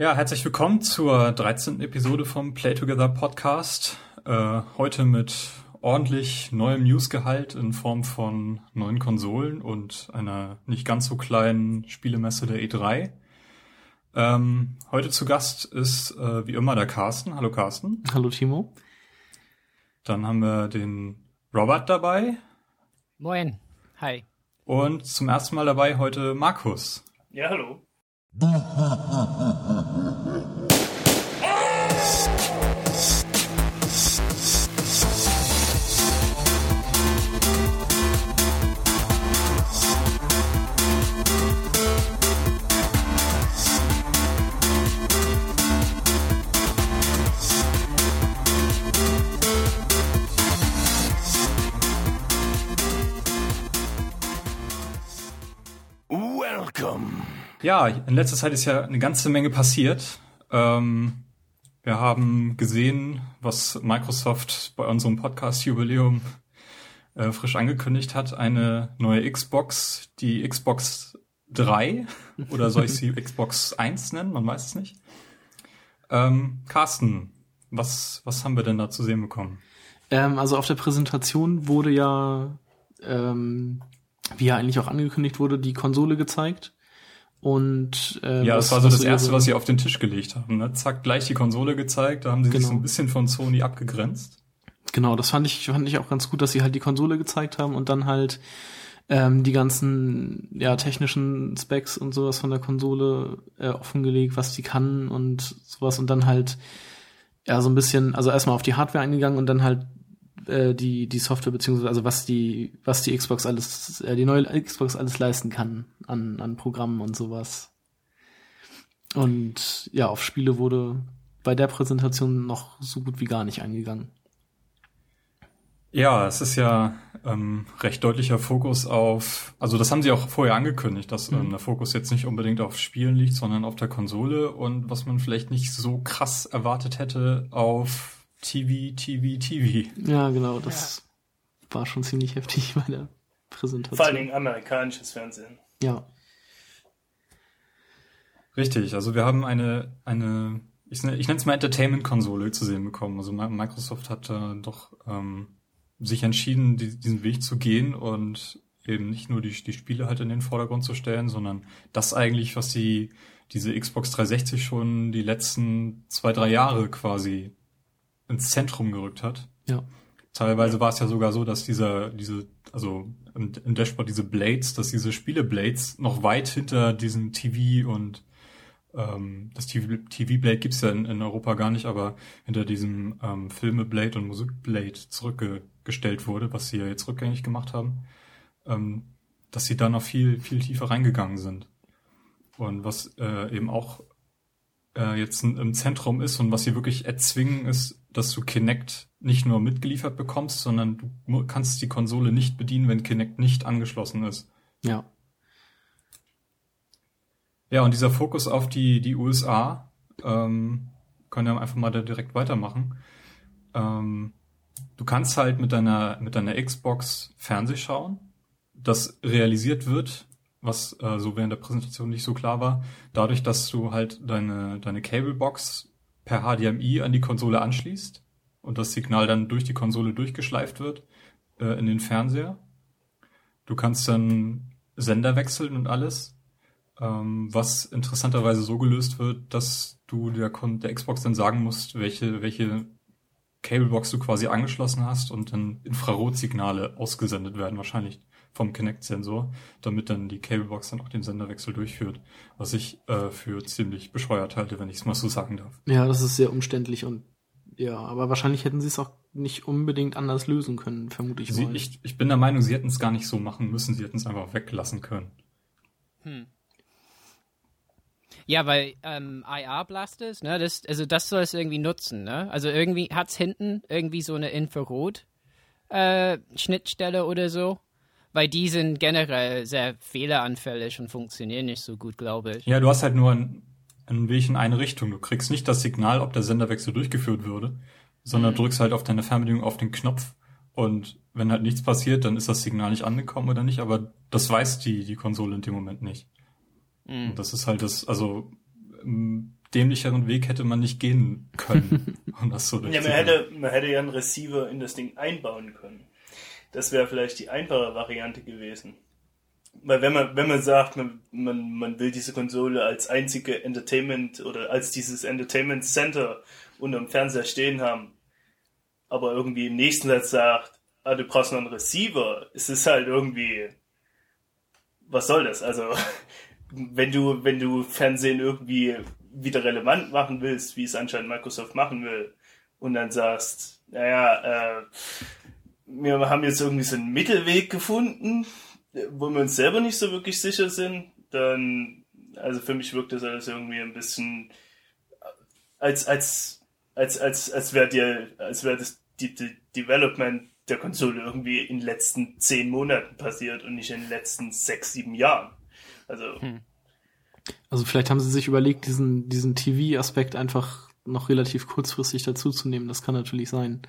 Ja, herzlich willkommen zur 13. Episode vom Play Together Podcast. Äh, heute mit ordentlich neuem Newsgehalt in Form von neuen Konsolen und einer nicht ganz so kleinen Spielemesse der E3. Ähm, heute zu Gast ist äh, wie immer der Carsten. Hallo Carsten. Hallo Timo. Dann haben wir den Robert dabei. Moin. Hi. Und zum ersten Mal dabei heute Markus. Ja, hallo. Ja, in letzter Zeit ist ja eine ganze Menge passiert. Ähm, wir haben gesehen, was Microsoft bei unserem Podcast-Jubiläum äh, frisch angekündigt hat. Eine neue Xbox, die Xbox 3 oder soll ich sie Xbox 1 nennen? Man weiß es nicht. Ähm, Carsten, was, was haben wir denn da zu sehen bekommen? Ähm, also auf der Präsentation wurde ja, ähm, wie ja eigentlich auch angekündigt wurde, die Konsole gezeigt. Und ähm, Ja, das was- war so das Erste, ihre- was sie auf den Tisch gelegt haben. Ne? Zack, gleich die Konsole gezeigt. Da haben sie sich Genau. so ein bisschen von Sony abgegrenzt. Genau, das fand ich, fand ich auch ganz gut, dass sie halt die Konsole gezeigt haben und dann halt ähm, die ganzen ja, technischen Specs und sowas von der Konsole äh, offengelegt, was die kann und sowas und dann halt ja so ein bisschen, also erstmal auf die Hardware eingegangen und dann halt äh, die die Software beziehungsweise also was die was die Xbox alles äh, die neue Xbox alles leisten kann an an Programmen und sowas. Und ja, auf Spiele wurde bei der Präsentation noch so gut wie gar nicht eingegangen. Ja, es ist ja ähm, recht deutlicher Fokus auf, also das haben sie auch vorher angekündigt, dass ähm, der Fokus jetzt nicht unbedingt auf Spielen liegt, sondern auf der Konsole und was man vielleicht nicht so krass erwartet hätte auf TV, TV, TV. Ja, genau, das war schon ziemlich heftig bei der Präsentation. Vor allen Dingen amerikanisches Fernsehen. Ja, Richtig, also wir haben eine, eine ich, nenne- ich nenne es mal Entertainment-Konsole zu sehen bekommen. Also Mi- Microsoft hat da doch ähm, sich entschieden, die, diesen Weg zu gehen und eben nicht nur die, die Spiele halt in den Vordergrund zu stellen, sondern das eigentlich, was die diese Xbox 360 schon die letzten zwei, drei Jahre quasi ins Zentrum gerückt hat. ja, Teilweise war es ja sogar so, dass dieser, diese, also im, im Dashboard diese Blades, dass diese Spiele-Blades noch weit hinter diesem TV und ähm, das TV, TV-Blade gibt's ja in, in Europa gar nicht, aber hinter diesem ähm, Filme-Blade und Musik-Blade zurückgestellt wurde, was sie ja jetzt rückgängig gemacht haben, ähm, dass sie da noch viel, viel tiefer reingegangen sind. Und was äh, eben auch äh, jetzt im Zentrum ist und was sie wirklich erzwingen, ist, dass du Kinect nicht nur mitgeliefert bekommst, sondern du kannst die Konsole nicht bedienen, wenn Kinect nicht angeschlossen ist. ja, Ja, und dieser Fokus auf die, die USA, ähm, können wir einfach mal da direkt weitermachen. Ähm, du kannst halt mit deiner, mit deiner Xbox Fernseh schauen, das realisiert wird, was äh, so während der Präsentation nicht so klar war, dadurch, dass du halt deine, deine Cablebox per HDMI an die Konsole anschließt und das Signal dann durch die Konsole durchgeschleift wird äh, in den Fernseher. Du kannst dann Sender wechseln und alles ähm, was interessanterweise so gelöst wird, dass du der, der Xbox dann sagen musst, welche, welche Cablebox du quasi angeschlossen hast und dann Infrarotsignale ausgesendet werden, wahrscheinlich vom Kinect-Sensor, damit dann die Cablebox dann auch den Senderwechsel durchführt, was ich äh, für ziemlich bescheuert halte, wenn ich es mal so sagen darf. ja, das ist sehr umständlich und ja, aber wahrscheinlich hätten sie es auch nicht unbedingt anders lösen können, vermute ich Sie, mal. ich, ich bin der Meinung, sie hätten es gar nicht so machen müssen, sie hätten es einfach weglassen können. Ja, weil ähm, IR Blasters, ne, das, also das soll es irgendwie nutzen, ne? Also irgendwie hat's hinten irgendwie so eine Infrarot äh, Schnittstelle oder so, weil die sind generell sehr fehleranfällig und funktionieren nicht so gut, glaube ich. Ja, du hast halt nur einen, einen Weg in eine Richtung. Du kriegst nicht das Signal, ob der Senderwechsel durchgeführt würde, sondern drückst halt auf deine Fernbedienung auf den Knopf und wenn halt nichts passiert, dann ist das Signal nicht angekommen oder nicht, aber das weiß die, die Konsole in dem Moment nicht. Und das ist halt das, also dämlicheren Weg hätte man nicht gehen können, um das so Ja, man hätte, man hätte ja einen Receiver in das Ding einbauen können. Das wäre vielleicht die einfache Variante gewesen. Weil wenn man, wenn man sagt, man, man, man will diese Konsole als einzige Entertainment oder als dieses Entertainment Center unterm Fernseher stehen haben, aber irgendwie im nächsten Satz sagt, ah, du brauchst noch einen Receiver, es ist halt irgendwie, was soll das? Also, wenn du, wenn du Fernsehen irgendwie wieder relevant machen willst, wie es anscheinend Microsoft machen will, und dann sagst, naja, äh, wir haben jetzt irgendwie so einen Mittelweg gefunden, wo wir uns selber nicht so wirklich sicher sind, dann, also für mich wirkt das alles irgendwie ein bisschen als, als, als, als, als wäre dir, als wäre das die, die Development der Konsole irgendwie in den letzten zehn Monaten passiert und nicht in den letzten sechs, sieben Jahren. Also, Also vielleicht haben sie sich überlegt, diesen, diesen TV-Aspekt einfach noch relativ kurzfristig dazuzunehmen. Das kann natürlich sein.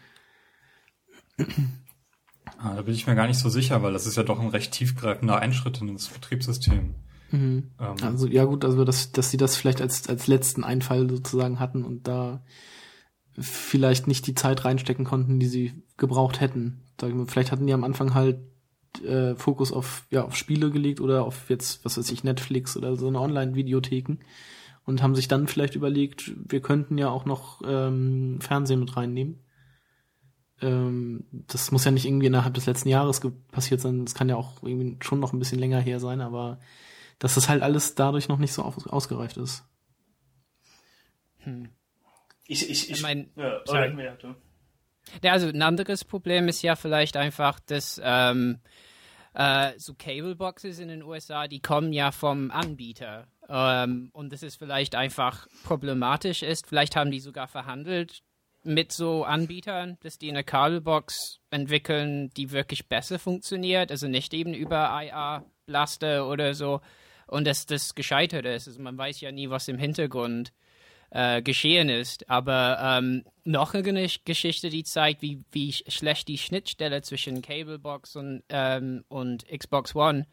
Ah, da bin ich mir gar nicht so sicher, weil das ist ja doch ein recht tiefgreifender Einschritt in das Betriebssystem. Ähm, Also ja gut, also dass, dass sie das vielleicht als, als letzten Einfall sozusagen hatten und da vielleicht nicht die Zeit reinstecken konnten, die sie gebraucht hätten. Vielleicht hatten die am Anfang halt äh, Fokus auf, ja, auf Spiele gelegt oder auf jetzt, was weiß ich, Netflix oder so eine Online-Videotheken und haben sich dann vielleicht überlegt, wir könnten ja auch noch ähm, Fernsehen mit reinnehmen. Ähm, das muss ja nicht irgendwie innerhalb des letzten Jahres passiert sein, das kann ja auch irgendwie schon noch ein bisschen länger her sein, aber dass das halt alles dadurch noch nicht so aus, ausgereift ist. ich, ich, ich, Ich mein, ja, sorry. ja, also ein anderes Problem ist ja vielleicht einfach, dass ähm, äh, so Cable-Boxes in den USA, die kommen ja vom Anbieter. Ähm, und das ist vielleicht einfach problematisch ist. Vielleicht haben die sogar verhandelt mit so Anbietern, dass die eine Kabelbox entwickeln, die wirklich besser funktioniert. Also nicht eben über IA Blaster oder so. Und dass das gescheitert ist. Also man weiß ja nie, was im Hintergrund äh, geschehen ist. Aber ähm, noch eine Gesch- Geschichte, die zeigt, wie, wie sch- schlecht die Schnittstelle zwischen Cablebox und, ähm, und Xbox One ist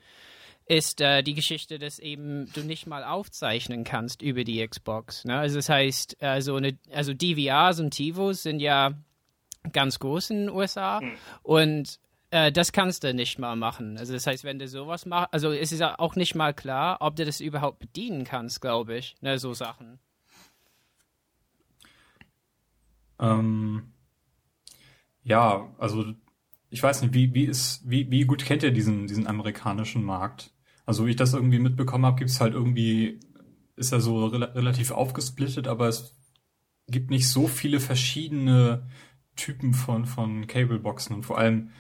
äh, die Geschichte, dass eben du nicht mal aufzeichnen kannst über die Xbox. Ne? Also das heißt, äh, so eine, also DVRs und TiVos sind ja ganz groß in den USA und äh, das kannst du nicht mal machen. Also das heißt, wenn du sowas machst, also es ist ja auch nicht mal klar, ob du das überhaupt bedienen kannst, glaube ich, ne, so Sachen. Ähm, ja, also ich weiß nicht, wie, wie ist, wie, wie gut kennt ihr diesen, diesen amerikanischen Markt? Also wie ich das irgendwie mitbekommen habe, gibt es halt irgendwie, ist er so rela relativ aufgesplittet, aber es gibt nicht so viele verschiedene Typen von, von Cableboxen. Und vor allem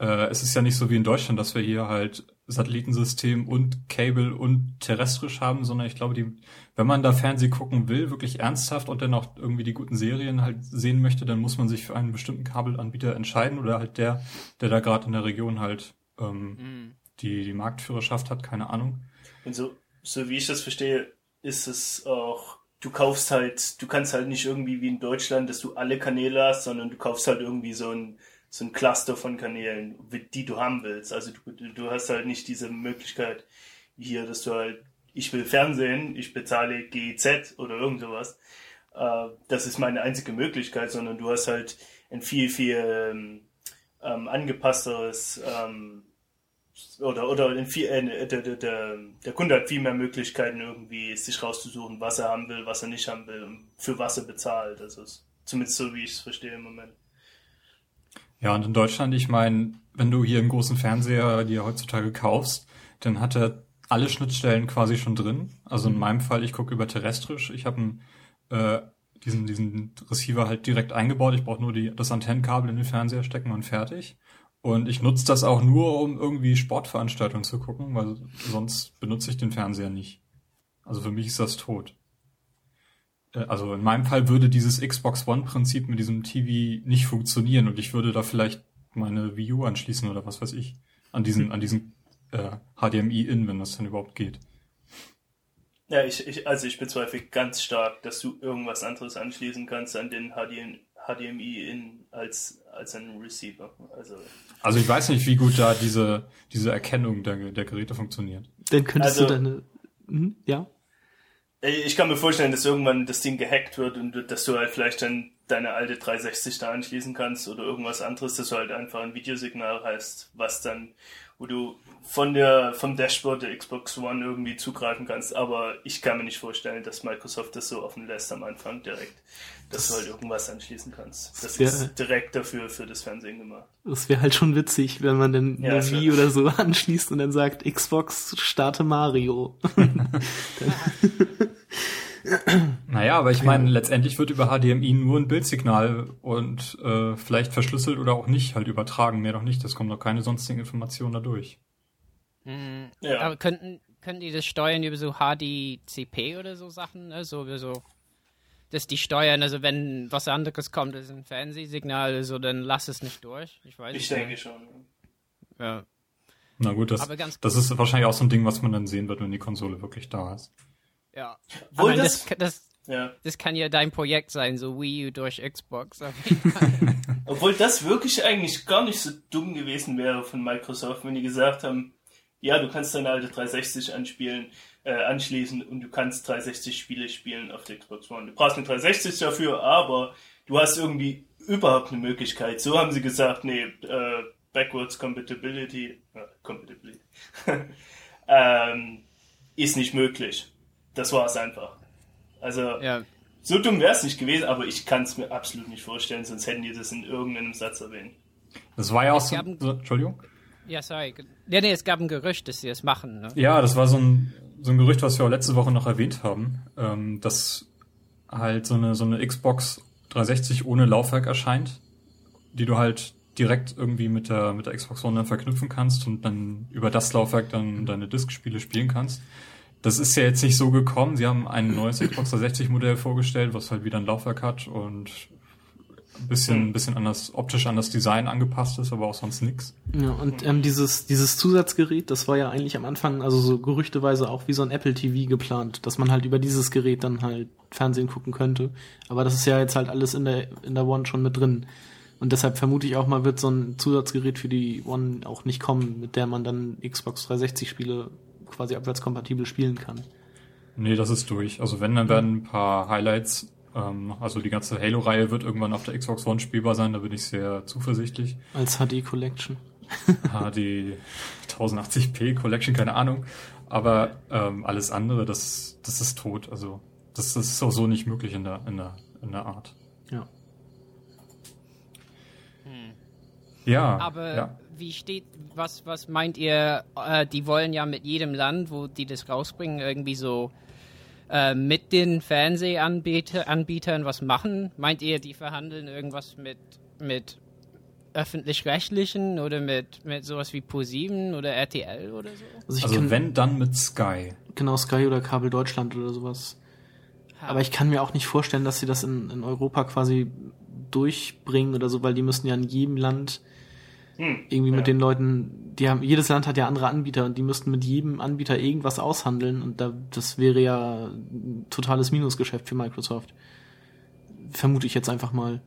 äh, es ist ja nicht so wie in Deutschland, dass wir hier halt Satellitensystem und Cable und terrestrisch haben, sondern ich glaube, die, wenn man da Fernseh gucken will, wirklich ernsthaft und dann auch irgendwie die guten Serien halt sehen möchte, dann muss man sich für einen bestimmten Kabelanbieter entscheiden oder halt der, der da gerade in der Region halt ähm, die, die Marktführerschaft hat, keine Ahnung. Und so, so wie ich das verstehe, ist es auch, du kaufst halt, du kannst halt nicht irgendwie wie in Deutschland, dass du alle Kanäle hast, sondern du kaufst halt irgendwie so ein, so ein Cluster von Kanälen, die du haben willst. Also du, du hast halt nicht diese Möglichkeit hier, dass du halt, ich will Fernsehen, ich bezahle GEZ oder irgend sowas. Äh, das ist meine einzige Möglichkeit, sondern du hast halt ein viel, viel ähm, ähm, angepassteres ähm, oder oder in viel, äh, der, der, der, Kunde hat viel mehr Möglichkeiten irgendwie sich rauszusuchen, was er haben will, was er nicht haben will und für was er bezahlt. Das ist zumindest so, wie ich es verstehe im Moment. Ja, und in Deutschland, ich meine, wenn du hier einen großen Fernseher dir heutzutage kaufst, dann hat er alle Schnittstellen quasi schon drin. Also in meinem Fall, ich gucke über terrestrisch. Ich habe äh, diesen, diesen Receiver halt direkt eingebaut. Ich brauche nur die, das Antennenkabel in den Fernseher stecken und fertig. Und ich nutze das auch nur, um irgendwie Sportveranstaltungen zu gucken, weil sonst benutze ich den Fernseher nicht. Also für mich ist das tot. Äh, Also in meinem Fall würde dieses Xbox One-Prinzip mit diesem TV nicht funktionieren und ich würde da vielleicht meine Wii U anschließen oder was weiß ich. An diesen, an diesen äh, HDMI-In, wenn das dann überhaupt geht. Ja, ich, ich, also ich bezweifle ganz stark, dass du irgendwas anderes anschließen kannst an den HDMI, HDMI in als, als einen Receiver. Also, Also ich weiß nicht, wie gut da diese, diese Erkennung der, der Geräte funktioniert. Dann könntest Also- du deine, hm, ja, Ich kann mir vorstellen, dass irgendwann das Ding gehackt wird und dass du halt vielleicht dann deine alte 360 da anschließen kannst oder irgendwas anderes, dass du halt einfach ein Videosignal hast, was dann, wo du von der, vom Dashboard der Xbox One irgendwie zugreifen kannst. Aber ich kann mir nicht vorstellen, dass Microsoft das so offen lässt am Anfang direkt, dass das du halt irgendwas anschließen kannst. Das ist direkt dafür für das Fernsehen gemacht. Das wäre halt schon witzig, wenn man dann ja, eine Wii oder so anschließt und dann sagt, Xbox starte Mario. Naja, aber ich meine, letztendlich wird über HDMI nur ein Bildsignal und äh, vielleicht verschlüsselt oder auch nicht halt übertragen, mehr noch nicht. Das kommt noch keine sonstigen Informationen dadurch. Mhm. Ja. Aber könnten, könnten die das steuern über so HDCP oder so Sachen? Ne? So, so, dass die steuern, also wenn was anderes kommt, ist ein Fernsehsignal, also dann lass es nicht durch. Ich weiß Ich denke schon. Ja. Na gut, das, das ist wahrscheinlich auch so ein Ding, was man dann sehen wird, wenn die Konsole wirklich da ist. Ja. Obwohl das, das, das, ja. das kann ja dein Projekt sein, so Wii U durch Xbox. Obwohl das wirklich eigentlich gar nicht so dumm gewesen wäre von Microsoft, wenn die gesagt haben, ja, du kannst deine alte 360 anspielen, äh, anschließen und du kannst 360 Spiele spielen auf der Xbox One. Du brauchst eine 360 dafür, aber du hast irgendwie überhaupt eine Möglichkeit. So haben sie gesagt, nee, äh, Backwards Compatibility, äh, Compatibility ähm, ist nicht möglich. Das war es einfach. Also, ja. so dumm wäre es nicht gewesen, aber ich kann es mir absolut nicht vorstellen, sonst hätten die das in irgendeinem Satz erwähnt. Das war ja auch so. Haben, Entschuldigung? Ja, sorry. Ja, nee, es gab ein Gerücht, dass sie das machen. Ne? Ja, das war so ein, so ein Gerücht, was wir auch letzte Woche noch erwähnt haben, ähm, dass halt so eine, so eine Xbox 360 ohne Laufwerk erscheint, die du halt direkt irgendwie mit der, mit der Xbox One dann verknüpfen kannst und dann über das Laufwerk dann deine Disk-Spiele spielen kannst. Das ist ja jetzt nicht so gekommen. Sie haben ein neues Xbox 360 Modell vorgestellt, was halt wieder ein Laufwerk hat und ein bisschen, ein bisschen anders, optisch an das Design angepasst ist, aber auch sonst nix. Ja, und ähm, dieses, dieses Zusatzgerät, das war ja eigentlich am Anfang, also so gerüchteweise auch wie so ein Apple TV geplant, dass man halt über dieses Gerät dann halt Fernsehen gucken könnte. Aber das ist ja jetzt halt alles in der, in der One schon mit drin. Und deshalb vermute ich auch mal, wird so ein Zusatzgerät für die One auch nicht kommen, mit der man dann Xbox 360 Spiele quasi abwärtskompatibel spielen kann. Nee, das ist durch. Also wenn, dann werden ein paar Highlights, ähm, also die ganze Halo-Reihe wird irgendwann auf der Xbox One spielbar sein, da bin ich sehr zuversichtlich. Als HD Collection. HD 1080p Collection, keine Ahnung. Aber ähm, alles andere, das, das ist tot. Also das, das ist auch so nicht möglich in der, in der, in der Art. Ja. Hm. Ja. Aber ja wie steht, was, was meint ihr, äh, die wollen ja mit jedem Land, wo die das rausbringen, irgendwie so äh, mit den Fernsehanbietern was machen? Meint ihr, die verhandeln irgendwas mit, mit öffentlich-rechtlichen oder mit, mit sowas wie ProSieben oder RTL oder so? Also, also kann, wenn, dann mit Sky. Genau, Sky oder Kabel Deutschland oder sowas. Aber ich kann mir auch nicht vorstellen, dass sie das in, in Europa quasi durchbringen oder so, weil die müssen ja in jedem Land hm, irgendwie ja. mit den Leuten, die haben, jedes Land hat ja andere Anbieter und die müssten mit jedem Anbieter irgendwas aushandeln und da, das wäre ja ein totales Minusgeschäft für Microsoft. Vermute ich jetzt einfach mal.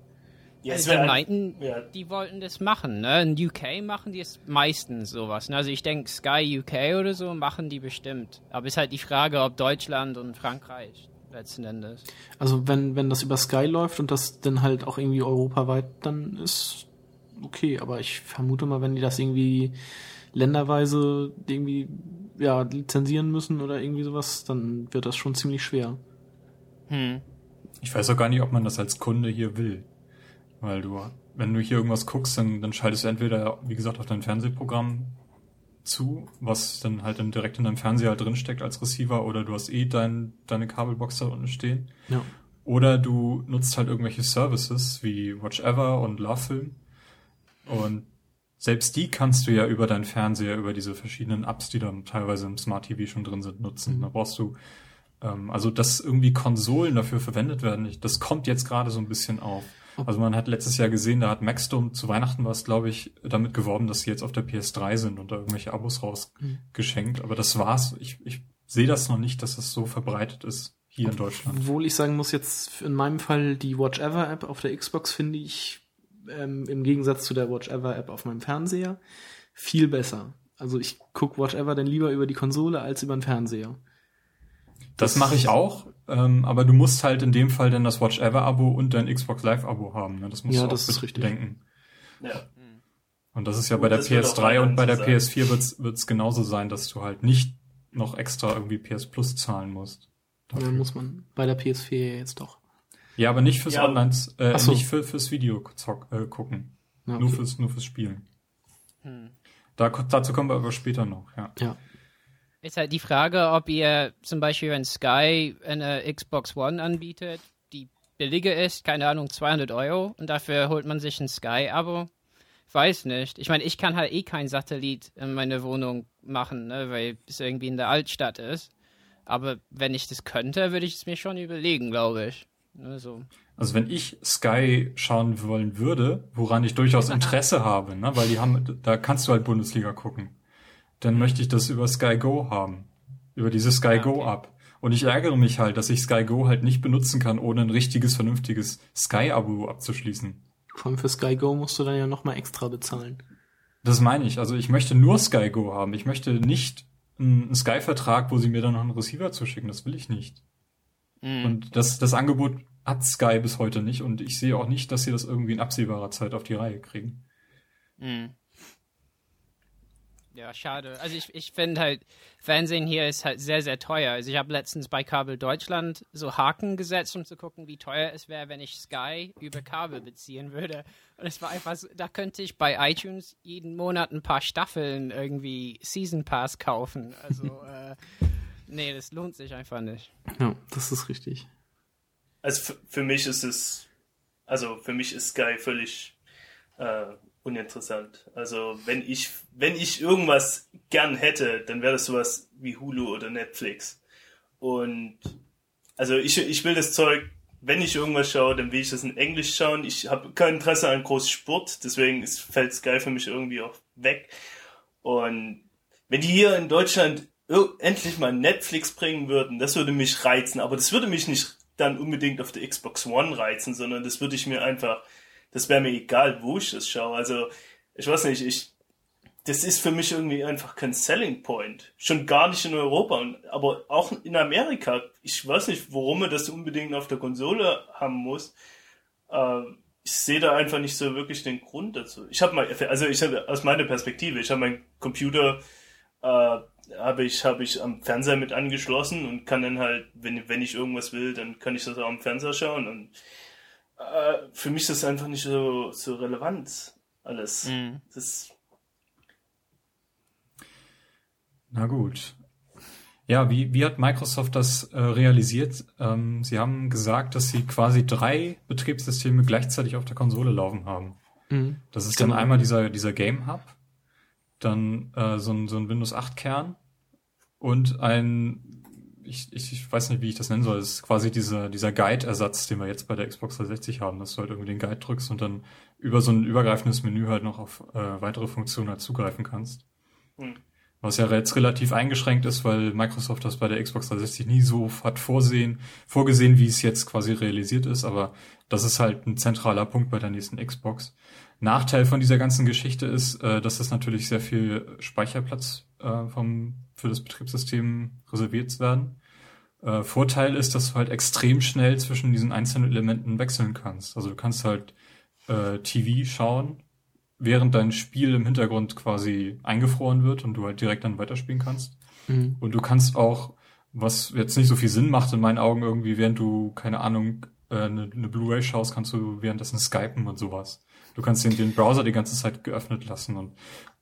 Ja, also die meinten, ja. die wollten das machen, ne? In UK machen die es meistens sowas. Ne? Also ich denke, Sky UK oder so machen die bestimmt. Aber ist halt die Frage, ob Deutschland und Frankreich letzten Endes. Also wenn, wenn das über Sky läuft und das dann halt auch irgendwie europaweit dann ist, okay, aber ich vermute mal, wenn die das irgendwie länderweise irgendwie ja lizenzieren müssen oder irgendwie sowas, dann wird das schon ziemlich schwer. Hm. Ich weiß auch gar nicht, ob man das als Kunde hier will. Weil du, wenn du hier irgendwas guckst, dann, dann schaltest du entweder, wie gesagt, auf dein Fernsehprogramm zu, was dann halt dann direkt in deinem Fernseher halt drinsteckt als Receiver, oder du hast eh dein, deine Kabelbox da unten stehen. Ja. Oder du nutzt halt irgendwelche Services wie Watch Ever und Lovefilm und selbst die kannst du ja über deinen Fernseher, über diese verschiedenen Apps, die dann teilweise im Smart TV schon drin sind, nutzen. Mhm. Da brauchst du, ähm, also dass irgendwie Konsolen dafür verwendet werden, das kommt jetzt gerade so ein bisschen auf. Also man hat letztes Jahr gesehen, da hat Maxdome zu Weihnachten war es, glaube ich, damit geworben, dass sie jetzt auf der PS3 sind und da irgendwelche Abos rausgeschenkt. Mhm. Aber das war's. Ich, ich sehe das noch nicht, dass es so verbreitet ist hier in Deutschland. Obwohl ich sagen muss, jetzt in meinem Fall die Watch Ever App auf der Xbox finde ich ähm, im Gegensatz zu der Watch Ever App auf meinem Fernseher viel besser. Also ich gucke Watch Ever dann lieber über die Konsole als über den Fernseher. Das mache ich auch, ähm, aber du musst halt in dem Fall dann das Watch Ever Abo und dein Xbox Live Abo haben. Ne? Das musst Ja, du auch das ist richtig. bedenken. Ja. Und das ist ja Gut, bei der das wird auch PS3 und bei der sein. PS4 wird's wird's genauso sein, dass du halt nicht noch extra irgendwie PS Plus zahlen musst. Dafür. Dann muss man bei der PS4 jetzt doch. Ja, aber nicht fürs Ja, Online, äh, so. nicht für, fürs Video zock, äh, gucken. Ja, Nur okay. fürs, nur fürs Spielen. Hm. Da, dazu kommen wir aber später noch, ja. ja. Ist halt die Frage, ob ihr zum Beispiel, wenn Sky eine Xbox One anbietet, die billiger ist, keine Ahnung, 200 Euro und dafür holt man sich ein Sky-Abo. Weiß nicht. Ich meine, ich kann halt eh kein Satellit in meine Wohnung machen, ne, weil es irgendwie in der Altstadt ist. Aber wenn ich das könnte, würde ich es mir schon überlegen, glaube ich. Ne, so. Also wenn ich Sky schauen wollen würde, woran ich durchaus Interesse habe, ne, weil die haben, da kannst du halt Bundesliga gucken, dann möchte ich das über Sky Go haben. Über diese Sky Ja, Go okay. App. Und ich ärgere mich halt, dass ich Sky Go halt nicht benutzen kann, ohne ein richtiges, vernünftiges Sky-Abo abzuschließen. Vor allem für Sky Go musst du dann ja nochmal extra bezahlen. Das meine ich. Also ich möchte nur Sky Go haben. Ich möchte nicht einen Sky-Vertrag, wo sie mir dann noch einen Receiver zuschicken. Das will ich nicht. Hm. Und das, das Angebot hat Sky bis heute nicht. Und ich sehe auch nicht, dass sie das irgendwie in absehbarer Zeit auf die Reihe kriegen. Hm. Ja, schade. Also ich, ich finde halt, Fernsehen hier ist halt sehr, sehr teuer. Also ich habe letztens bei Kabel Deutschland so Haken gesetzt, um zu gucken, wie teuer es wäre, wenn ich Sky über Kabel beziehen würde. Und es war einfach so, da könnte ich bei iTunes jeden Monat ein paar Staffeln irgendwie Season Pass kaufen. Also, äh, nee, das lohnt sich einfach nicht. Ja, das ist richtig. Also für, mich ist es, also für mich ist Sky völlig äh, uninteressant. Also wenn ich, wenn ich irgendwas gern hätte, dann wäre das sowas wie Hulu oder Netflix. Und also ich, ich will das Zeug, wenn ich irgendwas schaue, dann will ich das in Englisch schauen. Ich habe kein Interesse an groß Sport, deswegen ist, fällt Sky für mich irgendwie auch weg. Und wenn die hier in Deutschland endlich mal Netflix bringen würden, das würde mich reizen. Aber das würde mich nicht dann unbedingt auf der Xbox One reizen, sondern das würde ich mir einfach, das wäre mir egal, wo ich das schaue. Also, ich weiß nicht, ich, das ist für mich irgendwie einfach kein Selling Point. Schon gar nicht in Europa, aber auch in Amerika. Ich weiß nicht, warum man das unbedingt auf der Konsole haben muss. Äh, ich sehe da einfach nicht so wirklich den Grund dazu. Ich habe mal, also ich habe aus meiner Perspektive, ich habe meinen Computer äh, habe ich habe ich am Fernseher mit angeschlossen und kann dann halt, wenn wenn ich irgendwas will, dann kann ich das auch am Fernseher schauen und äh, für mich ist das einfach nicht so so relevant alles. Mhm. Das Na gut. Ja, wie, wie hat Microsoft das äh, realisiert? Ähm, sie haben gesagt, dass sie quasi drei Betriebssysteme gleichzeitig auf der Konsole laufen haben. Mhm. Das ist Genau. dann einmal dieser, dieser Game Hub, dann äh, so, ein, so ein Windows 8 Kern und ein, ich, ich, ich weiß nicht, wie ich das nennen soll, das ist quasi dieser, dieser Guide-Ersatz, den wir jetzt bei der Xbox 360 haben, dass du halt irgendwie den Guide drückst und dann über so ein übergreifendes Menü halt noch auf äh, weitere Funktionen halt zugreifen kannst. Hm. Was ja jetzt relativ eingeschränkt ist, weil Microsoft das bei der Xbox 360 nie so hat vorsehen, vorgesehen, wie es jetzt quasi realisiert ist, aber das ist halt ein zentraler Punkt bei der nächsten Xbox. Nachteil von dieser ganzen Geschichte ist, äh, dass das natürlich sehr viel Speicherplatz äh, vom, für das Betriebssystem reserviert werden. Äh, Vorteil ist, dass du halt extrem schnell zwischen diesen einzelnen Elementen wechseln kannst. Also du kannst halt äh, TV schauen, während dein Spiel im Hintergrund quasi eingefroren wird und du halt direkt dann weiterspielen kannst. Mhm. Und du kannst auch, was jetzt nicht so viel Sinn macht in meinen Augen irgendwie, während du, keine Ahnung, äh, eine, eine Blu-ray schaust, kannst du währenddessen skypen und sowas. Du kannst den, den Browser die ganze Zeit geöffnet lassen und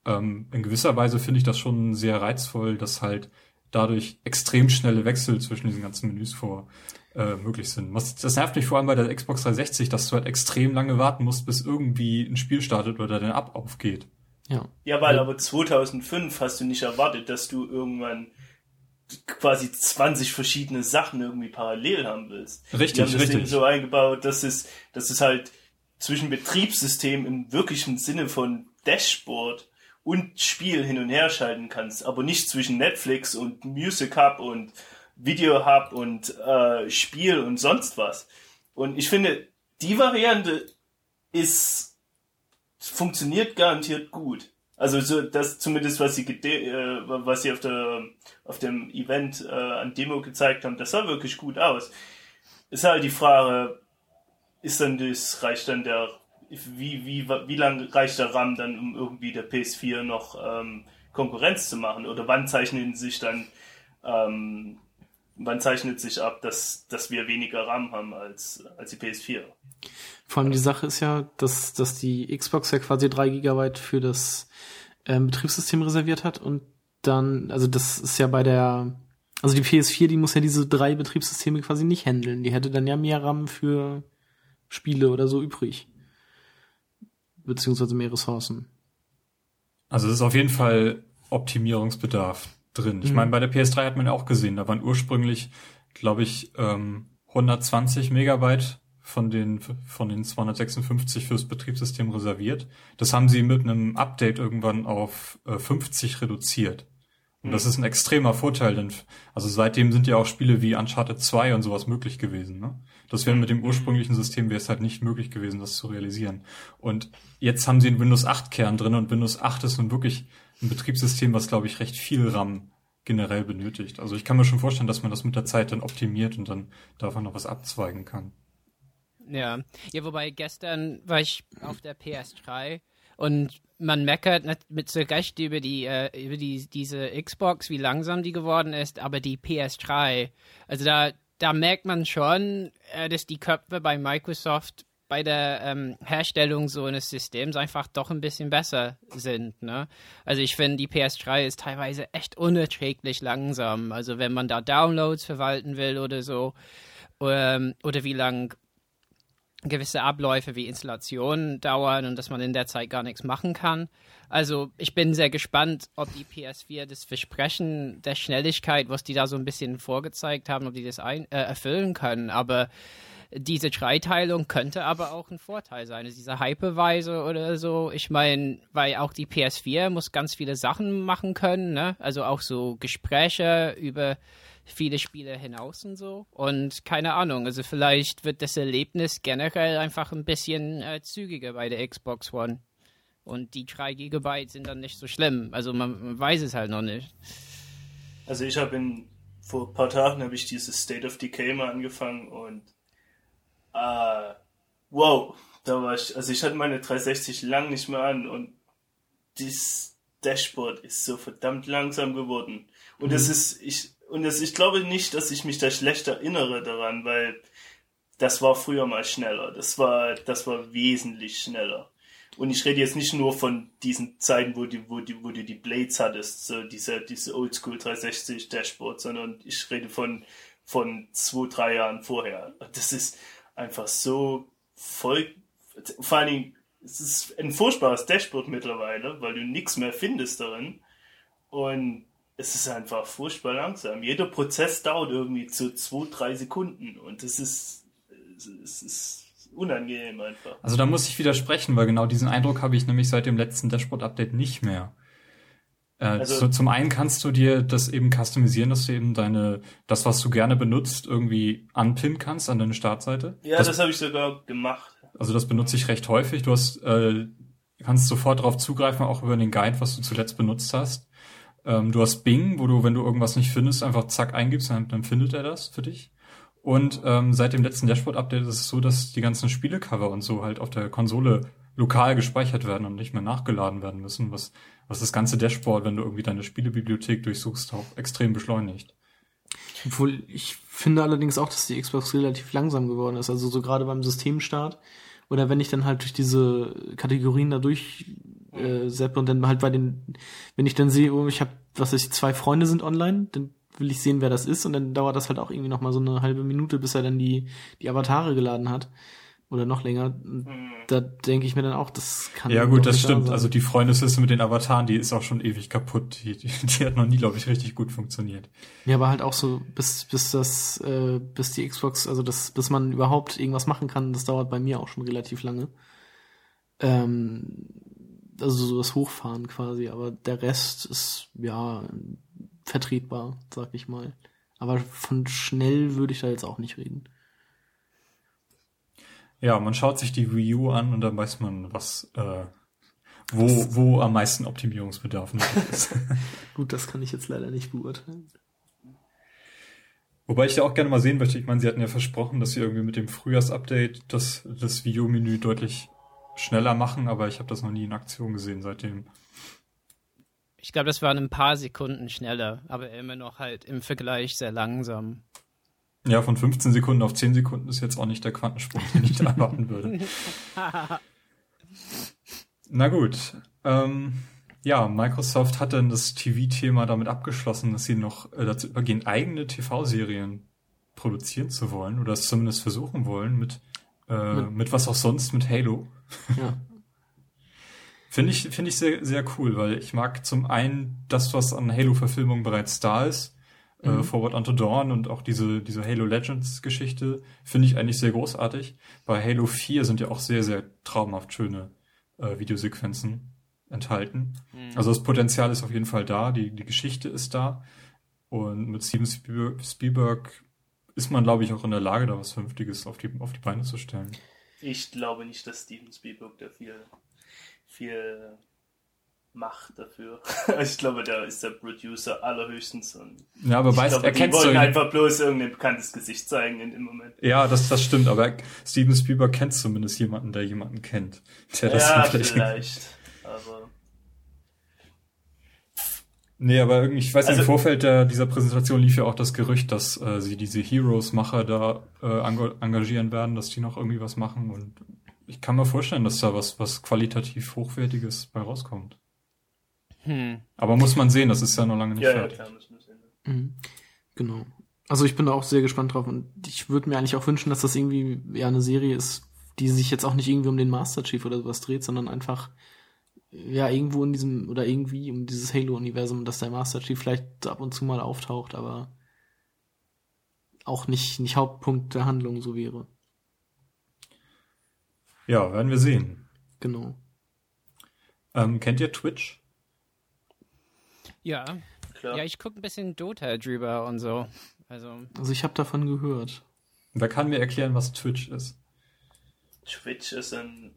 ähm, in gewisser Weise finde ich das schon sehr reizvoll, dass halt dadurch extrem schnelle Wechsel zwischen diesen ganzen Menüs vor äh, möglich sind. Was, das nervt mich vor allem bei der Xbox 360, dass du halt extrem lange warten musst, bis irgendwie ein Spiel startet oder dein App aufgeht. Ja. Ja, weil aber 2005 hast du nicht erwartet, dass du irgendwann quasi 20 verschiedene Sachen irgendwie parallel haben willst. Richtig, Die haben das richtig. Ding so eingebaut, dass es, dass es halt zwischen Betriebssystem im wirklichen Sinne von Dashboard und Spiel hin und her schalten kannst, aber nicht zwischen Netflix und Music Hub und Video Hub und äh, Spiel und sonst was. Und ich finde, die Variante ist funktioniert garantiert gut. Also so das zumindest was sie äh, was sie auf der auf dem Event äh, an Demo gezeigt haben, das sah wirklich gut aus. Ist halt die Frage, ist dann das reicht dann der wie wie wie lange reicht der RAM dann um irgendwie der PS4 noch ähm, Konkurrenz zu machen oder wann zeichnen sich dann ähm, wann zeichnet sich ab, dass, dass wir weniger RAM haben als, als die PS4? Vor allem die Sache ist ja, dass, dass die Xbox ja quasi drei Gigabyte für das ähm, Betriebssystem reserviert hat und dann, also das ist ja bei der, also die PS4, die muss ja diese drei Betriebssysteme quasi nicht handeln. Die hätte dann ja mehr RAM für Spiele oder so übrig. Beziehungsweise mehr Ressourcen. Also es ist auf jeden Fall Optimierungsbedarf drin. Ich mhm. meine, bei der PS3 hat man ja auch gesehen, da waren ursprünglich, glaube ich, ähm, 120 Megabyte von den, von den 256 fürs Betriebssystem reserviert. Das haben sie mit einem Update irgendwann auf äh, 50 reduziert. Und das mhm. ist ein extremer Vorteil, denn also seitdem sind ja auch Spiele wie Uncharted 2 und sowas möglich gewesen. Ne? Das wäre mit dem ursprünglichen System wäre es halt nicht möglich gewesen, das zu realisieren. Und jetzt haben sie einen Windows 8 Kern drin und Windows 8 ist nun wirklich ein Betriebssystem, was, glaube ich, recht viel RAM generell benötigt. Also ich kann mir schon vorstellen, dass man das mit der Zeit dann optimiert und dann davon noch was abzweigen kann. Ja, ja, wobei gestern war ich auf der PS3 und man meckert mit so Recht über die äh, über die diese Xbox, wie langsam die geworden ist, aber die PS3, also da da merkt man schon, äh, dass die Köpfe bei Microsoft bei der ähm, Herstellung so eines Systems einfach doch ein bisschen besser sind. Ne? Also ich finde, die PS3 ist teilweise echt unerträglich langsam. Also wenn man da Downloads verwalten will oder so, ähm, oder wie lang gewisse Abläufe wie Installationen dauern und dass man in der Zeit gar nichts machen kann. Also ich bin sehr gespannt, ob die PS4 das Versprechen der Schnelligkeit, was die da so ein bisschen vorgezeigt haben, ob die das ein, äh, erfüllen können. Aber diese Dreiteilung könnte aber auch ein Vorteil sein. Also diese Hyperweise oder so. Ich meine, weil auch die PS4 muss ganz viele Sachen machen können, ne? Also auch so Gespräche über viele Spiele hinaus und so. Und keine Ahnung, also vielleicht wird das Erlebnis generell einfach ein bisschen äh, zügiger bei der Xbox One. Und die 3 GB sind dann nicht so schlimm. Also man, man weiß es halt noch nicht. Also ich habe in vor ein paar Tagen habe ich dieses State of Decay mal angefangen und äh, wow, da war ich, also ich hatte meine 360 lang nicht mehr an und dieses Dashboard ist so verdammt langsam geworden. Und mhm. das ist, ich, und das, ich glaube nicht, dass ich mich da schlecht erinnere daran, weil das war früher mal schneller. Das war, das war wesentlich schneller. Und ich rede jetzt nicht nur von diesen Zeiten, wo, die, wo, die, wo du die Blades hattest, so diese, diese Oldschool 360 Dashboard, sondern ich rede von, von zwei, drei Jahren vorher. Das ist, einfach so voll. Vor allen Dingen, es ist ein furchtbares Dashboard mittlerweile, weil du nichts mehr findest darin. Und es ist einfach furchtbar langsam. Jeder Prozess dauert irgendwie zu zwei, drei Sekunden und es ist, es ist unangenehm einfach. Also da muss ich widersprechen, weil genau diesen Eindruck habe ich nämlich seit dem letzten Dashboard-Update nicht mehr. Äh, also, so, zum einen kannst du dir das eben customisieren, dass du eben deine, das, was du gerne benutzt, irgendwie anpinnen kannst an deine Startseite. Ja, das, das habe ich sogar gemacht. Also das benutze ich recht häufig. Du hast, äh, kannst sofort darauf zugreifen, auch über den Guide, was du zuletzt benutzt hast. Ähm, du hast Bing, wo du, wenn du irgendwas nicht findest, einfach zack eingibst, dann, dann findet er das für dich. Und ähm, seit dem letzten Dashboard-Update ist es so, dass die ganzen Spielecover und so halt auf der Konsole lokal gespeichert werden und nicht mehr nachgeladen werden müssen, was, was das ganze Dashboard, wenn du irgendwie deine Spielebibliothek durchsuchst, auch extrem beschleunigt. Obwohl, ich finde allerdings auch, dass die Xbox relativ langsam geworden ist. Also so gerade beim Systemstart oder wenn ich dann halt durch diese Kategorien da durch äh, seppe und dann halt bei den, wenn ich dann sehe, oh, ich habe, was weiß ich, zwei Freunde sind online, dann will ich sehen, wer das ist und dann dauert das halt auch irgendwie noch mal so eine halbe Minute, bis er dann die die Avatare geladen hat oder noch länger. Mhm. Da denke ich mir dann auch, das kann. Ja gut, das stimmt. Also die Freundesliste mit den Avataren, die ist auch schon ewig kaputt. Die, die, die hat noch nie, glaube ich, richtig gut funktioniert. Ja, aber halt auch so, bis bis das, äh, bis die Xbox, also das, bis man überhaupt irgendwas machen kann, das dauert bei mir auch schon relativ lange. Ähm, also so das Hochfahren quasi, aber der Rest ist ja vertretbar, sag ich mal. Aber von schnell würde ich da jetzt auch nicht reden. Ja, man schaut sich die Wii U an und dann weiß man, was, äh, wo, wo am meisten Optimierungsbedarf nötig ist. Gut, das kann ich jetzt leider nicht beurteilen. Wobei ich ja auch gerne mal sehen möchte, ich meine, sie hatten ja versprochen, dass sie irgendwie mit dem Frühjahrsupdate das, das Videomenü deutlich schneller machen, aber ich habe das noch nie in Aktion gesehen seitdem. Ich glaube, das waren ein paar Sekunden schneller, aber immer noch halt im Vergleich sehr langsam. Ja, von 15 Sekunden auf 10 Sekunden ist jetzt auch nicht der Quantensprung, den ich da erwarten würde. Na gut. Ähm, ja, Microsoft hat dann das TV-Thema damit abgeschlossen, dass sie noch äh, dazu übergehen, eigene TV-Serien produzieren zu wollen oder es zumindest versuchen wollen mit, äh, mit, mit was auch sonst, mit Halo. Ja. Finde ich, finde ich sehr, sehr cool, weil ich mag zum einen das, was an Halo-Verfilmungen bereits da ist. Äh, Mhm. Forward Unto Dawn und auch diese, diese Halo Legends Geschichte finde ich eigentlich sehr großartig. Bei Halo 4 sind ja auch sehr, sehr traumhaft schöne äh, Videosequenzen enthalten. Also das Potenzial ist auf jeden Fall da, die, die Geschichte ist da. Und mit Steven Spielberg, Spielberg ist man, glaube ich, auch in der Lage, da was Vernünftiges auf die, auf die Beine zu stellen. Ich glaube nicht, dass Steven Spielberg da viel, viel macht dafür. Ich glaube, da ist der Producer allerhöchstens. Und Ja, aber weißt, glaube, die erkennst du wollen einfach bloß irgendein bekanntes Gesicht zeigen in dem Moment. Ja, das, das stimmt, aber Steven Spielberg kennt zumindest jemanden, der jemanden kennt. Der das ja, vielleicht. vielleicht. Aber Nee, aber irgendwie, ich weiß, Also- im Vorfeld der, dieser Präsentation lief ja auch das Gerücht, dass äh, sie diese Heroes-Macher da äh, enga- engagieren werden, dass die noch irgendwie was machen und ich kann mir vorstellen, dass da was, was qualitativ Hochwertiges bei rauskommt. Hm. Aber muss man sehen, das ist ja noch lange nicht ja, ja, fertig. klar, müssen wir sehen. Mhm. Genau. Also ich bin da auch sehr gespannt drauf und ich würde mir eigentlich auch wünschen, dass das irgendwie ja eine Serie ist, die sich jetzt auch nicht irgendwie um den Master Chief oder sowas dreht, sondern einfach ja irgendwo in diesem oder irgendwie um dieses Halo-Universum, dass der Master Chief vielleicht ab und zu mal auftaucht, aber auch nicht, nicht Hauptpunkt der Handlung so wäre. Ja, werden wir sehen. Genau. Ähm, kennt ihr Twitch? Ja. Klar. Ja, ich gucke ein bisschen Dota drüber und so. Also, Also ich habe davon gehört. Wer kann mir erklären, was Twitch ist? Twitch ist ein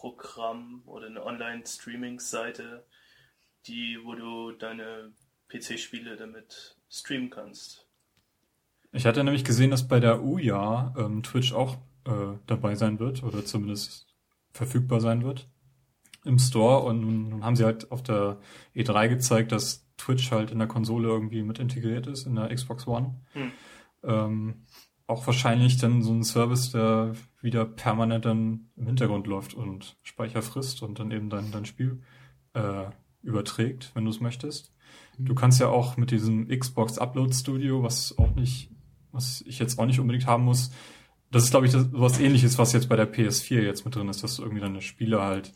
Online-Streaming-Programm oder eine Online-Streaming-Seite, die, wo du deine PC-Spiele damit streamen kannst. Ich hatte nämlich gesehen, dass bei der UJA ähm, Twitch auch äh, dabei sein wird oder zumindest verfügbar sein wird im Store und nun haben sie halt auf der E3 gezeigt, dass Twitch halt in der Konsole irgendwie mit integriert ist, in der Xbox One. Hm. Ähm, auch wahrscheinlich dann so ein Service, der wieder permanent dann im Hintergrund läuft und Speicher frisst und dann eben dein, dein Spiel äh, überträgt, wenn du es möchtest. Du kannst ja auch mit diesem Xbox Upload Studio, was auch nicht, was ich jetzt auch nicht unbedingt haben muss, das ist, glaube ich, das, was ähnliches, was jetzt bei der PS4 jetzt mit drin ist, dass du irgendwie deine Spiele halt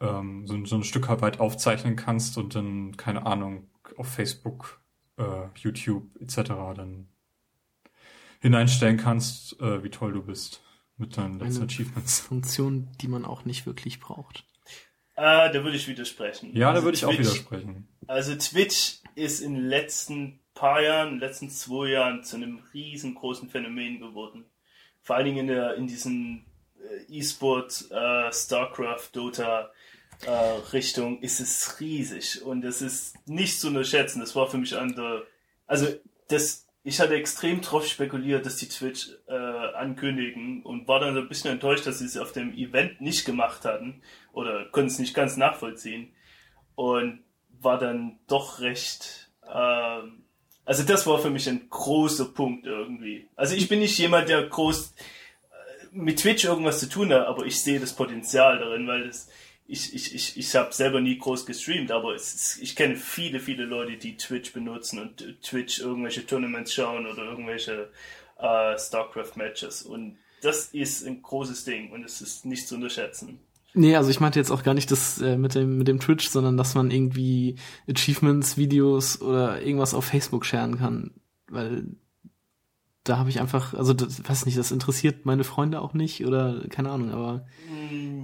ähm, so, so ein Stück weit aufzeichnen kannst und dann, keine Ahnung, auf Facebook, äh, YouTube etc. dann hineinstellen kannst, äh, wie toll du bist mit deinen letzten Eine- Achievements. Funktion, die man auch nicht wirklich braucht. Ah, da würde ich widersprechen. Ja, da Also würde ich auch Twitch- widersprechen. Also Twitch ist in den letzten paar Jahren, in den letzten zwei Jahren zu einem riesengroßen Phänomen geworden. Vor allen Dingen in, der, in diesen äh, E-Sport, äh, StarCraft, Dota äh, Richtung ist es riesig und es ist nicht zu unterschätzen. Das war für mich an der, also das, ich hatte extrem drauf spekuliert, dass die Twitch äh, ankündigen und war dann so ein bisschen enttäuscht, dass sie es auf dem Event nicht gemacht hatten oder konnten es nicht ganz nachvollziehen und war dann doch recht. Ähm, also das war für mich ein großer Punkt irgendwie. Also ich bin nicht jemand, der groß äh, mit Twitch irgendwas zu tun hat, aber ich sehe das Potenzial darin, weil das, ich, ich, ich, ich habe selber nie groß gestreamt, aber ist, ich kenne viele, viele Leute, die Twitch benutzen und äh, Twitch irgendwelche Tournaments schauen oder irgendwelche äh, StarCraft-Matches. Und das ist ein großes Ding und es ist nicht zu unterschätzen. Nee, also ich meinte jetzt auch gar nicht das äh, mit dem mit dem Twitch, sondern dass man irgendwie Achievements, Videos oder irgendwas auf Facebook sharen kann, weil da habe ich einfach, also das, weiß nicht, das interessiert meine Freunde auch nicht oder keine Ahnung, aber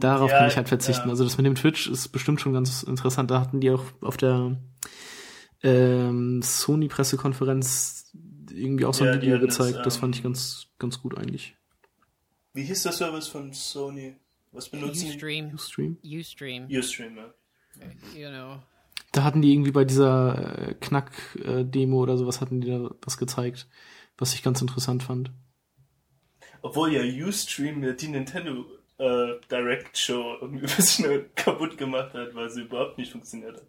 darauf Ja, kann ich halt verzichten. ja. Also das mit dem Twitch ist bestimmt schon ganz interessant. Da hatten die auch auf der ähm, Sony Pressekonferenz irgendwie auch so ein Ja, die Video hatten das, gezeigt. Das, fand ich ähm, ganz ganz gut eigentlich. Wie hieß der Service von Sony? Was benutzen die? Ustream. Ustream. Ustream. Ustream, ja. You know. Da hatten die irgendwie bei dieser äh, Knack-Demo oder sowas hatten die da was gezeigt, was ich ganz interessant fand. Obwohl ja Ustream ja die Nintendo äh, Direct Show irgendwie ein bisschen kaputt gemacht hat, weil sie überhaupt nicht funktioniert hat.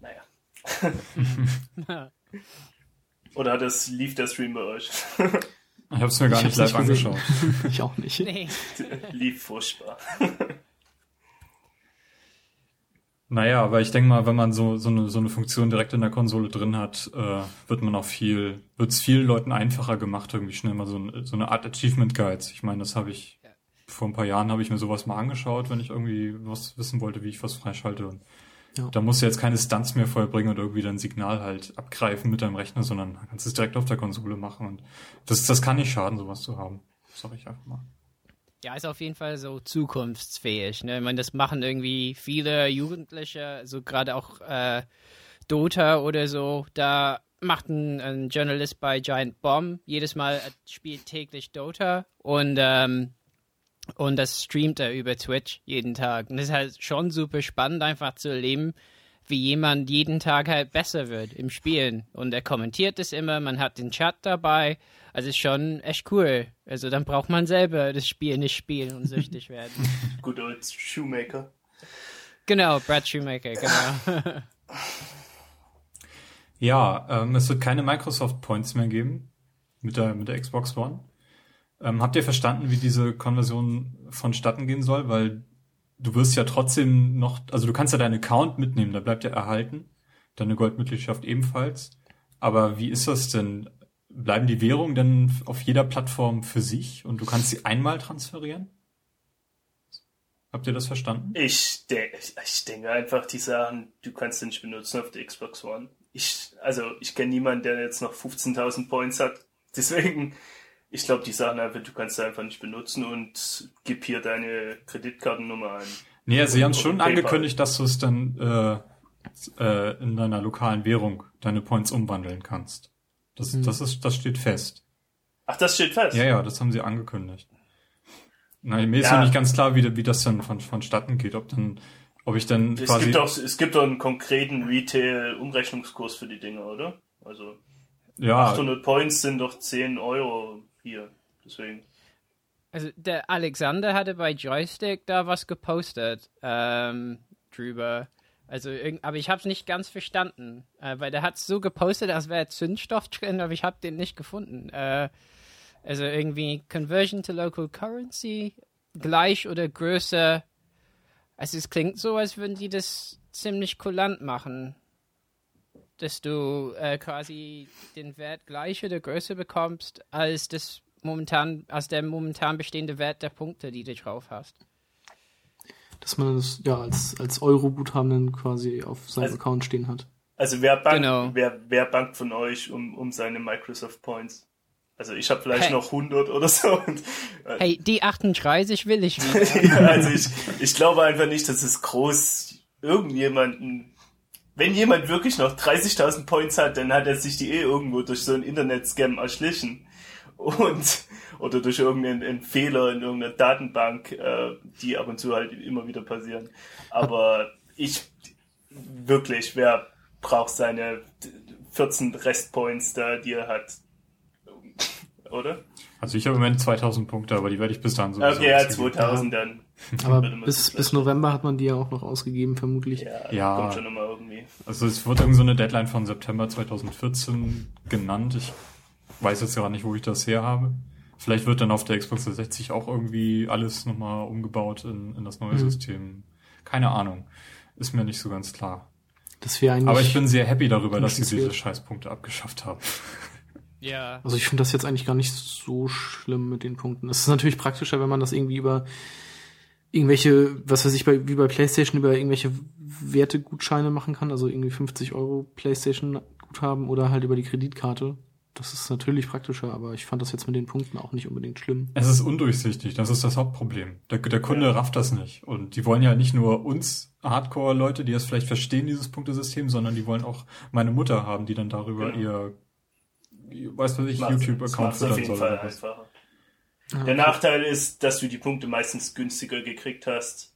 Naja. Oder hat das, lief der Stream bei euch? Ich habe es mir gar Ich nicht hab's live nicht angeschaut. ich auch nicht. nee. lief furchtbar. Naja, aber ich denke mal, wenn man so, so, eine, so eine Funktion direkt in der Konsole drin hat, äh, wird man auch viel, wird es vielen Leuten einfacher gemacht, irgendwie schnell mal so, ein, so eine Art Achievement Guides. Ich meine, das habe ich Ja. vor ein paar Jahren habe ich mir sowas mal angeschaut, wenn ich irgendwie was wissen wollte, wie ich was freischalte. Und Ja. da musst du jetzt keine Stunts mehr vollbringen und irgendwie dein Signal halt abgreifen mit deinem Rechner, sondern kannst es direkt auf der Konsole machen. Und das, das kann nicht schaden, sowas zu haben. Sag ich einfach mal. Ja, ist auf jeden Fall so zukunftsfähig. Ne? Ich meine, das machen irgendwie viele Jugendliche, so gerade auch äh, Dota oder so. Da macht ein, ein Journalist bei Giant Bomb jedes Mal äh, spielt täglich Dota und ähm, und das streamt er über Twitch jeden Tag. Und das ist halt schon super spannend, einfach zu erleben, wie jemand jeden Tag halt besser wird im Spielen. Und er kommentiert es immer, man hat den Chat dabei. Also ist schon echt cool. Also dann braucht man selber das Spiel nicht spielen und süchtig werden. Good old Shoemaker. genau, Brad Shoemaker, genau. Ja, ähm, es wird keine Microsoft Points mehr geben mit der, mit der Xbox One. Ähm, habt ihr verstanden, wie diese Konversion vonstatten gehen soll? Weil du wirst ja trotzdem noch, also du kannst ja deinen Account mitnehmen, da bleibt ja erhalten. Deine Goldmitgliedschaft ebenfalls. Aber wie ist das denn? Bleiben die Währungen denn auf jeder Plattform für sich und du kannst sie einmal transferieren? Habt ihr das verstanden? Ich, de ich denke einfach, die Sachen, du kannst den nicht benutzen auf der Xbox One. Ich, also, ich kenne niemanden, der jetzt noch 15.000 Points hat. Deswegen, ich glaube, die Sachen einfach, du kannst sie einfach nicht benutzen und gib hier deine Kreditkartennummer ein. Nee, also sie haben schon PayPal. angekündigt, dass du es dann äh, äh, in deiner lokalen Währung deine Points umwandeln kannst. Das, das ist, das steht fest. Ach, das steht fest. Ja, ja, das haben sie angekündigt. Na, mir ist Ja. noch nicht ganz klar, wie, wie das dann von, vonstatten geht, ob dann, ob ich dann Es quasi. gibt, doch, es gibt doch einen konkreten Retail-Umrechnungskurs für die Dinge, oder? Also, ja, 800 Points sind doch 10 Euro hier. Deswegen. Also der Alexander hatte bei Joystick da was gepostet ähm, drüber. Also, aber ich habe es nicht ganz verstanden, äh, weil der hat es so gepostet, als wäre Zündstoff drin, aber ich habe den nicht gefunden. Äh, also irgendwie Conversion to Local Currency gleich oder größer. Also es klingt so, als würden die das ziemlich kulant machen, dass du äh, quasi den Wert gleich oder größer bekommst als das momentan, als der momentan bestehende Wert der Punkte, die du drauf hast. Dass man das ja als, als Euro-Guthaben dann quasi auf seinem Also- Account stehen hat. Also wer bankt, Genau. wer, wer bankt von euch um, um seine Microsoft Points? Also ich habe vielleicht Hey. noch 100 oder so. Und, äh, Hey, die 38 will ich wieder. ja, also ich, ich glaube einfach nicht, dass es groß irgendjemanden... Wenn jemand wirklich noch 30.000 Points hat, dann hat er sich die eh irgendwo durch so einen Internet-Scam erschlichen. Und, oder durch irgendeinen einen Fehler in irgendeiner Datenbank, äh, die ab und zu halt immer wieder passieren. Aber ich, wirklich, wer braucht seine 14 Restpoints da, die er hat? Oder? also ich habe im Moment 2000 Punkte, aber die werde ich bis dahin sowieso Okay, ja, ausgeben. 2000 dann. Aber bis, bis November hat man die ja auch noch ausgegeben, vermutlich. Ja, Ja. kommt schon immer irgendwie. Also es wird irgend so eine Deadline von September 2014 genannt. Ich weiß jetzt gar nicht, wo ich das her habe. Vielleicht wird dann auf der Xbox 360 auch irgendwie alles nochmal umgebaut in, in das neue Mhm. System. Keine Ahnung. Ist mir nicht so ganz klar. Das wäre eigentlich. Aber ich bin sehr happy darüber, dass sie diese. Scheißpunkte abgeschafft haben. ja. Also ich finde das jetzt eigentlich gar nicht so schlimm mit den Punkten. Es ist natürlich praktischer, wenn man das irgendwie über irgendwelche, was weiß ich, bei, wie bei PlayStation über irgendwelche Wertegutscheine machen kann, also irgendwie 50 Euro PlayStation Guthaben oder halt über die Kreditkarte. Das ist natürlich praktischer, aber ich fand das jetzt mit den Punkten auch nicht unbedingt schlimm. Es ist undurchsichtig, das ist das Hauptproblem. Der, der Kunde Ja. rafft das nicht. Und die wollen ja nicht nur uns Hardcore-Leute, die das vielleicht verstehen, dieses Punktesystem, sondern die wollen auch meine Mutter haben, die dann darüber Genau. ihr, weißt du, ich YouTube-Account füttern soll. Fall oder was. einfacher. Ah, Der Nachteil ist, dass du die Punkte meistens günstiger gekriegt hast,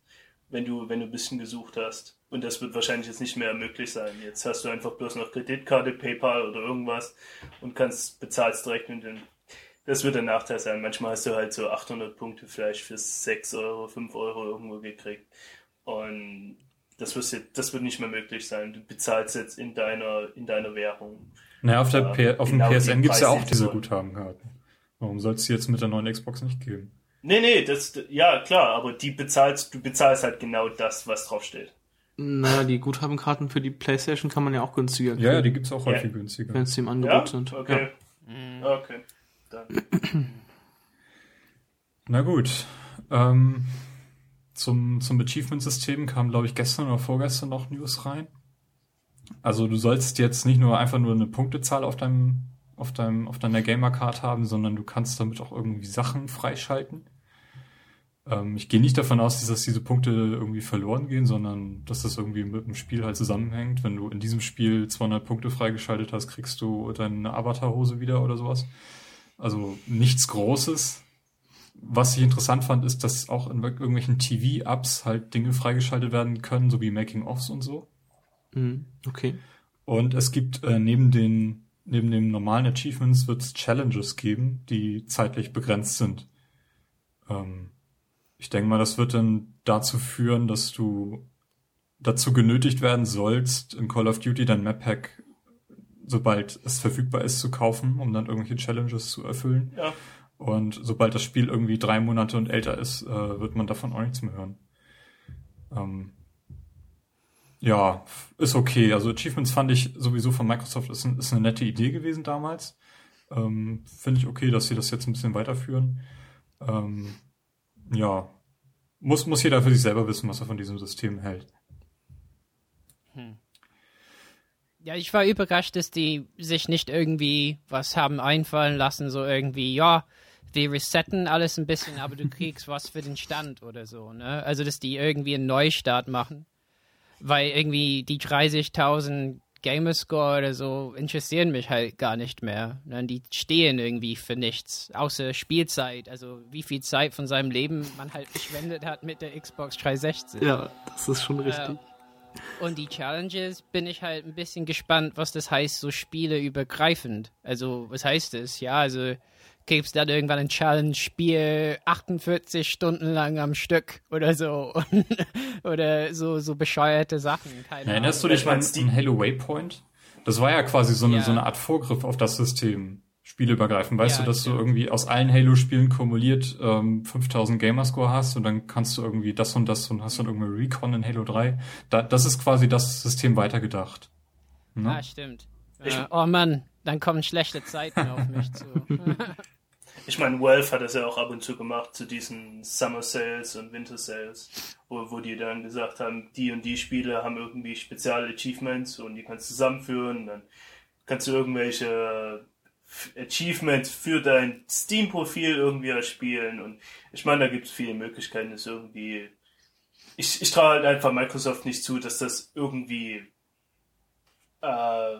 wenn du, wenn du ein bisschen gesucht hast. Und das wird wahrscheinlich jetzt nicht mehr möglich sein. Jetzt hast du einfach bloß noch Kreditkarte, PayPal oder irgendwas und kannst bezahlst direkt mit den. Das wird der Nachteil sein. Manchmal hast du halt so 800 Punkte vielleicht für 6 Euro, 5 Euro irgendwo gekriegt. Und das wird, jetzt, das wird nicht mehr möglich sein. Du bezahlst jetzt in deiner, in deiner Währung. Naja, auf, der P auf genau dem PSN gibt es ja auch diese Guthabenkarten. Warum soll es die jetzt mit der neuen Xbox nicht geben? Nee, nee, das, ja, klar, aber die bezahlst, du bezahlst halt genau das, was draufsteht. Naja, die Guthabenkarten für die Playstation kann man ja auch günstiger kriegen. Ja, ja die gibt's auch häufig ja. günstiger. Wenn sie im Angebot ja? sind. Okay. Ja. Okay. Dann. Na gut. Ähm, zum, zum Achievement-System kam, glaube ich, gestern oder vorgestern noch News rein. Also du sollst jetzt nicht nur einfach nur eine Punktezahl auf deinem, auf deinem, auf deiner Gamer-Card haben, sondern du kannst damit auch irgendwie Sachen freischalten. Ähm, ich gehe nicht davon aus, dass diese Punkte irgendwie verloren gehen, sondern dass das irgendwie mit dem Spiel halt zusammenhängt. Wenn du in diesem Spiel 200 Punkte freigeschaltet hast, kriegst du deine Avatar-Hose wieder oder sowas. Also nichts Großes. Was ich interessant fand, ist, dass auch in irgendwelchen TV-Apps halt Dinge freigeschaltet werden können, so wie Making-ofs und so. Mhm, okay. Und es gibt äh, neben den neben den normalen Achievements wird es Challenges geben, die zeitlich begrenzt sind. Ähm, ich denke mal, das wird dann dazu führen, dass du dazu genötigt werden sollst, in Call of Duty dein Map Pack, sobald es verfügbar ist, zu kaufen, um dann irgendwelche Challenges zu erfüllen. Ja. Und sobald das Spiel irgendwie drei Monate und älter ist, äh, wird man davon auch nichts mehr hören. Ähm, ja, ist okay. Also Achievements fand ich sowieso von Microsoft ist, ein, ist eine nette Idee gewesen damals. Ähm, Finde ich okay, dass sie das jetzt ein bisschen weiterführen. Ähm, ja, muss, muss jeder für sich selber wissen, was er von diesem System hält. Hm. Ja, ich war überrascht, dass die sich nicht irgendwie was haben einfallen lassen, so irgendwie, ja, wir resetten alles ein bisschen, aber du kriegst was für den Stand oder so, ne? Also, dass die irgendwie einen Neustart machen. Weil irgendwie die 30.000 Gamerscore oder so interessieren mich halt gar nicht mehr. Ne? Die stehen irgendwie für nichts, außer Spielzeit. Also wie viel Zeit von seinem Leben man halt verschwendet hat mit der Xbox 360. Ja, das ist schon richtig. Äh, und die Challenges bin ich halt ein bisschen gespannt, was das heißt, so Spiele übergreifend. Also was heißt das? Ja, also gibt es dann irgendwann ein Challenge-Spiel 48 Stunden lang am Stück oder so. oder so, so bescheuerte Sachen. Keine Erinnerst Ahnung. du dich mal an Halo Waypoint? Das war ja quasi so eine, ja. so eine Art Vorgriff auf das System. Spieleübergreifend. Weißt ja, du, dass ja. du irgendwie aus allen Halo-Spielen kumuliert ähm, 5000 Gamerscore hast und dann kannst du irgendwie das und das und hast dann irgendwie Recon in Halo 3. Da, das ist quasi das System weitergedacht. Ne? Ah, stimmt. Äh, oh Mann, dann kommen schlechte Zeiten auf mich zu. Ich meine, Valve hat das ja auch ab und zu gemacht zu diesen Summer Sales und Winter Sales, wo, wo die dann gesagt haben, die und die Spiele haben irgendwie spezielle Achievements und die kannst du zusammenführen. Dann kannst du irgendwelche Achievements für dein Steam-Profil irgendwie erspielen. Und ich meine, da gibt es viele Möglichkeiten, das irgendwie. Ich, ich traue halt einfach Microsoft nicht zu, dass das irgendwie äh,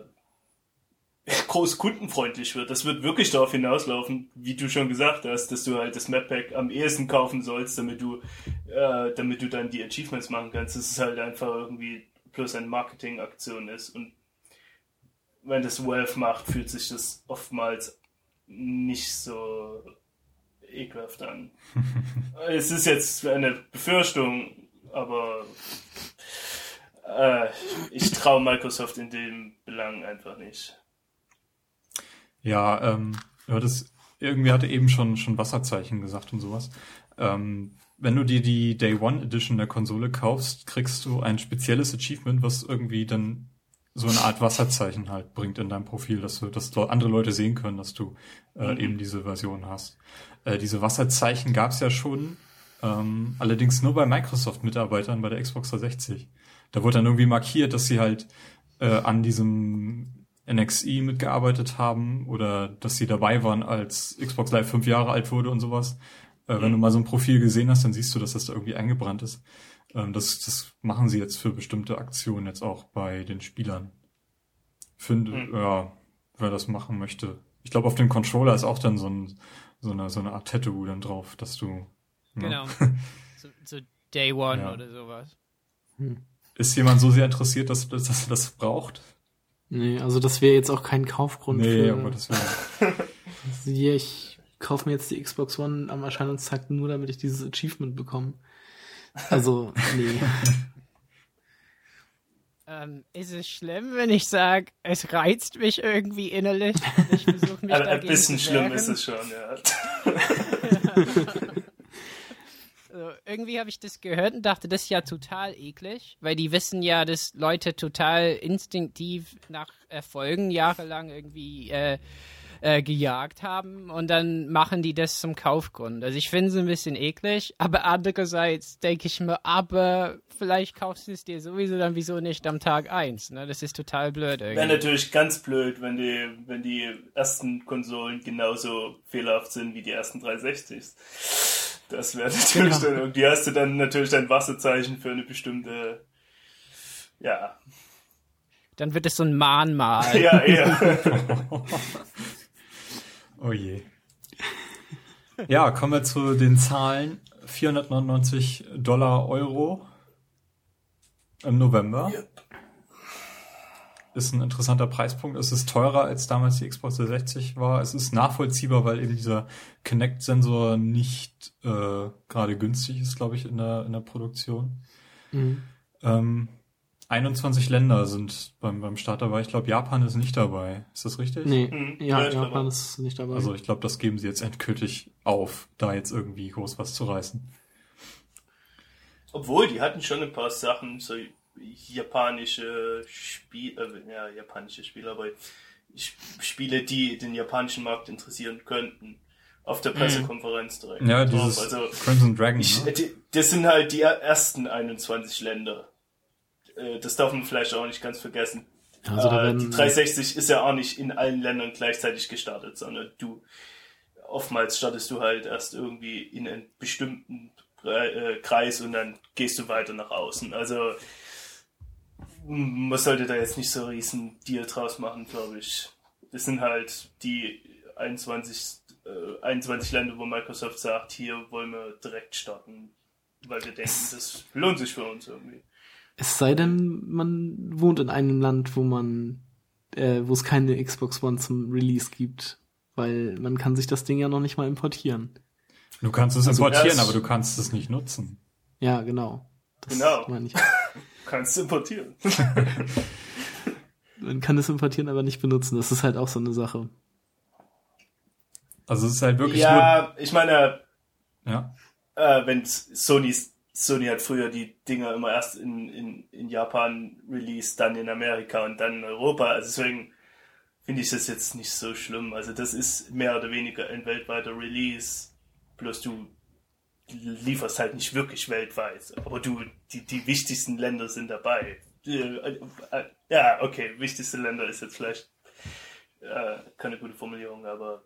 groß kundenfreundlich wird. Das wird wirklich darauf hinauslaufen, wie du schon gesagt hast, dass du halt das Map Pack am ehesten kaufen sollst, damit du, äh, damit du dann die Achievements machen kannst. Das ist halt einfach irgendwie plus eine Marketingaktion ist. Und wenn das Valve macht, fühlt sich das oftmals nicht so ekelhaft an. es ist jetzt eine Befürchtung, aber äh, ich traue Microsoft in dem Belang einfach nicht. Ja, ähm, du hattest, irgendwie hatte eben schon, schon Wasserzeichen gesagt und sowas. Ähm, wenn du dir die Day One Edition der Konsole kaufst, kriegst du ein spezielles Achievement, was irgendwie dann so eine Art Wasserzeichen halt bringt in deinem Profil, dass du, dass andere Leute sehen können, dass du äh, mhm. eben diese Version hast. Äh, diese Wasserzeichen gab's ja schon, ähm, allerdings nur bei Microsoft-Mitarbeitern bei der Xbox 360. Da wurde dann irgendwie markiert, dass sie halt äh, an diesem NXI mitgearbeitet haben oder dass sie dabei waren, als Xbox Live fünf Jahre alt wurde und sowas. Äh, wenn du mal so ein Profil gesehen hast, dann siehst du, dass das da irgendwie eingebrannt ist. Ähm, das, das machen sie jetzt für bestimmte Aktionen jetzt auch bei den Spielern. Finde, mhm. ja, wer das machen möchte. Ich glaube, auf dem Controller ist auch dann so ein, so eine, so eine Art Tattoo dann drauf, dass du. ne? Genau. so, so Day One Ja. oder sowas. Ist jemand so sehr interessiert, dass, dass er das braucht? Nee, also das wäre jetzt auch kein Kaufgrund Nee, für. um Gottes Willen. Ja, ich kaufe mir jetzt die Xbox One am Erscheinungstag nur, damit ich dieses Achievement bekomme. Also, nee. Ähm, ist es schlimm, wenn ich sage, es reizt mich irgendwie innerlich und ich versuche mich Also ein bisschen zu schlimm ist es schon, ja. Also, irgendwie habe ich das gehört und dachte, das ist ja total eklig, weil die wissen ja, dass Leute total instinktiv nach Erfolgen jahrelang irgendwie äh, äh, gejagt haben und dann machen die das zum Kaufgrund. Also ich finde es ein bisschen eklig, aber andererseits denke ich mir, aber vielleicht kaufst du es dir sowieso dann wieso nicht am Tag eins. Ne? Das ist total blöd Wäre natürlich ganz blöd, wenn die, wenn die ersten Konsolen genauso fehlerhaft sind wie die ersten 360s. Das wäre natürlich Genau. dann, und die hast du dann natürlich dein Wasserzeichen für eine bestimmte, ja, Dann wird es so ein Mahnmal. ja, eher. Oh je. Ja, kommen wir zu den Zahlen. 499 Dollar Euro im November. Ist ein interessanter Preispunkt. Es ist teurer als damals die Xbox 360 war. Es ist nachvollziehbar, weil eben dieser Kinect-Sensor nicht äh, gerade günstig ist, glaube ich, in der, in der Produktion. Mhm. Ähm, 21 Länder sind beim, beim Start dabei. Ich glaube, Japan ist nicht dabei. Ist das richtig? Nee, Mhm. ja, Ja, Japan ist nicht dabei. Also ich glaube, das geben sie jetzt endgültig auf, da jetzt irgendwie groß was zu reißen. Obwohl, die hatten schon ein paar Sachen, so japanische Spiele, äh, ja, japanische Spiele, aber Sp- Spiele, die den japanischen Markt interessieren könnten, auf der Pressekonferenz direkt. Ja, dieses Also, Crimson Dragon. ich, ne? die, das sind halt die ersten 21 Länder. Äh, Das darf man vielleicht auch nicht ganz vergessen. Also da Äh, werden- die 360 ist ja auch nicht in allen Ländern gleichzeitig gestartet, sondern du oftmals startest du halt erst irgendwie in einen bestimmten Kreis und dann gehst du weiter nach außen. Also man sollte da jetzt nicht so riesen Deal draus machen, glaube ich. Das sind halt die 21, äh, 21 Länder, wo Microsoft sagt, hier wollen wir direkt starten, weil wir denken, das lohnt sich für uns irgendwie. Es sei denn, man wohnt in einem Land, wo man, äh, wo es keine Xbox One zum Release gibt, weil man kann sich das Ding ja noch nicht mal importieren. Du kannst es Also importieren, aber du kannst es nicht nutzen. Ja, genau. Das Genau. meine ich. Kannst du importieren. Man kann es importieren, aber nicht benutzen. Das ist halt auch so eine Sache. Also es ist halt wirklich ja, ich meine. Ja. äh, wenn Sony, Sony hat früher die Dinger immer erst in, in, in Japan released, dann in Amerika und dann in Europa. Also deswegen finde ich das jetzt nicht so schlimm. Also das ist mehr oder weniger ein weltweiter Release. Bloß du lieferst halt nicht wirklich weltweit. Aber du, die, die wichtigsten Länder sind dabei. Äh, äh, äh, Ja, okay, wichtigste Länder ist jetzt vielleicht äh, keine gute Formulierung, aber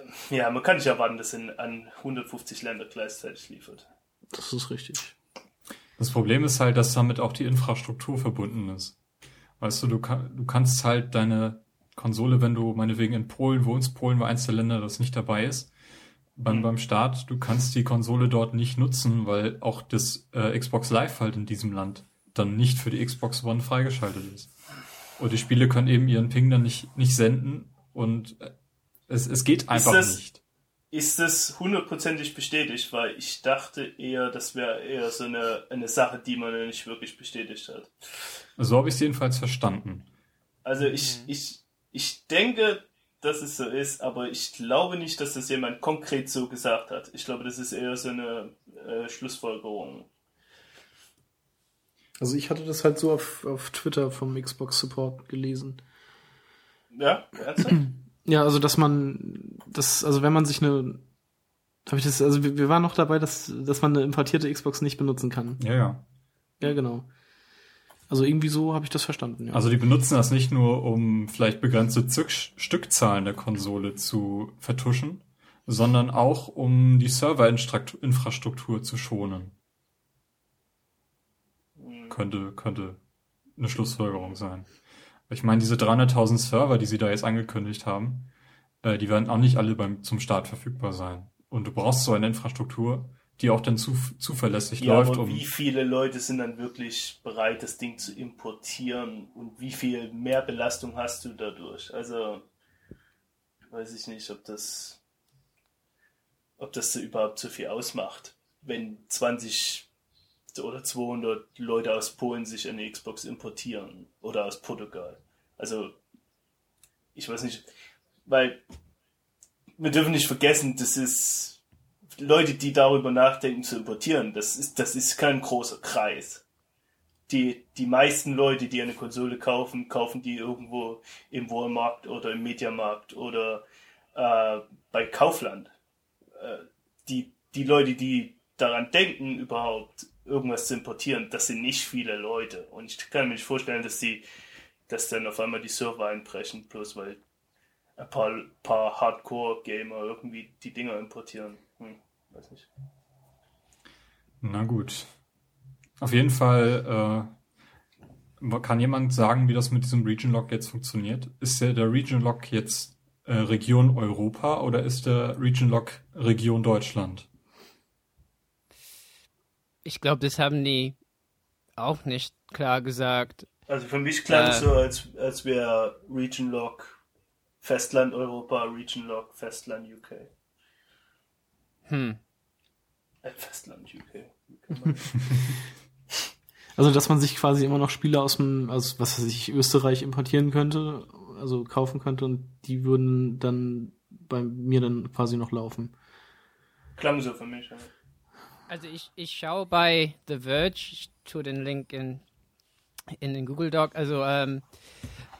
ähm, ja, man kann nicht erwarten, dass in an 150 Länder gleichzeitig liefert. Das ist richtig. Das Problem ist halt, dass damit auch die Infrastruktur verbunden ist. Weißt du, du, kann, du kannst halt deine Konsole, wenn du meinetwegen in Polen wohnst, Polen war eins der Länder, das nicht dabei ist, beim, Mhm. beim Start, du kannst die Konsole dort nicht nutzen, weil auch das äh, Xbox Live halt in diesem Land dann nicht für die Xbox One freigeschaltet ist. Und die Spiele können eben ihren Ping dann nicht, nicht senden und äh, es, es geht einfach das- nicht. Ist das hundertprozentig bestätigt? Weil ich dachte eher, das wäre eher so eine, eine Sache, die man nicht wirklich bestätigt hat. So habe ich es jedenfalls verstanden. Also ich, ich, ich denke, dass es so ist, aber ich glaube nicht, dass das jemand konkret so gesagt hat. Ich glaube, das ist eher so eine äh, Schlussfolgerung. Also ich hatte das halt so auf, auf Twitter vom Xbox Support gelesen. Ja, ernsthaft? Ja, also dass man das, also wenn man sich eine, habe ich das, also wir, wir waren noch dabei, dass, dass man eine importierte Xbox nicht benutzen kann. Ja, ja. Ja, genau. Also irgendwie so habe ich das verstanden. Ja. Also die benutzen das nicht nur, um vielleicht begrenzte Zück Stückzahlen der Konsole zu vertuschen, sondern auch, um die Serverinfrastruktur zu schonen. Könnte, könnte eine Schlussfolgerung sein. Ich meine, diese 300.000 Server, die sie da jetzt angekündigt haben, äh, die werden auch nicht alle beim, zum Start verfügbar sein. Und du brauchst so eine Infrastruktur, die auch dann zu, zuverlässig Ja, läuft. aber wie viele Leute sind dann wirklich bereit, das Ding zu importieren und wie viel mehr Belastung hast du dadurch? Also, weiß ich nicht, ob das, ob das so überhaupt so viel ausmacht, wenn 20 oder 200 Leute aus Polen sich eine Xbox importieren oder aus Portugal. Also, ich weiß nicht, weil wir dürfen nicht vergessen, das ist Leute, die darüber nachdenken zu importieren, das ist, das ist kein großer Kreis. Die, die meisten Leute, die eine Konsole kaufen, kaufen die irgendwo im Walmart oder im Mediamarkt oder äh, bei Kaufland. Äh, die, die Leute, die daran denken, überhaupt irgendwas zu importieren, das sind nicht viele Leute. Und ich kann mir nicht vorstellen, dass die, dass dann auf einmal die Server einbrechen, bloß weil ein paar, paar Hardcore-Gamer irgendwie die Dinger importieren. Weiß nicht. na gut. Auf jeden Fall äh, kann jemand sagen, wie das mit diesem Region Lock jetzt funktioniert. Ist der, der Region Lock jetzt äh, Region Europa oder ist der Region Lock Region Deutschland? Ich glaube, das haben die auch nicht klar gesagt. Also für mich klang Äh. es so, als, als wäre Region Lock Festland Europa, Region Lock Festland UK. Hm. Äh, Festland UK. Also, dass man sich quasi immer noch Spiele aus dem, aus was weiß ich, Österreich importieren könnte, also kaufen könnte und die würden dann bei mir dann quasi noch laufen. klang so für mich. Ja. Also ich, ich schaue bei The Verge, ich tue den Link in, in den Google Doc, also ähm,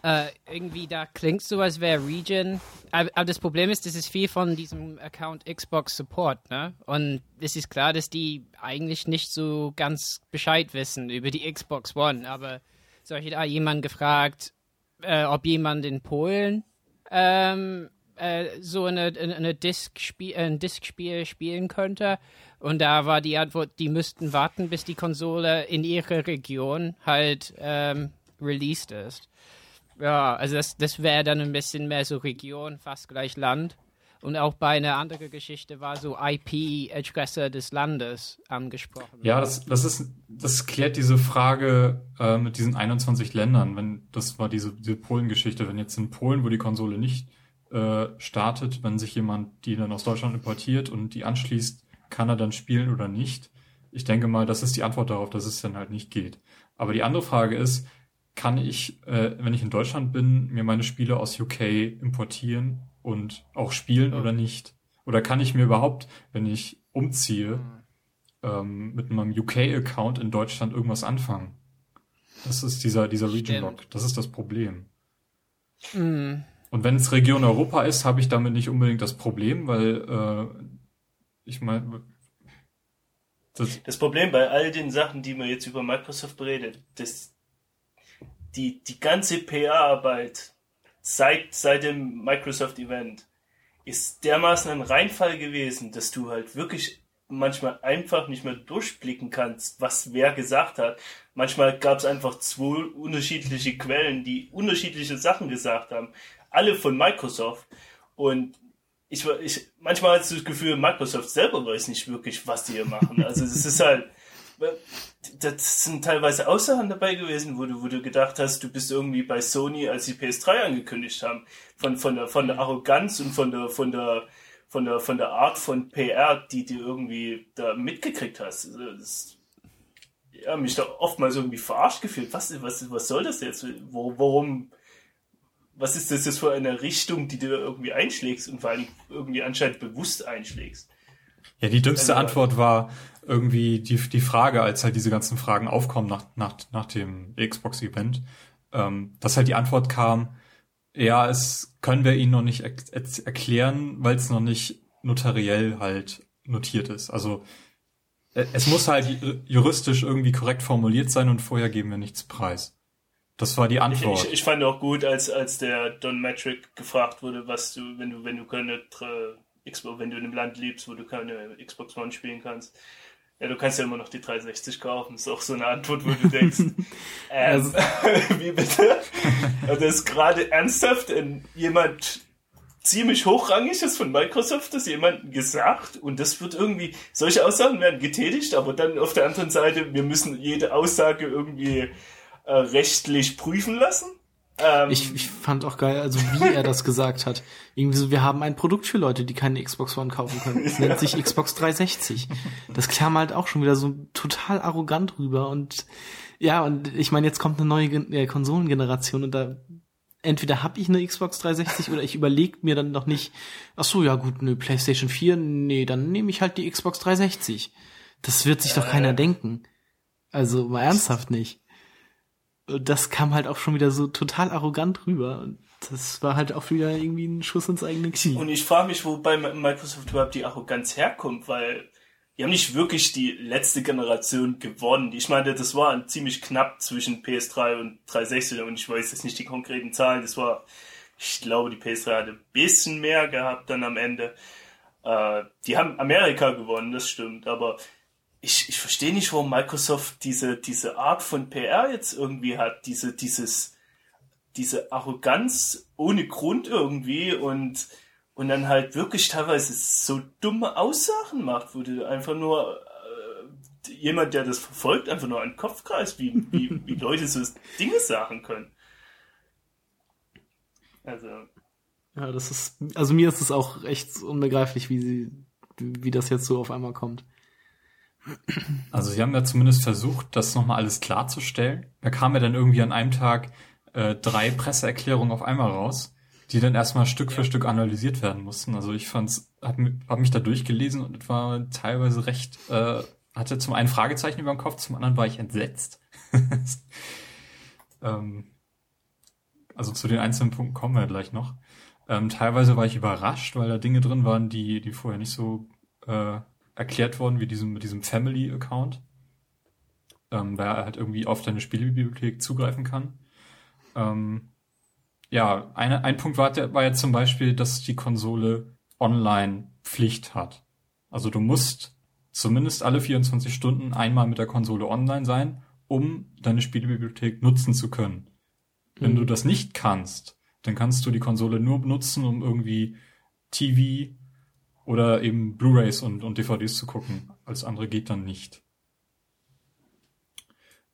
äh, irgendwie da klingt so, als wäre Region, aber, aber das Problem ist, das ist viel von diesem Account Xbox Support, ne? Und es ist klar, dass die eigentlich nicht so ganz Bescheid wissen über die Xbox One, aber solche da jemand gefragt, äh, ob jemand in Polen ähm, äh, so eine, eine, eine Disk-Spiel, ein Disk-Spiel spielen könnte. Und da war die Antwort, die müssten warten, bis die Konsole in ihrer Region halt ähm, released ist. Ja, also das, das wäre dann ein bisschen mehr so Region, fast gleich Land. Und auch bei einer anderen Geschichte war so IP-Adresse des Landes angesprochen. Ja, das, das ist, das klärt diese Frage äh, mit diesen 21 Ländern. Wenn das war diese, diese Polen-Geschichte, wenn jetzt in Polen, wo die Konsole nicht äh, startet, wenn sich jemand die dann aus Deutschland importiert und die anschließt, kann er dann spielen oder nicht? Ich denke mal, das ist die Antwort darauf, dass es dann halt nicht geht. Aber die andere Frage ist, kann ich, äh, wenn ich in Deutschland bin, mir meine Spiele aus UK importieren und auch spielen oder nicht? Oder kann ich mir überhaupt, wenn ich umziehe, ähm, mit meinem UK-Account in Deutschland irgendwas anfangen? Das ist dieser, dieser Region Stimmt. Lock. Das ist das Problem. Mm, Und wenn es Region Europa ist, habe ich damit nicht unbedingt das Problem, weil äh, ich meine, das, Das Problem bei all den Sachen, die man jetzt über Microsoft beredet, das, die, die ganze PR-Arbeit seit, seit dem Microsoft-Event ist dermaßen ein Reinfall gewesen, dass du halt wirklich manchmal einfach nicht mehr durchblicken kannst, was wer gesagt hat. Manchmal gab es einfach zwei unterschiedliche Quellen, die unterschiedliche Sachen gesagt haben. Alle von Microsoft. Und ich, ich manchmal hast du das Gefühl, Microsoft selber weiß nicht wirklich, was die hier machen. Also es ist halt, das sind teilweise Aussagen dabei gewesen, wo du, wo du gedacht hast, du bist irgendwie bei Sony, als die PS3 angekündigt haben, von, von der, von der Arroganz und von der, von der, von der, von der Art von PR, die du irgendwie da mitgekriegt hast. Also das, ja, mich da oftmals irgendwie verarscht gefühlt. Was, was, was soll das jetzt? Wo, warum, was ist das jetzt für eine Richtung, die du irgendwie einschlägst und vor allem irgendwie anscheinend bewusst einschlägst? Ja, die dümmste Antwort war irgendwie die, die Frage, als halt diese ganzen Fragen aufkommen nach, nach, nach dem Xbox-Event, ähm, dass halt die Antwort kam, ja, es können wir Ihnen noch nicht er er- erklären, weil es noch nicht notariell halt notiert ist. Also äh, es muss halt ju- juristisch irgendwie korrekt formuliert sein und vorher geben wir nichts preis. Das war die Ich, Antwort. ich, ich fand auch gut, als, als der Don Metric gefragt wurde, was du, wenn du, wenn du keine Xbox, wenn du in einem Land lebst, wo du keine Xbox One spielen kannst, ja, du kannst ja immer noch die 360 kaufen. Das ist auch so eine Antwort, wo du denkst, ähm, wie bitte? Also das ist gerade ernsthaft, wenn jemand ziemlich hochrangig ist von Microsoft, das jemandem gesagt und das wird irgendwie, solche Aussagen werden getätigt, aber dann auf der anderen Seite, wir müssen jede Aussage irgendwie äh, rechtlich prüfen lassen. Ähm, ich, ich fand auch geil, also wie er das gesagt hat. Irgendwie so, wir haben ein Produkt für Leute, die keine Xbox One kaufen können. Das nennt sich Xbox 360. Das kam halt auch schon wieder so total arrogant rüber und ja, und ich meine, jetzt kommt eine neue äh, Konsolengeneration und da entweder habe ich eine Xbox 360 oder ich überlege mir dann noch nicht, ach so, ja gut, eine PlayStation 4, nee, dann nehme ich halt die Xbox 360. Das wird sich äh, doch keiner denken. Also mal ernsthaft nicht. Das kam halt auch schon wieder so total arrogant rüber. Und das war halt auch wieder irgendwie ein Schuss ins eigene Knie. Und ich frage mich, wo bei Microsoft überhaupt die Arroganz herkommt, weil die haben nicht wirklich die letzte Generation gewonnen. Ich meine, das war ziemlich knapp zwischen PS3 und 360 und ich weiß jetzt nicht die konkreten Zahlen. Das war, ich glaube, die PS3 hatte ein bisschen mehr gehabt dann am Ende. Äh, die haben Amerika gewonnen, das stimmt, aber ich, ich verstehe nicht, warum Microsoft diese, diese Art von PR jetzt irgendwie hat, diese, dieses, diese Arroganz ohne Grund irgendwie und und dann halt wirklich teilweise so dumme Aussagen macht, wo du einfach nur äh, jemand, der das verfolgt, einfach nur einen Kopf kreist, wie, wie, wie Leute so Dinge sagen können. Also. Ja, das ist, also mir ist es auch echt unbegreiflich, wie sie, wie das jetzt so auf einmal kommt. Also sie haben ja zumindest versucht, das nochmal alles klarzustellen. Da kam ja dann irgendwie an einem Tag äh, drei Presseerklärungen auf einmal raus die dann erstmal Stück für Stück analysiert werden mussten. Also ich fand's, hab, hab mich da durchgelesen und war teilweise recht, äh, hatte zum einen Fragezeichen über dem Kopf, zum anderen war ich entsetzt. ähm, also zu den einzelnen Punkten kommen wir gleich noch. Ähm, teilweise war ich überrascht, weil da Dinge drin waren, die, die vorher nicht so äh, erklärt wurden, wie diesem, mit diesem Family-Account. Ähm, weil er halt irgendwie auf deine Spielebibliothek zugreifen kann. Ähm, ja, eine, ein Punkt war, war jetzt zum Beispiel, dass die Konsole Online-Pflicht hat. Also du musst zumindest alle 24 Stunden einmal mit der Konsole online sein, um deine Spielebibliothek nutzen zu können. Wenn mhm. du das nicht kannst, dann kannst du die Konsole nur benutzen, um irgendwie TV oder eben Blu-rays und, und DVDs zu gucken. Alles andere geht dann nicht.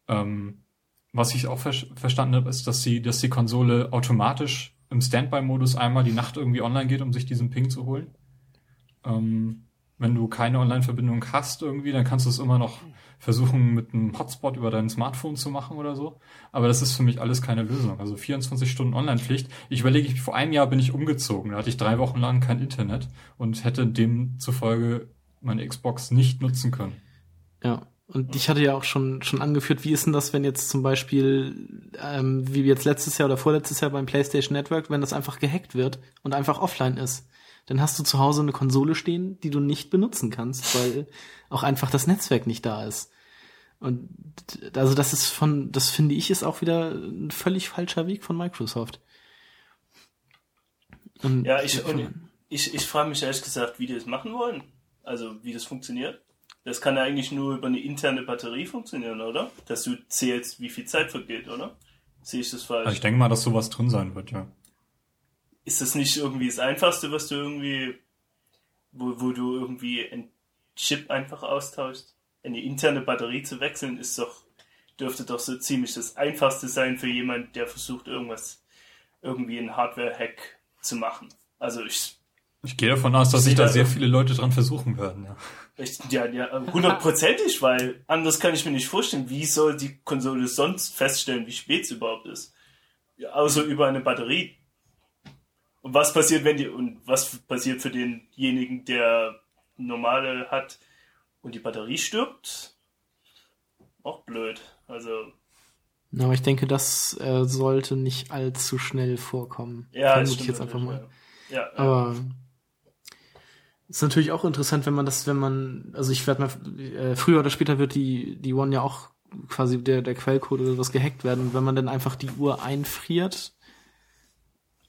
Ähm, was ich auch ver verstanden habe, ist, dass die, dass die Konsole automatisch im Standby-Modus einmal die Nacht irgendwie online geht, um sich diesen Ping zu holen. Ähm, wenn du keine Online-Verbindung hast irgendwie, dann kannst du es immer noch versuchen, mit einem Hotspot über dein Smartphone zu machen oder so. Aber das ist für mich alles keine Lösung. Also 24 Stunden Online-Pflicht. Ich überlege, vor einem Jahr bin ich umgezogen. Da hatte ich drei Wochen lang kein Internet und hätte demzufolge meine Xbox nicht nutzen können. Ja. Und ich hatte ja auch schon, schon angeführt, wie ist denn das, wenn jetzt zum Beispiel, ähm, wie jetzt letztes Jahr oder vorletztes Jahr beim PlayStation Network, wenn das einfach gehackt wird und einfach offline ist? Dann hast du zu Hause eine Konsole stehen, die du nicht benutzen kannst, weil auch einfach das Netzwerk nicht da ist. Und also das ist von, das finde ich, ist auch wieder ein völlig falscher Weg von Microsoft. Und ja, ich, und ich, ich frage mich ehrlich gesagt, wie die das machen wollen. Also wie das funktioniert. Das kann ja eigentlich nur über eine interne Batterie funktionieren, oder? Dass du zählst, wie viel Zeit vergeht, oder? Sehe ich das falsch? Also ich denke mal, dass sowas drin sein wird, ja. Ist das nicht irgendwie das Einfachste, was du irgendwie, wo, wo du irgendwie einen Chip einfach austauschst? Eine interne Batterie zu wechseln ist doch, dürfte doch so ziemlich das Einfachste sein für jemand, der versucht, irgendwas, irgendwie einen Hardware-Hack zu machen. Also ich ich gehe davon aus, dass sich da sehr viele Leute dran versuchen werden. Ja. Ja, ja, hundertprozentig, weil anders kann ich mir nicht vorstellen, wie soll die Konsole sonst feststellen, wie spät es überhaupt ist. Ja, außer über eine Batterie. Und was passiert, wenn die, und was passiert für denjenigen, der normale hat und die Batterie stirbt? Auch blöd. Also. Aber ich denke, das äh, sollte nicht allzu schnell vorkommen. Ja, das ich jetzt einfach mal. Ja, Aber ist natürlich auch interessant, wenn man das, wenn man, also ich werde mal, äh, früher oder später wird die, die One ja auch quasi der, der Quellcode oder was gehackt werden. Wenn man dann einfach die Uhr einfriert,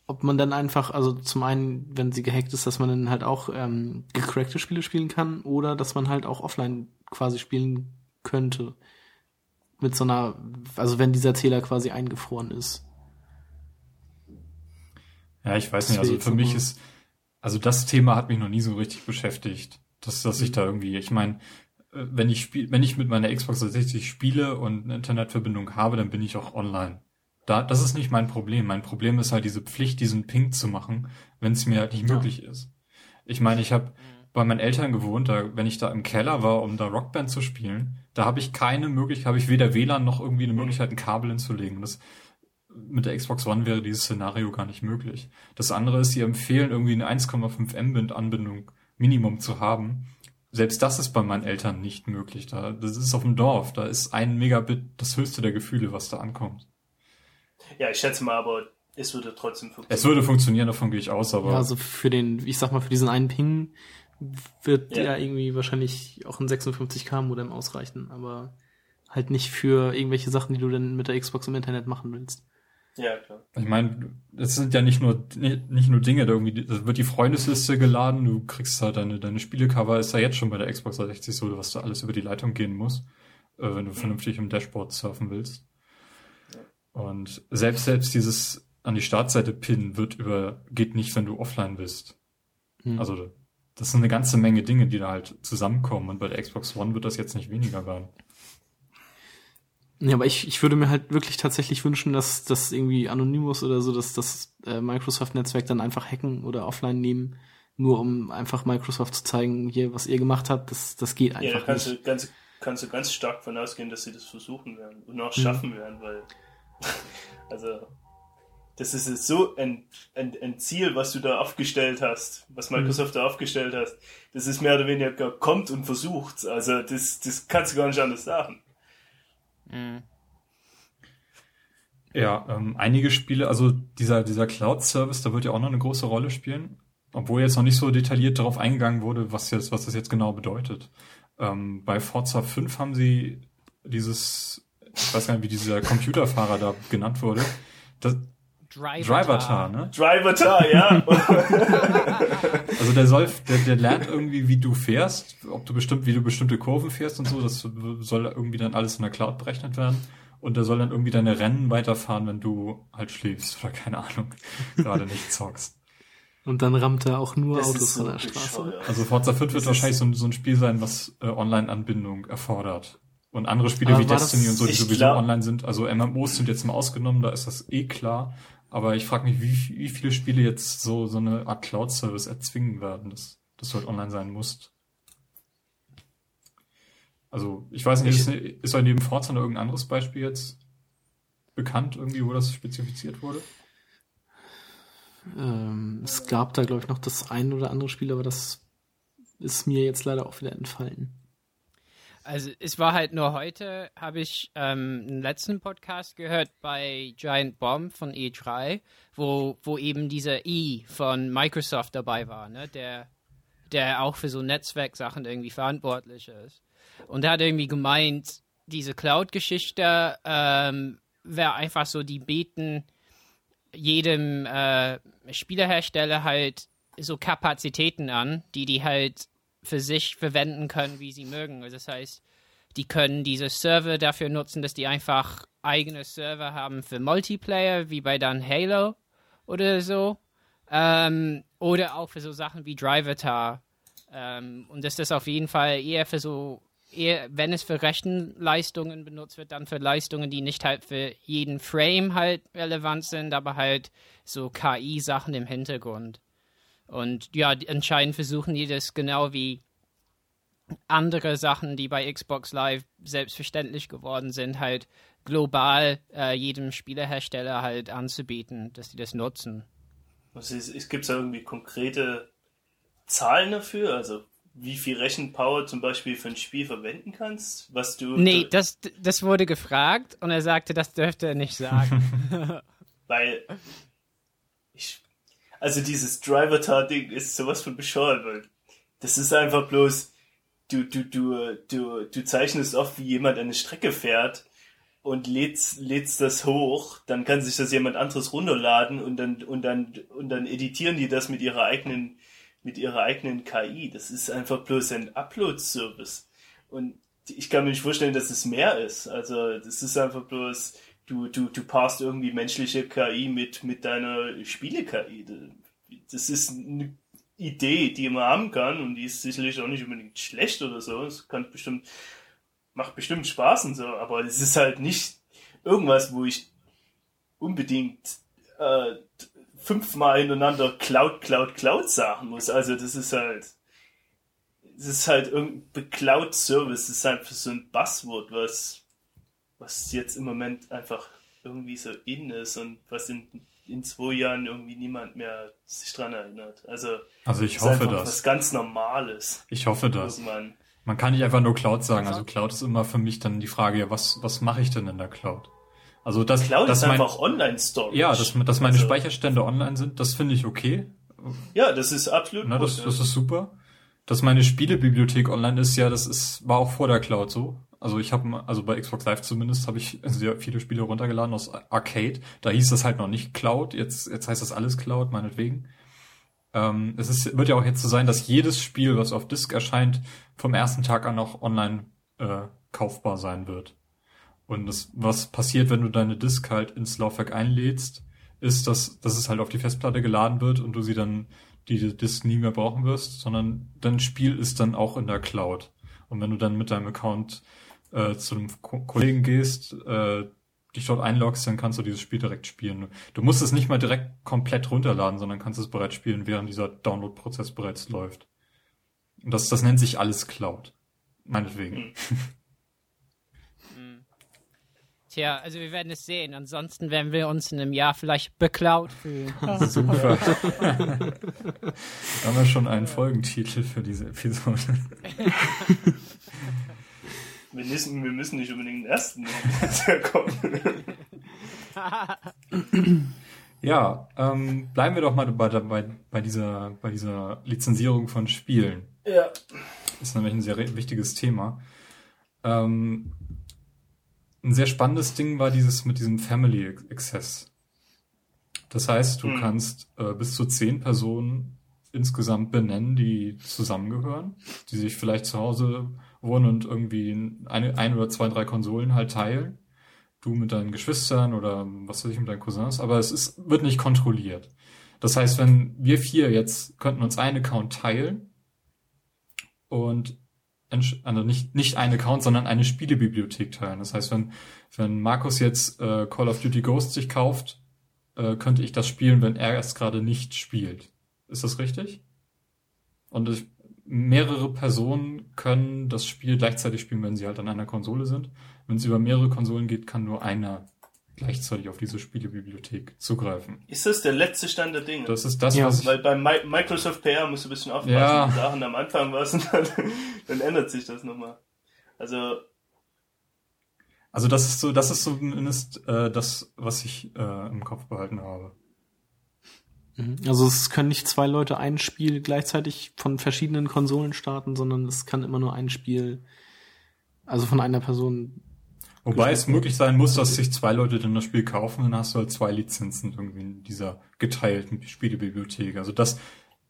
ob man dann einfach, also zum einen, wenn sie gehackt ist, dass man dann halt auch ähm, gecrackte Spiele spielen kann oder dass man halt auch offline quasi spielen könnte. Mit so einer, also wenn dieser Zähler quasi eingefroren ist. Ja, ich weiß nicht, also für mich ist, also das Thema hat mich noch nie so richtig beschäftigt, dass, dass ich Mhm. da irgendwie, ich meine, äh, wenn ich spiel, wenn ich mit meiner Xbox 360 spiele und eine Internetverbindung habe, dann bin ich auch online. Da, das ist nicht mein Problem. Mein Problem ist halt diese Pflicht, diesen Ping zu machen, wenn es mir halt nicht Ja. möglich ist. Ich meine, ich habe bei meinen Eltern gewohnt, da, wenn ich da im Keller war, um da Rockband zu spielen, da habe ich keine Möglichkeit, habe ich weder WLAN noch irgendwie eine Möglichkeit, ein Kabel hinzulegen. Das, mit der Xbox One wäre dieses Szenario gar nicht möglich. Das andere ist, sie empfehlen irgendwie eine 1,5 Mbit Anbindung Minimum zu haben. Selbst das ist bei meinen Eltern nicht möglich. Da, das ist auf dem Dorf. Da ist ein Megabit das höchste der Gefühle, was da ankommt. Ja, ich schätze mal, aber es würde trotzdem funktionieren. Es würde funktionieren, davon gehe ich aus, aber Ja, also für den, ich sag mal, für diesen einen Ping wird Ja. ja, irgendwie wahrscheinlich auch ein 56k Modem ausreichen, aber halt nicht für irgendwelche Sachen, die du dann mit der Xbox im Internet machen willst. Ja, klar. ich meine, das sind ja nicht nur nicht, nicht nur Dinge, da irgendwie da wird die Freundesliste geladen, du kriegst halt deine deine Spielecover ist ja jetzt schon bei der Xbox 360 so, was da alles über die Leitung gehen muss, äh, wenn du vernünftig im Dashboard surfen willst. Und selbst selbst dieses an die Startseite pinnen wird über geht nicht, wenn du offline bist. Hm. Also das sind eine ganze Menge Dinge, die da halt zusammenkommen und bei der Xbox One wird das jetzt nicht weniger werden. Ja, aber ich, ich würde mir halt wirklich tatsächlich wünschen, dass das irgendwie Anonymous oder so, dass das äh, Microsoft-Netzwerk dann einfach hacken oder offline nehmen, nur um einfach Microsoft zu zeigen, hier, was ihr gemacht habt, das, das geht Ja, da einfach kannst nicht. du, ganz, kannst du ganz stark von ausgehen, dass sie das versuchen werden und auch Mhm. schaffen werden, weil, also, das ist so ein, ein, ein Ziel, was du da aufgestellt hast, was Mhm. Microsoft da aufgestellt hast. Das ist mehr oder weniger kommt und versucht. Also, das, das kannst du gar nicht anders sagen. Mhm. Ja, ähm, einige Spiele, also dieser, dieser Cloud-Service, da wird ja auch noch eine große Rolle spielen, obwohl jetzt noch nicht so detailliert darauf eingegangen wurde, was jetzt, was das jetzt genau bedeutet. Ähm, bei Forza 5 haben sie dieses, ich weiß gar nicht, wie dieser Computerfahrer da genannt wurde, das Driver, Driver-Tar, ne? Driver Tar, ja. Also der soll, der, der lernt irgendwie, wie du fährst, ob du bestimmt, wie du bestimmte Kurven fährst und so, das soll irgendwie dann alles in der Cloud berechnet werden. Und der soll dann irgendwie deine Rennen weiterfahren, wenn du halt schläfst oder keine Ahnung, gerade nicht zockst. Und dann rammt er auch nur Das Autos so von der Straße. Also Forza 5 wird Das wahrscheinlich ist- so, ein- so ein Spiel sein, was äh, Online-Anbindung erfordert. Und andere Spiele Aber wie Destiny und so, die Ich sowieso glaub- online sind, also MMOs sind jetzt mal ausgenommen, da ist das eh klar. Aber ich frage mich, wie, wie viele Spiele jetzt so, so eine Art Cloud-Service erzwingen werden, dass, dass du halt online sein musst. Also, ich weiß nicht, ist, ist euch neben Forza noch irgendein anderes Beispiel jetzt bekannt, irgendwie, wo das spezifiziert wurde? Ähm, es gab da, glaube ich, noch das ein oder andere Spiel, aber das ist mir jetzt leider auch wieder entfallen. Also es war halt nur heute, habe ich ähm, einen letzten Podcast gehört bei Giant Bomb von E3, wo, wo eben dieser E von Microsoft dabei war, ne? der, der auch für so Netzwerksachen irgendwie verantwortlich ist. Und er hat irgendwie gemeint, diese Cloud-Geschichte ähm, wäre einfach so, die bieten jedem äh, Spielerhersteller halt so Kapazitäten an, die die halt für sich verwenden können, wie sie mögen. Also das heißt, die können diese Server dafür nutzen, dass die einfach eigene Server haben für Multiplayer, wie bei dann Halo oder so. Ähm, oder auch für so Sachen wie Drivatar. Ähm, und dass das auf jeden Fall eher für so, eher, wenn es für Rechenleistungen benutzt wird, dann für Leistungen, die nicht halt für jeden Frame halt relevant sind, aber halt so KI-Sachen im Hintergrund. Und ja, anscheinend versuchen die das genau wie andere Sachen, die bei Xbox Live selbstverständlich geworden sind, halt global äh, jedem Spielerhersteller halt anzubieten, dass die das nutzen. Was ist, es gibt da irgendwie konkrete Zahlen dafür? Also wie viel Rechenpower zum Beispiel für ein Spiel verwenden kannst? Was du. Nee, das, das wurde gefragt und er sagte, das dürfte er nicht sagen. Weil. Also dieses Driver-Tar-Ding ist sowas von bescheuert, weil das ist einfach bloß, du, du, du, du, du zeichnest oft, wie jemand eine Strecke fährt und lädst, lädst das hoch, dann kann sich das jemand anderes runterladen und dann, und dann, und dann editieren die das mit ihrer eigenen, mit ihrer eigenen KI. Das ist einfach bloß ein Upload-Service. Und ich kann mir nicht vorstellen, dass es mehr ist. Also, das ist einfach bloß, du, du, du passt irgendwie menschliche KI mit, mit deiner Spiele-KI. Das ist, n- Idee, die man haben kann und die ist sicherlich auch nicht unbedingt schlecht oder so. Es kann bestimmt, macht bestimmt Spaß und so, aber es ist halt nicht irgendwas, wo ich unbedingt äh, fünfmal hintereinander Cloud, Cloud, Cloud sagen muss. Also das ist halt, es ist halt irgendein Cloud Service, das ist einfach so ein Buzzword, was, was jetzt im Moment einfach irgendwie so in ist und was in, in zwei Jahren irgendwie niemand mehr sich dran erinnert. Also, Also ich hoffe das. was ganz Normales. Ich hoffe das. Irgendwann. Man kann nicht einfach nur Cloud sagen. Also Cloud ist immer für mich dann die Frage, ja, was, was mache ich denn in der Cloud? Also das, Cloud das ist mein, einfach Online-Storage. ja, dass, dass meine Also, Speicherstände online sind, das finde ich okay. Ja, das ist absolut Na, das, gut, das ja. ist super. Dass meine Spielebibliothek online ist, ja, das ist, war auch vor der Cloud so. Also ich habe, also bei Xbox Live zumindest, habe ich sehr viele Spiele runtergeladen aus Arcade. Da hieß das halt noch nicht Cloud. Jetzt, jetzt heißt das alles Cloud, meinetwegen. Ähm, es ist, wird ja auch jetzt so sein, dass jedes Spiel, was auf Disk erscheint, vom ersten Tag an auch online äh, kaufbar sein wird. Und das, was passiert, wenn du deine Disk halt ins Laufwerk einlädst, ist, dass, dass es halt auf die Festplatte geladen wird und du sie dann die Disk nie mehr brauchen wirst, sondern dein Spiel ist dann auch in der Cloud. Und wenn du dann mit deinem Account äh, zu einem Ko Kollegen gehst, äh, dich dort einloggst, dann kannst du dieses Spiel direkt spielen. Du musst es nicht mal direkt komplett runterladen, sondern kannst es bereits spielen, während dieser Download-Prozess bereits läuft. Und das, das nennt sich alles Cloud. Meinetwegen. Tja, also wir werden es sehen. Ansonsten werden wir uns in einem Jahr vielleicht beklaut fühlen. Super. da haben wir schon einen Folgentitel für diese Episode. Wir müssen, wir müssen nicht unbedingt den ersten nehmen. Ja ähm, bleiben wir doch mal bei, bei, bei, dieser, bei dieser Lizenzierung von Spielen. ja. ist nämlich ein sehr wichtiges Thema. Ähm, ein sehr spannendes Ding war dieses mit diesem Family Access. Das heißt, du Hm. kannst äh, bis zu zehn Personen insgesamt benennen, die zusammengehören, die sich vielleicht zu Hause wohnen und irgendwie eine, ein oder zwei, drei Konsolen halt teilen. Du mit deinen Geschwistern oder was weiß ich mit deinen Cousins, aber es ist, wird nicht kontrolliert. Das heißt, wenn wir vier jetzt könnten uns einen Account teilen und also nicht, nicht einen Account, sondern eine Spielebibliothek teilen. Das heißt, wenn, wenn Markus jetzt äh, Call of Duty Ghost sich kauft, äh, könnte ich das spielen, wenn er es gerade nicht spielt. Ist das richtig? Und ich, mehrere Personen können das Spiel gleichzeitig spielen, wenn sie halt an einer Konsole sind. Wenn es über mehrere Konsolen geht, kann nur einer gleichzeitig auf diese Spielebibliothek zugreifen. Ist das der letzte Stand der Dinge? Das ist das, Ja. was ich, Weil bei Mi Microsoft PR musst du ein bisschen aufpassen. Ja. Die Sachen am Anfang was und dann, dann ändert sich das nochmal. Also, also das ist so, das ist zumindest äh, das, was ich äh, im Kopf behalten habe. Mhm. Also es können nicht zwei Leute ein Spiel gleichzeitig von verschiedenen Konsolen starten, sondern es kann immer nur ein Spiel, also von einer Person. Wobei es möglich sein muss, dass sich zwei Leute dann das Spiel kaufen, dann hast du halt zwei Lizenzen irgendwie in dieser geteilten Spielebibliothek. Also das,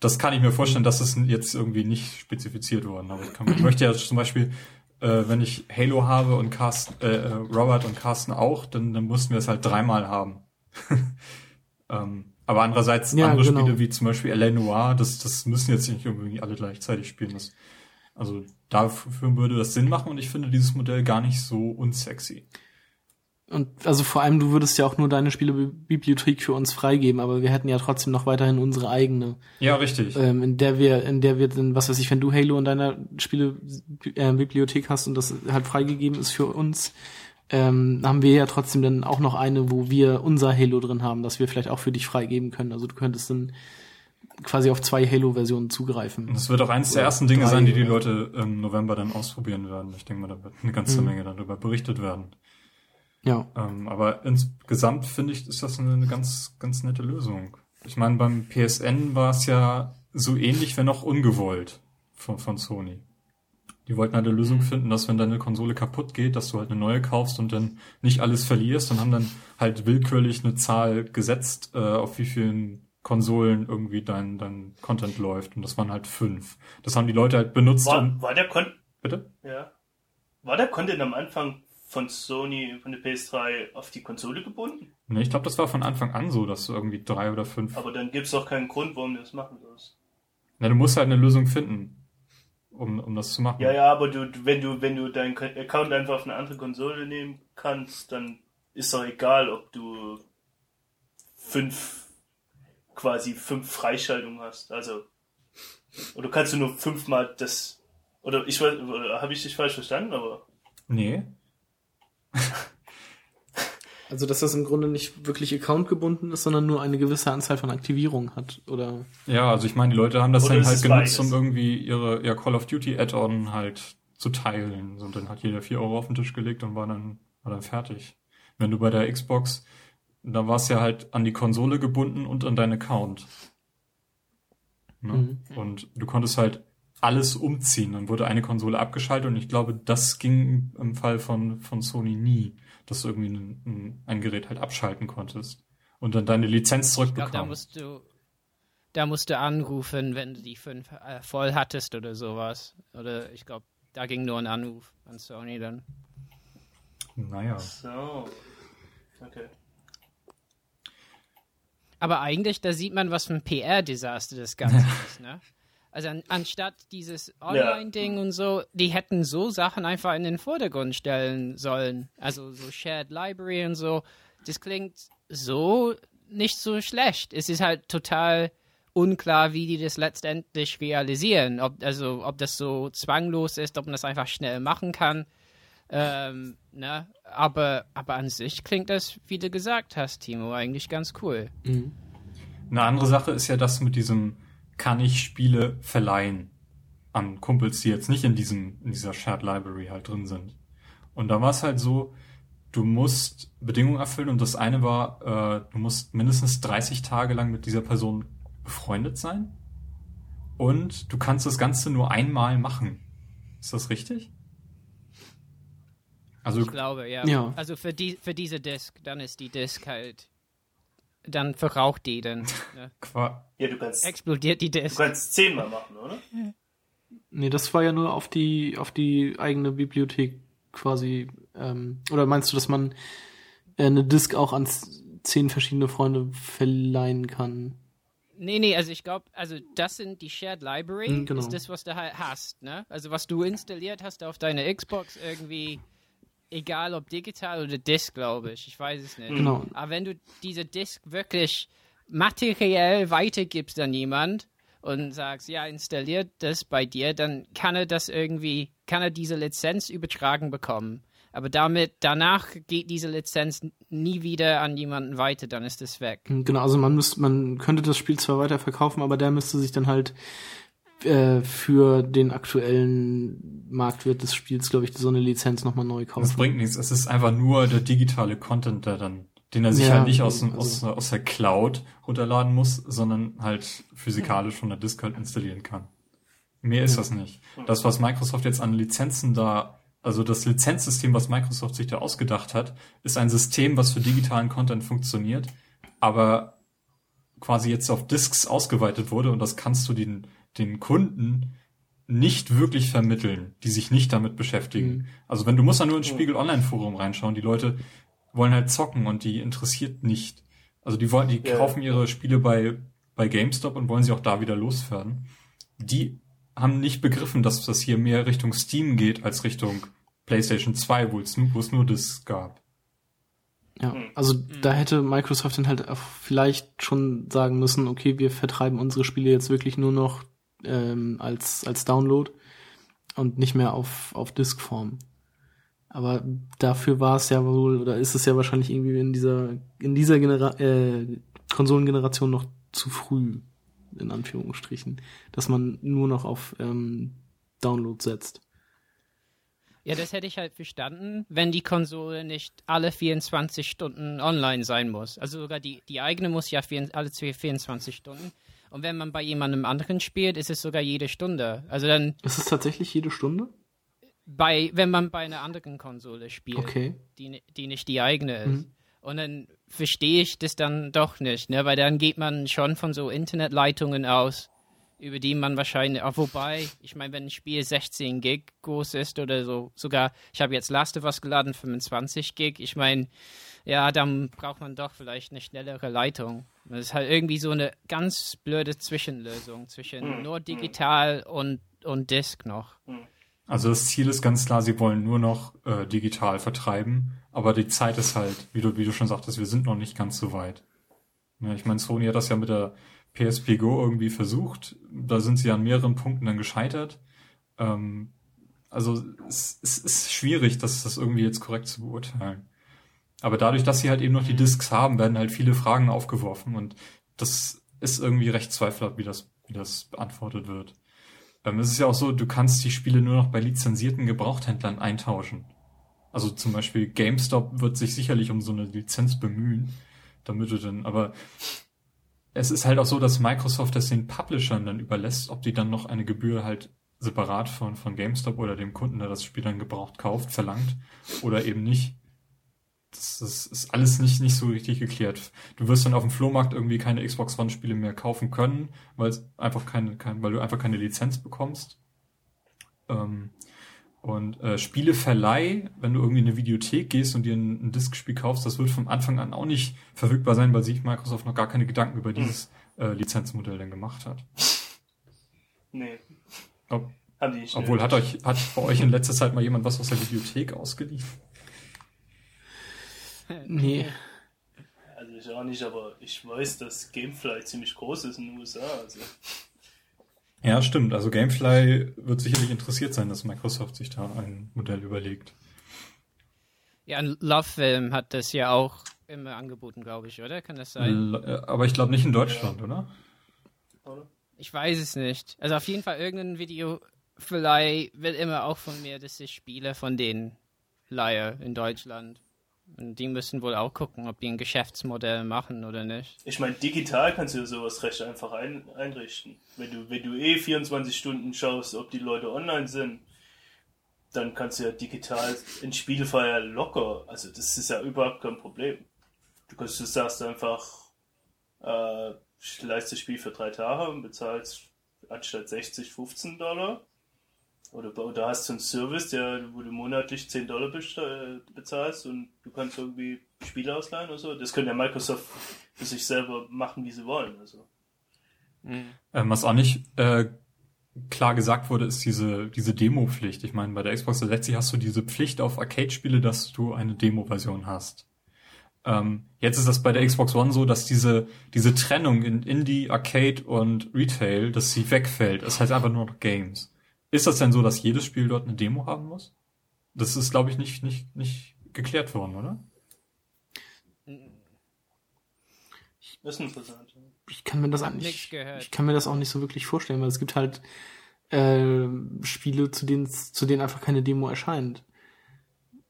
das kann ich mir vorstellen, dass es jetzt irgendwie nicht spezifiziert worden. Aber ich, möchte ja zum Beispiel, äh, wenn ich Halo habe und Carsten, äh, äh, Robert und Carsten auch, dann, dann mussten wir es halt dreimal haben. ähm, aber andererseits Ja, andere genau. Spiele wie zum Beispiel L.A. Noir, das, das müssen jetzt nicht irgendwie alle gleichzeitig spielen. Das, also dafür würde das Sinn machen und ich finde dieses Modell gar nicht so unsexy. Und also vor allem, du würdest ja auch nur deine Spielebibliothek für uns freigeben, aber wir hätten ja trotzdem noch weiterhin unsere eigene, Ja, richtig. ähm, in der wir, in der wir dann, was weiß ich, wenn du Halo in deiner Spielebibliothek hast und das halt freigegeben ist für uns, ähm, haben wir ja trotzdem dann auch noch eine, wo wir unser Halo drin haben, das wir vielleicht auch für dich freigeben können. Also du könntest dann quasi auf zwei Halo-Versionen zugreifen. Das wird auch eins der ersten Dinge drei, sein, die die? Leute im November dann ausprobieren werden. Ich denke mal, da wird eine ganze Mhm. Menge darüber berichtet werden. Ja. Ähm, aber insgesamt finde ich, ist das eine, eine ganz, ganz nette Lösung. Ich meine, beim PSN war es ja so ähnlich, wenn auch ungewollt von, von Sony. Die wollten halt eine Lösung finden, dass wenn deine Konsole kaputt geht, dass du halt eine neue kaufst und dann nicht alles verlierst und haben dann halt willkürlich eine Zahl gesetzt, äh, auf wie vielen Konsolen irgendwie dein, dein Content läuft. Und das waren halt fünf. Das haben die Leute halt benutzt, war, um, war der Con bitte? ja. War der Content am Anfang von Sony, von der PS3 auf die Konsole gebunden? Nee, ich glaube, das war von Anfang an so, dass du irgendwie drei oder fünf Aber dann gibt's doch keinen Grund, warum du das machen sollst. Na, du musst halt eine Lösung finden, um, um das zu machen. Ja, ja, aber du, wenn du, wenn du deinen Account einfach auf eine andere Konsole nehmen kannst, dann ist doch egal, ob du fünf, quasi fünf Freischaltungen hast. Also, oder kannst du nur fünfmal das, oder ich weiß, habe ich dich falsch verstanden, aber. Nee. Also, dass das im Grunde nicht wirklich accountgebunden ist, sondern nur eine gewisse Anzahl von Aktivierungen hat, oder? Ja, also ich meine, die Leute haben das Oder dann halt genutzt, beides? um irgendwie ihre ihr Call of Duty Add-on halt zu teilen. Und dann hat jeder vier Euro auf den Tisch gelegt und war dann, war dann fertig. Wenn du bei der Xbox, da war es ja halt an die Konsole gebunden und an deinen Account. Ne? Mhm. Und du konntest halt alles umziehen. Dann wurde eine Konsole abgeschaltet und ich glaube, das ging im Fall von, von Sony nie, dass du irgendwie ein, ein, ein Gerät halt abschalten konntest und dann deine Lizenz glaube, da zurückbekommen. musst du, da musst du anrufen, wenn du die fünf äh, voll hattest oder sowas. Oder ich glaube, da ging nur ein Anruf an Sony dann. naja. So. Okay. Aber eigentlich, da sieht man, was für ein PR-Desaster das Ganze ist, ne? Also an, anstatt dieses Online-Ding und so, die hätten so Sachen einfach in den Vordergrund stellen sollen. Also so Shared Library und so. Das klingt so nicht so schlecht. Es ist halt total unklar, wie die das letztendlich realisieren. Ob, also, ob das so zwanglos ist, ob man das einfach schnell machen kann. Ähm, ne? aber, aber an sich klingt das, wie du gesagt hast, Timo, eigentlich ganz cool. Mhm. Eine andere Sache ist ja das mit diesem, kann ich Spiele verleihen an Kumpels, die jetzt nicht in diesem, in dieser Shared Library halt drin sind. Und da war es halt so, du musst Bedingungen erfüllen und das eine war, äh, du musst mindestens 30 Tage lang mit dieser Person befreundet sein und du kannst das Ganze nur einmal machen. Ist das richtig? Also Ich glaube, ja. Ja. Also für, die, für diese Disk, dann ist die Disk halt, dann verraucht die dann. Ne? Ja, du kannst, Explodiert die du Disk. kannst zehnmal machen, oder? Nee, das war ja nur auf die, auf die eigene Bibliothek quasi, ähm, oder meinst du, dass man äh, eine Disk auch an zehn verschiedene Freunde verleihen kann? Nee, nee, also ich glaube, also das sind die Shared Library, Mhm, genau. ist das, was du halt hast, ne? Also was du installiert hast auf deiner Xbox irgendwie, egal ob digital oder Disk, glaube ich, ich weiß es nicht. Genau. Aber wenn du diese Disk wirklich materiell weitergibst an jemand und sagst, ja, installiert das bei dir, dann kann er das irgendwie, kann er diese Lizenz übertragen bekommen. Aber damit, danach geht diese Lizenz nie wieder an jemanden weiter, dann ist es weg. Genau, also man müsste, man könnte das Spiel zwar weiter verkaufen, aber der müsste sich dann halt äh, für den aktuellen Marktwert des Spiels, glaube ich, so eine Lizenz nochmal neu Das kaufen. bringt nichts. Es ist einfach nur der digitale Content, der dann, den er sich Ja, halt nicht aus, also- aus, aus der Cloud runterladen muss, sondern halt physikalisch von der Disk halt installieren kann. Mehr ist das nicht. Das, was Microsoft jetzt an Lizenzen da, also das Lizenzsystem, was Microsoft sich da ausgedacht hat, ist ein System, was für digitalen Content funktioniert, aber quasi jetzt auf Disks ausgeweitet wurde und das kannst du den, den Kunden nicht wirklich vermitteln, die sich nicht damit beschäftigen. Also wenn du musst da nur ins Spiegel Online Forum reinschauen, die Leute wollen halt zocken und die interessiert nicht. Also die wollen, die Ja. kaufen ihre Spiele bei bei GameStop und wollen sie auch da wieder loswerden. Die haben nicht begriffen, dass das hier mehr Richtung Steam geht als Richtung PlayStation 2, wo es nur, wo es nur Discs gab. Ja, Hm. also da hätte Microsoft dann halt auch vielleicht schon sagen müssen, okay, wir vertreiben unsere Spiele jetzt wirklich nur noch ähm, als, als Download und nicht mehr auf, auf Diskform. Aber dafür war es ja wohl, oder ist es ja wahrscheinlich irgendwie in dieser, in dieser Genera äh, Konsolengeneration noch zu früh, in Anführungsstrichen, dass man nur noch auf ähm, Download setzt. Ja, das hätte ich halt verstanden, wenn die Konsole nicht alle 24 Stunden online sein muss. Also sogar die, die eigene muss ja vier, alle 24 Stunden. Und wenn man bei jemandem anderen spielt, ist es sogar jede Stunde. Also dann Ist es tatsächlich jede Stunde? bei, wenn man bei einer anderen Konsole spielt, Okay. die, die nicht die eigene ist. Mhm. Und dann verstehe ich das dann doch nicht, ne? Weil dann geht man schon von so Internetleitungen aus, über die man wahrscheinlich, auch wobei, ich meine, wenn ein Spiel 16 Gig groß ist oder so, sogar, ich habe jetzt Last of Us geladen, 25 Gig, ich meine, ja, dann braucht man doch vielleicht eine schnellere Leitung. Das ist halt irgendwie so eine ganz blöde Zwischenlösung zwischen Hm, nur digital und, und Disk noch. Also das Ziel ist ganz klar, sie wollen nur noch äh, digital vertreiben, aber die Zeit ist halt, wie du, wie du schon sagtest, wir sind noch nicht ganz so weit. Ja, ich meine, Sony hat das ja mit der PSP Go irgendwie versucht. Da sind sie an mehreren Punkten dann gescheitert. Ähm, also es, es ist schwierig, das, das irgendwie jetzt korrekt zu beurteilen. Aber dadurch, dass sie halt eben noch die Discs haben, werden halt viele Fragen aufgeworfen und das ist irgendwie recht zweifelhaft, wie das, wie das beantwortet wird. Ähm, es ist ja auch so, du kannst die Spiele nur noch bei lizenzierten Gebrauchthändlern eintauschen. Also zum Beispiel GameStop wird sich sicherlich um so eine Lizenz bemühen, damit du dann, aber es ist halt auch so, dass Microsoft das den Publishern dann überlässt, ob die dann noch eine Gebühr halt separat von, von GameStop oder dem Kunden, der das Spiel dann gebraucht kauft, verlangt oder eben nicht. Das, das ist alles nicht, nicht so richtig geklärt. Du wirst dann auf dem Flohmarkt irgendwie keine Xbox One Spiele mehr kaufen können, weil es einfach keine, kein, weil du einfach keine Lizenz bekommst. Ähm, und äh, Spieleverleih, wenn du irgendwie in eine Videothek gehst und dir ein, ein Diskspiel kaufst, das wird von Anfang an auch nicht verfügbar sein, weil sich Microsoft noch gar keine Gedanken über dieses äh, Lizenzmodell dann gemacht hat. Nee, Ob, obwohl hat euch hat bei euch in letzter Zeit mal jemand was aus der Videothek ausgeliehen? Nee. Also ich auch nicht, aber ich weiß, dass Gamefly ziemlich groß ist in den USA. Also. Ja, stimmt. Also Gamefly wird sicherlich interessiert sein, dass Microsoft sich da ein Modell überlegt. Ja, und Love Film hat das ja auch immer angeboten, glaube ich, oder? Kann das sein? L- äh, Aber ich glaube nicht in Deutschland, oder? Oder? Ich weiß es nicht. Also auf jeden Fall irgendein Videoverleih will immer auch von mir, dass ich Spiele von denen leihe in Deutschland. Und die müssen wohl auch gucken, ob die ein Geschäftsmodell machen oder nicht. Ich meine, digital kannst du sowas recht einfach ein, einrichten. Wenn du, wenn du eh 24 Stunden schaust, ob die Leute online sind, dann kannst du ja digital in Spielfeier locker. Also das ist ja überhaupt kein Problem. Du kannst, du sagst einfach, äh, ich leiste das Spiel für drei Tage und bezahlst anstatt 60, 15 Dollar. Oder, oder hast du einen Service, der, wo du monatlich 10 Dollar äh, bezahlst und du kannst irgendwie Spiele ausleihen oder so. Das können ja Microsoft für sich selber machen, wie sie wollen. Also. Ähm, was auch nicht äh, klar gesagt wurde, ist diese, diese Demo-Pflicht. Ich meine, bei der Xbox 360 hast du diese Pflicht auf Arcade-Spiele, dass du eine Demo-Version hast. Ähm, jetzt ist das bei der Xbox One so, dass diese, diese Trennung in Indie, Arcade und Retail, dass sie wegfällt. Das heißt einfach nur noch Games. Ist das denn so, dass jedes Spiel dort eine Demo haben muss? Das ist, glaube ich, nicht, nicht, nicht geklärt worden, oder? Ist interessant. Ich kann mir das gehört. ich kann mir das auch nicht so wirklich vorstellen, weil es gibt halt äh, Spiele, zu denen zu denen einfach keine Demo erscheint.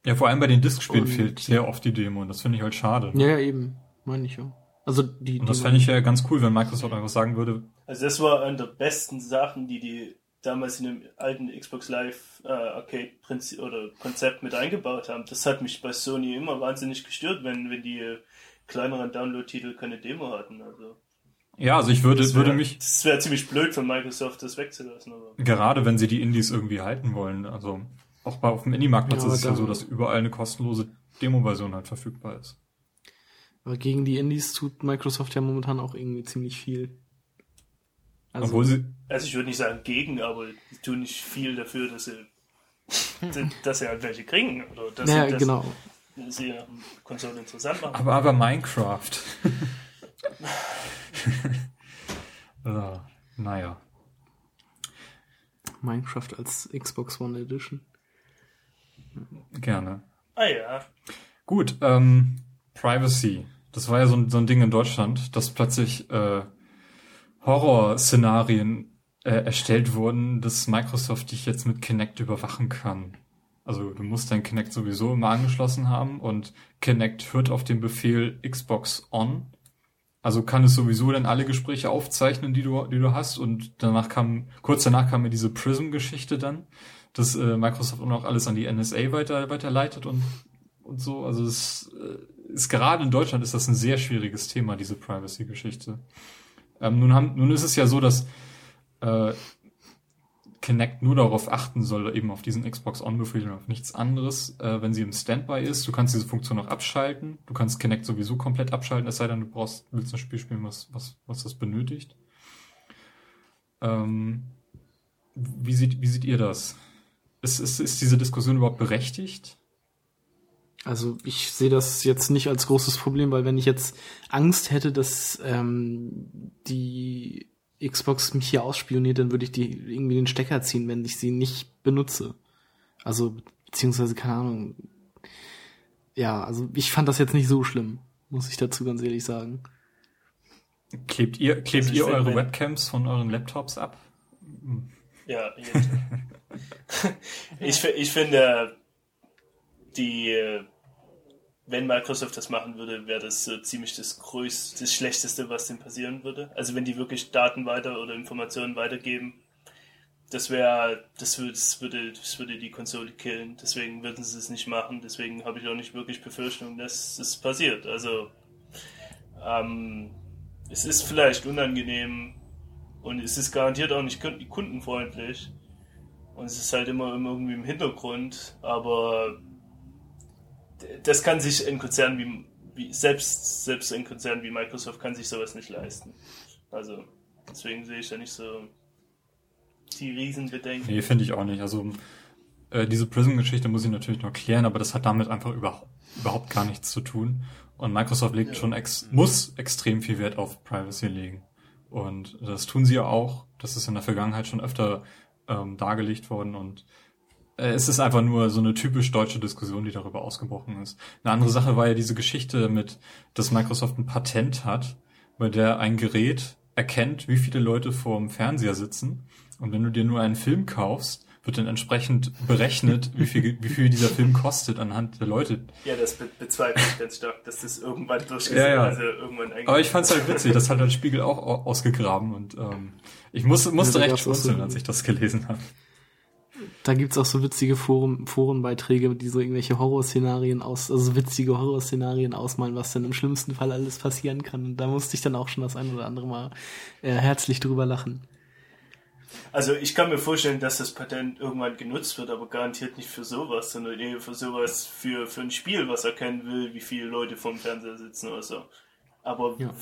Ja, vor allem bei den Disk-Spielen Und- fehlt sehr oft die Demo und das finde ich halt schade. Ja, ja, eben, meine ich ja. Also die, Und das fände ich ja ganz cool, wenn Microsoft einfach sagen würde, Also das war eine der besten Sachen, die die damals in dem alten Xbox Live äh, Arcade Prinzip oder Konzept mit eingebaut haben. Das hat mich bei Sony immer wahnsinnig gestört, wenn, wenn die äh, kleineren Download-Titel keine Demo hatten. Also ja, also ich würde, das würde wär- mich, Das wäre ziemlich blöd von Microsoft, das wegzulassen. Aber gerade wenn sie die Indies irgendwie halten wollen, also auch bei, auf dem Indie-Marktplatz Ja, ist es ja so, dass überall eine kostenlose Demo-Version halt verfügbar ist. Aber gegen die Indies tut Microsoft ja momentan auch irgendwie ziemlich viel. Also, Obwohl sie, also ich würde nicht sagen gegen, aber die tun nicht viel dafür, dass sie, dass sie halt welche kriegen. Oder dass naja, sie, dass genau. sie Konsole interessant machen. aber, aber Minecraft. ja, naja. Minecraft als Xbox One Edition. Gerne. Ah ja, Gut, ähm, Privacy. Das war ja so ein, so ein Ding in Deutschland, dass plötzlich äh, Horrorszenarien äh, erstellt wurden, dass Microsoft dich jetzt mit Kinect überwachen kann. Also du musst dein Kinect sowieso immer angeschlossen haben und Kinect hört auf den Befehl Xbox on. Also kann es sowieso dann alle Gespräche aufzeichnen, die du, die du hast. Und danach kam, kurz danach kam mir diese Prism-Geschichte dann, dass äh, Microsoft auch noch alles an die NSA weiter, weiterleitet und, und so. Also es äh, ist gerade in Deutschland ist das ein sehr schwieriges Thema, diese Privacy-Geschichte. Ähm, nun, haben, nun ist es ja so, dass äh, Kinect nur darauf achten soll, eben auf diesen Xbox On-Befehl und auf nichts anderes, äh, wenn sie im Standby ist. Du kannst diese Funktion auch abschalten. Du kannst Kinect sowieso komplett abschalten, es sei denn, du brauchst, willst ein Spiel spielen, was, was, was das benötigt. Ähm, wie, sieht, wie seht ihr das? Ist, ist, ist diese Diskussion überhaupt berechtigt? Also ich sehe das jetzt nicht als großes Problem, weil wenn ich jetzt Angst hätte, dass ähm, die Xbox mich hier ausspioniert, dann würde ich die irgendwie den Stecker ziehen, wenn ich sie nicht benutze. Also, beziehungsweise, keine Ahnung. Ja, also ich fand das jetzt nicht so schlimm, muss ich dazu ganz ehrlich sagen. Klebt ihr, klebt also ihr eure Webcams von euren Laptops ab? Ja, jetzt. ich, ich finde, die wenn Microsoft das machen würde, wäre das so ziemlich das größte, das Schlechteste, was dem passieren würde. Also wenn die wirklich Daten weiter oder Informationen weitergeben, das wäre, das würde, das würde, das würde die Konsole killen. Deswegen würden sie es nicht machen. Deswegen habe ich auch nicht wirklich Befürchtung, dass es passiert. Also ähm, es ist vielleicht unangenehm und es ist garantiert auch nicht kundenfreundlich. Und es ist halt immer irgendwie im Hintergrund, aber das kann sich ein Konzern wie, wie, selbst, selbst ein Konzern wie Microsoft kann sich sowas nicht leisten. Also deswegen sehe ich da nicht so die Riesenbedenken. Nee, finde ich auch nicht. Also äh, diese Prism-Geschichte muss ich natürlich noch klären, aber das hat damit einfach überhaupt, überhaupt gar nichts zu tun. Und Microsoft legt ja. schon ex muss extrem viel Wert auf Privacy legen. Und das tun sie ja auch. Das ist in der Vergangenheit schon öfter ähm, dargelegt worden und es ist einfach nur so eine typisch deutsche Diskussion, die darüber ausgebrochen ist. Eine andere Sache war ja diese Geschichte mit, dass Microsoft ein Patent hat, bei der ein Gerät erkennt, wie viele Leute vorm Fernseher sitzen. Und wenn du dir nur einen Film kaufst, wird dann entsprechend berechnet, wie viel, wie viel dieser Film kostet anhand der Leute. Ja, das be bezweifle ich ganz stark, dass das irgendwann durchgesetzt ja, ja. also irgendwann Aber ich fand's halt witzig, das hat dann Spiegel auch ausgegraben und ähm, ich musste, musste ja, recht schmunzeln, als ich das gelesen habe. Da gibt's auch so witzige Foren, Forenbeiträge, die so irgendwelche Horrorszenarien aus, also witzige Horrorszenarien ausmalen, was denn im schlimmsten Fall alles passieren kann. Und da musste ich dann auch schon das ein oder andere Mal äh, herzlich drüber lachen. Also ich kann mir vorstellen, dass das Patent irgendwann genutzt wird, aber garantiert nicht für sowas, sondern eher für sowas, für, für ein Spiel, was erkennen will, wie viele Leute vorm Fernseher sitzen oder so. Aber, ja.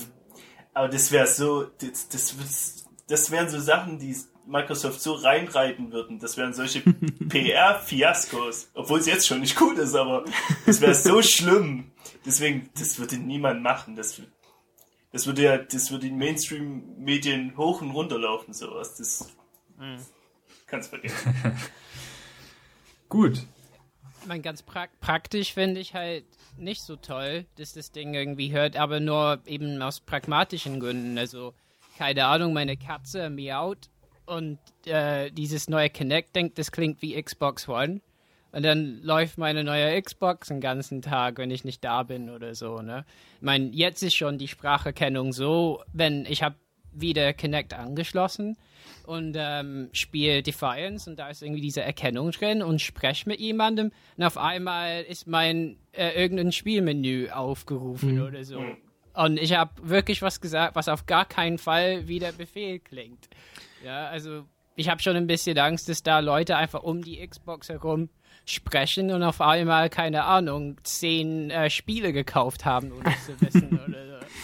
aber das wäre so, das, das, das wären so Sachen, die Microsoft so reinreiten würden. Das wären solche PR-Fiaskos. Obwohl es jetzt schon nicht gut ist, aber das wäre so schlimm. Deswegen, das würde niemand machen. Das, das würde ja, das würde in Mainstream-Medien hoch und runter laufen, sowas. Das mhm. kannst vergessen. gut. Mein ganz pra praktisch finde ich halt nicht so toll, dass das Ding irgendwie hört, aber nur eben aus pragmatischen Gründen. Also, keine Ahnung, meine Katze miaut und äh, dieses neue Kinect denkt, das klingt wie Xbox One. Und dann läuft meine neue Xbox den ganzen Tag, wenn ich nicht da bin oder so, ne? Ich meine, jetzt ist schon die Spracherkennung so, wenn ich habe wieder Kinect angeschlossen und ähm, spiele Defiance und da ist irgendwie diese Erkennung drin und spreche mit jemandem und auf einmal ist mein äh, irgendein Spielmenü aufgerufen mhm. oder so. Und ich habe wirklich was gesagt, was auf gar keinen Fall wie der Befehl klingt. Ja, also ich habe schon ein bisschen Angst, dass da Leute einfach um die Xbox herum sprechen und auf einmal, keine Ahnung, zehn äh, Spiele gekauft haben, ohne zu wissen oder so.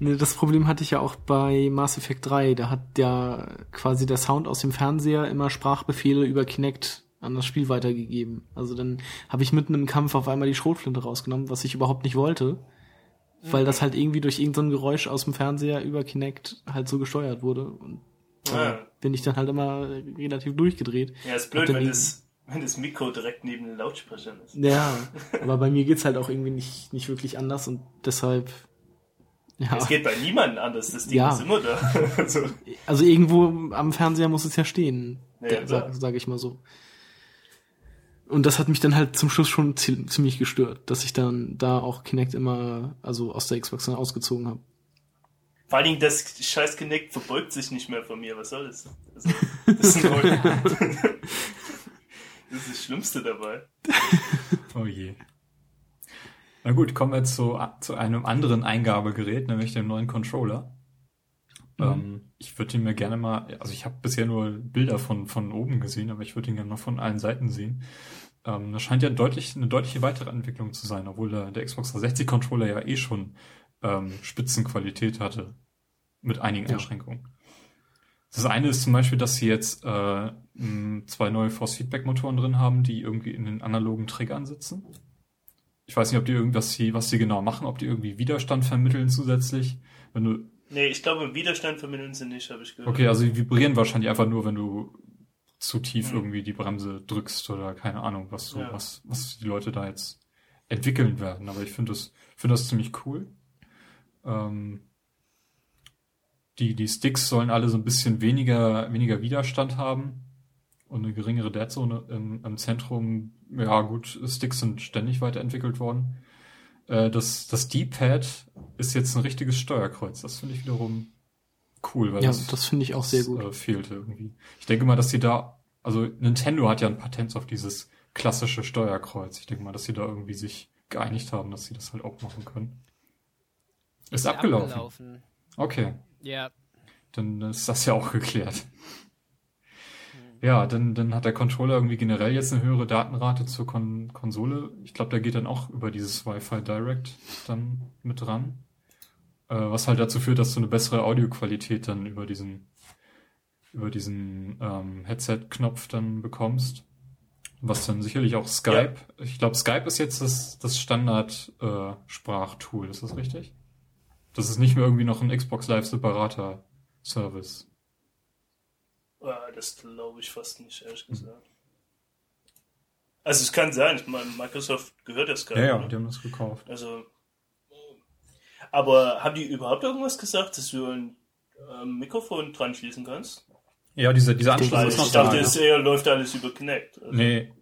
Nee, das Problem hatte ich ja auch bei Mass Effect 3. Da hat ja quasi der Sound aus dem Fernseher immer Sprachbefehle über Kinect an das Spiel weitergegeben. Also dann habe ich mitten im Kampf auf einmal die Schrotflinte rausgenommen, was ich überhaupt nicht wollte. Weil das halt irgendwie durch irgendein so Geräusch aus dem Fernseher über Kinect halt so gesteuert wurde. Und ja. bin ich dann halt immer relativ durchgedreht. Ja, ist blöd, wenn das, wenn das Mikro direkt neben den Lautsprechern ist. Ja, aber bei mir geht's halt auch irgendwie nicht, nicht wirklich anders und deshalb. Ja. Es geht bei niemandem anders, das Ding ja. ist immer da. also. also irgendwo am Fernseher muss es ja stehen, ja, sag, sag ich mal so. Und das hat mich dann halt zum Schluss schon ziemlich gestört, dass ich dann da auch Kinect immer, also aus der Xbox dann ausgezogen habe. Vor allen Dingen, das scheiß Kinect verbeugt sich nicht mehr von mir. Was soll das? Also, das, ist das ist das Schlimmste dabei. Oh je. Na gut, kommen wir zu, zu einem anderen Eingabegerät, nämlich dem neuen Controller. Mhm. Ähm, ich würde ihn mir gerne mal, also ich habe bisher nur Bilder von, von oben gesehen, aber ich würde ihn gerne mal von allen Seiten sehen. Ähm, das scheint ja deutlich, eine deutliche weitere Entwicklung zu sein, obwohl der, der Xbox 360 Controller ja eh schon ähm, Spitzenqualität hatte. Mit einigen ja. Einschränkungen. Das eine ist zum Beispiel, dass sie jetzt äh, zwei neue Force-Feedback-Motoren drin haben, die irgendwie in den analogen Triggern sitzen. Ich weiß nicht, ob die irgendwas, sie, was sie genau machen, ob die irgendwie Widerstand vermitteln zusätzlich. Wenn du Nee, ich glaube, Widerstand vermitteln sie nicht, habe ich gehört. Okay, also die vibrieren wahrscheinlich einfach nur, wenn du zu tief mhm. irgendwie die Bremse drückst oder keine Ahnung, was so, ja. was, was die Leute da jetzt entwickeln werden. Aber ich finde das, finde das ziemlich cool. Ähm, die, die Sticks sollen alle so ein bisschen weniger, weniger Widerstand haben und eine geringere Deadzone im, im Zentrum. Ja, gut, Sticks sind ständig weiterentwickelt worden. Äh, das, das D-Pad ist jetzt ein richtiges Steuerkreuz. Das finde ich wiederum cool, weil ja, das, das finde ich auch sehr gut. Äh, fehlte irgendwie. Ich denke mal, dass sie da, also Nintendo hat ja ein Patent auf dieses klassische Steuerkreuz. Ich denke mal, dass sie da irgendwie sich geeinigt haben, dass sie das halt auch machen können. Ist, ist abgelaufen. abgelaufen. Okay. Ja. Dann ist das ja auch geklärt. Ja, dann, dann hat der Controller irgendwie generell jetzt eine höhere Datenrate zur Kon Konsole. Ich glaube, der geht dann auch über dieses Wi-Fi Direct dann mit dran. Äh, was halt dazu führt, dass du eine bessere Audioqualität dann über diesen, über diesen ähm, Headset-Knopf dann bekommst. Was dann sicherlich auch Skype. Ja. Ich glaube, Skype ist jetzt das, das Standard-Sprachtool, äh, ist das richtig? Das ist nicht mehr irgendwie noch ein Xbox Live separater Service. Ah, das glaube ich fast nicht, ehrlich gesagt. Also es kann sein, ich meine, Microsoft gehört das gar nicht. Ja, ja, die haben das gekauft. Also, aber haben die überhaupt irgendwas gesagt, dass du ein äh, Mikrofon dran schließen kannst? Ja, diese, diese Anschluss ist noch Ich dachte, da, es ja. läuft alles über Kinect. Also. Nee.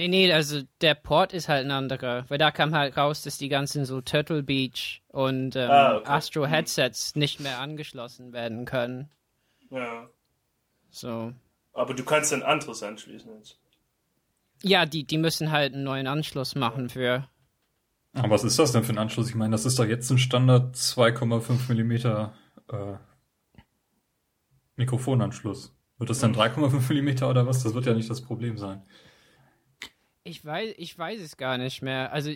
Nee, nee, also der Port ist halt ein anderer, weil da kam halt raus, dass die ganzen so Turtle Beach und ähm, ah, okay. Astro Headsets nicht mehr angeschlossen werden können. Ja. So. Aber du kannst ein anderes anschließen jetzt. Ja, die, die müssen halt einen neuen Anschluss machen für. Aber was ist das denn für ein Anschluss? Ich meine, das ist doch jetzt ein Standard 2,5 Millimeter äh, Mikrofonanschluss. Wird das dann 3,5 Millimeter oder was? Das wird ja nicht das Problem sein. Ich weiß, ich weiß es gar nicht mehr. Also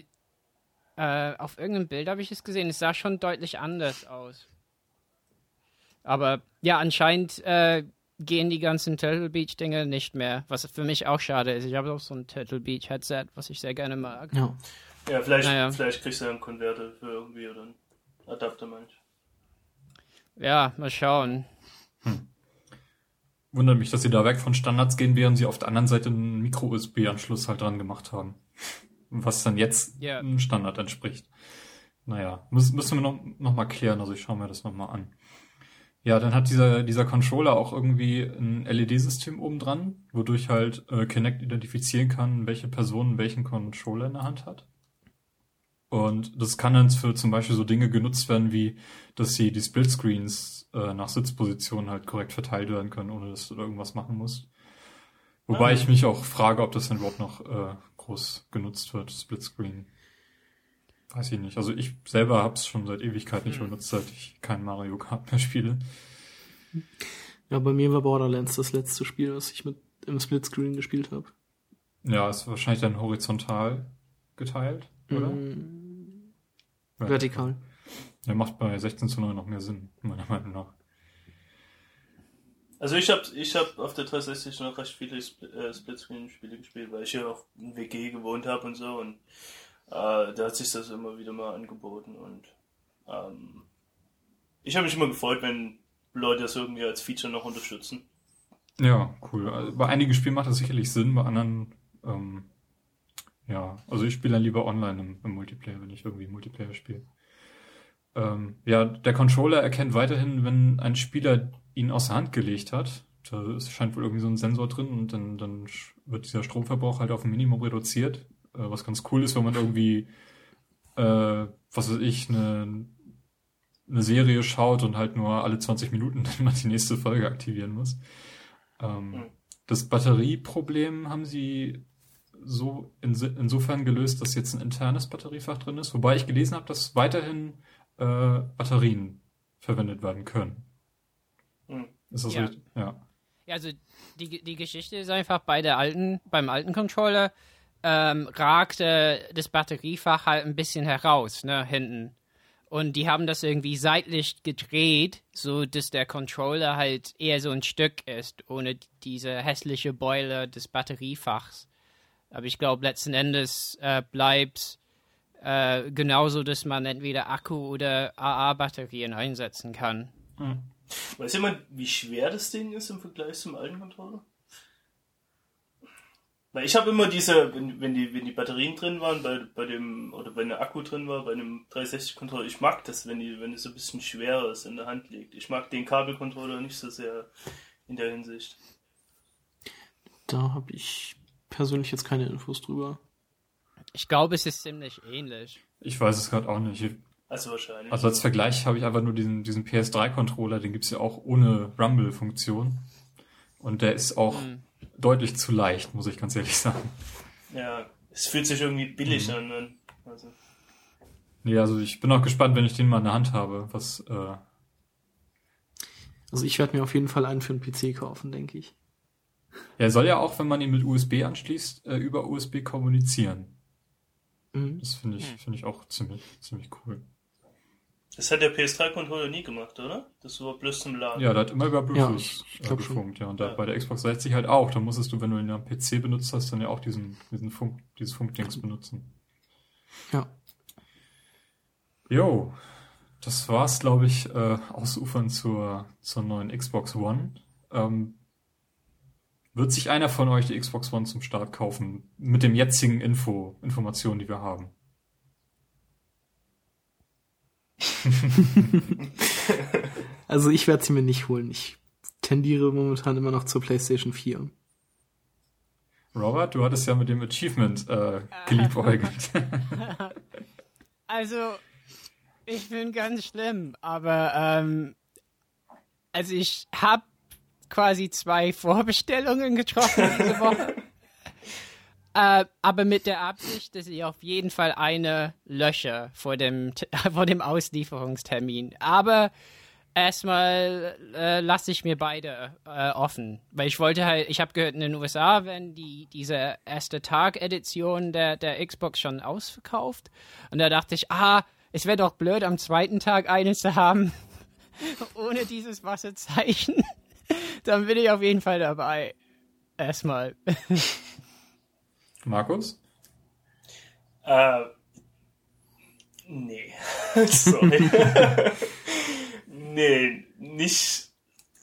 äh, auf irgendeinem Bild habe ich es gesehen. Es sah schon deutlich anders aus. Aber ja, anscheinend äh, gehen die ganzen Turtle Beach Dinge nicht mehr, was für mich auch schade ist. Ich habe auch so ein Turtle Beach Headset, was ich sehr gerne mag. Ja, ja vielleicht, naja. vielleicht kriegst du einen Konverter für irgendwie oder einen Adapter, meine Ja, mal schauen. Hm. Wundert mich, dass sie da weg von Standards gehen, während sie auf der anderen Seite einen Micro-USB-Anschluss halt dran gemacht haben. Was dann jetzt yeah. einem Standard entspricht. Naja, müssen, müssen wir noch, noch mal klären, also ich schaue mir das noch mal an. Ja, dann hat dieser, dieser Controller auch irgendwie ein LED-System oben dran, wodurch halt äh, Kinect identifizieren kann, welche Person welchen Controller in der Hand hat. Und das kann dann für zum Beispiel so Dinge genutzt werden, wie, dass sie die Splitscreens äh, nach Sitzposition halt korrekt verteilt werden können, ohne dass du da irgendwas machen musst. Wobei ah. ich mich auch frage, ob das dann überhaupt noch äh, groß genutzt wird, Splitscreen. Weiß ich nicht. Also ich selber habe es schon seit Ewigkeit nicht hm. benutzt, seit ich kein Mario Kart mehr spiele. Ja, bei mir war Borderlands das letzte Spiel, was ich mit im Splitscreen gespielt habe. Ja, ist wahrscheinlich dann horizontal geteilt, oder? Mm, vertikal. Ja, macht bei 16 zu 9 noch mehr Sinn, meiner Meinung nach. Also ich habe ich hab auf der 360 noch recht viele äh, Splitscreen-Spiele gespielt, weil ich ja auch in WG gewohnt habe und so und äh, da hat sich das immer wieder mal angeboten und ähm, ich habe mich immer gefreut, wenn Leute das irgendwie als Feature noch unterstützen. Ja, cool. Also bei einigen Spielen macht das sicherlich Sinn, bei anderen, ähm, ja, also ich spiele dann lieber online im, im, Multiplayer, wenn ich irgendwie Multiplayer spiele. Ähm, ja, der Controller erkennt weiterhin, wenn ein Spieler ihn aus der Hand gelegt hat. Da scheint wohl irgendwie so ein Sensor drin und dann, dann wird dieser Stromverbrauch halt auf ein Minimum reduziert äh, was ganz cool ist, wenn man irgendwie, äh, was weiß ich, eine, eine Serie schaut und halt nur alle 20 Minuten dann mal die nächste Folge aktivieren muss. Ähm, mhm. Das Batterieproblem haben sie so in, insofern gelöst, dass jetzt ein internes Batteriefach drin ist, wobei ich gelesen habe, dass weiterhin äh, Batterien verwendet werden können. Hm. Ist das Ja. richtig? Ja. Ja, also die, die Geschichte ist einfach bei der alten, beim alten Controller ähm, ragte das Batteriefach halt ein bisschen heraus, ne, hinten. Und die haben das irgendwie seitlich gedreht, so dass der Controller halt eher so ein Stück ist, ohne diese hässliche Beule des Batteriefachs. Aber ich glaube, letzten Endes äh, bleibt äh, genauso, dass man entweder Akku oder AA-Batterien einsetzen kann. Weiß jemand, wie schwer das Ding ist im Vergleich zum alten Controller? Weil ich habe immer diese, wenn, wenn, die, wenn die Batterien drin waren, bei, bei dem, oder wenn der Akku drin war, bei einem 360-Controller, ich mag das, wenn die, wenn es so ein bisschen schwerer ist in der Hand liegt. Ich mag den Kabelcontroller nicht so sehr in der Hinsicht. Da habe ich persönlich jetzt keine Infos drüber. Ich glaube, es ist ziemlich ähnlich. Ich weiß es gerade auch nicht. Also wahrscheinlich. Also als Vergleich habe ich einfach nur diesen, diesen PS3-Controller, den gibt's ja auch ohne Rumble-Funktion. Und der ist auch deutlich zu leicht, muss ich ganz ehrlich sagen. ja, es fühlt sich irgendwie billig an. Dann. Also, Nee, also ich bin auch gespannt, wenn ich den mal in der Hand habe, was, äh, Also ich werde mir auf jeden Fall einen für den PC kaufen, denke ich. Er soll ja auch, wenn man ihn mit USB anschließt, äh, über USB kommunizieren. Mhm. Das finde ich, finde ich auch ziemlich, ziemlich cool. das hat der PS3-Controller nie gemacht, oder? Das war bloß zum Laden. Ja, der hat immer über Bluetooth ich äh, gefunkt, ja. Und da, Ja. bei der Xbox 60 halt auch. Da musstest du, wenn du ihn am PC benutzt hast, dann ja auch diesen, diesen Funk, dieses Funkdings benutzen. Ja. Jo, das war's, glaube ich, äh, ausufern zur, zur neuen Xbox One. Ähm, wird sich einer von euch die Xbox One zum Start kaufen? Mit dem jetzigen Info, Informationen, die wir haben. Also ich werde sie mir nicht holen. Ich tendiere momentan immer noch zur PlayStation 4. Robert, du hattest ja mit dem Achievement äh, geliebäugelt. Also, ich bin ganz schlimm, aber ähm, also ich habe quasi zwei Vorbestellungen getroffen diese Woche. äh, aber mit der Absicht, dass ich auf jeden Fall eine lösche vor dem, vor dem Auslieferungstermin. Aber erstmal äh, lasse ich mir beide äh, offen, weil ich wollte halt, ich habe gehört, in den USA werden die diese erste Tag-Edition der der Xbox schon ausverkauft und da dachte ich, ah, es wäre doch blöd, am zweiten Tag eine zu haben ohne dieses Wasserzeichen. Dann bin ich auf jeden Fall dabei. Erstmal. Markus? Äh, nee. Sorry. nee, nicht.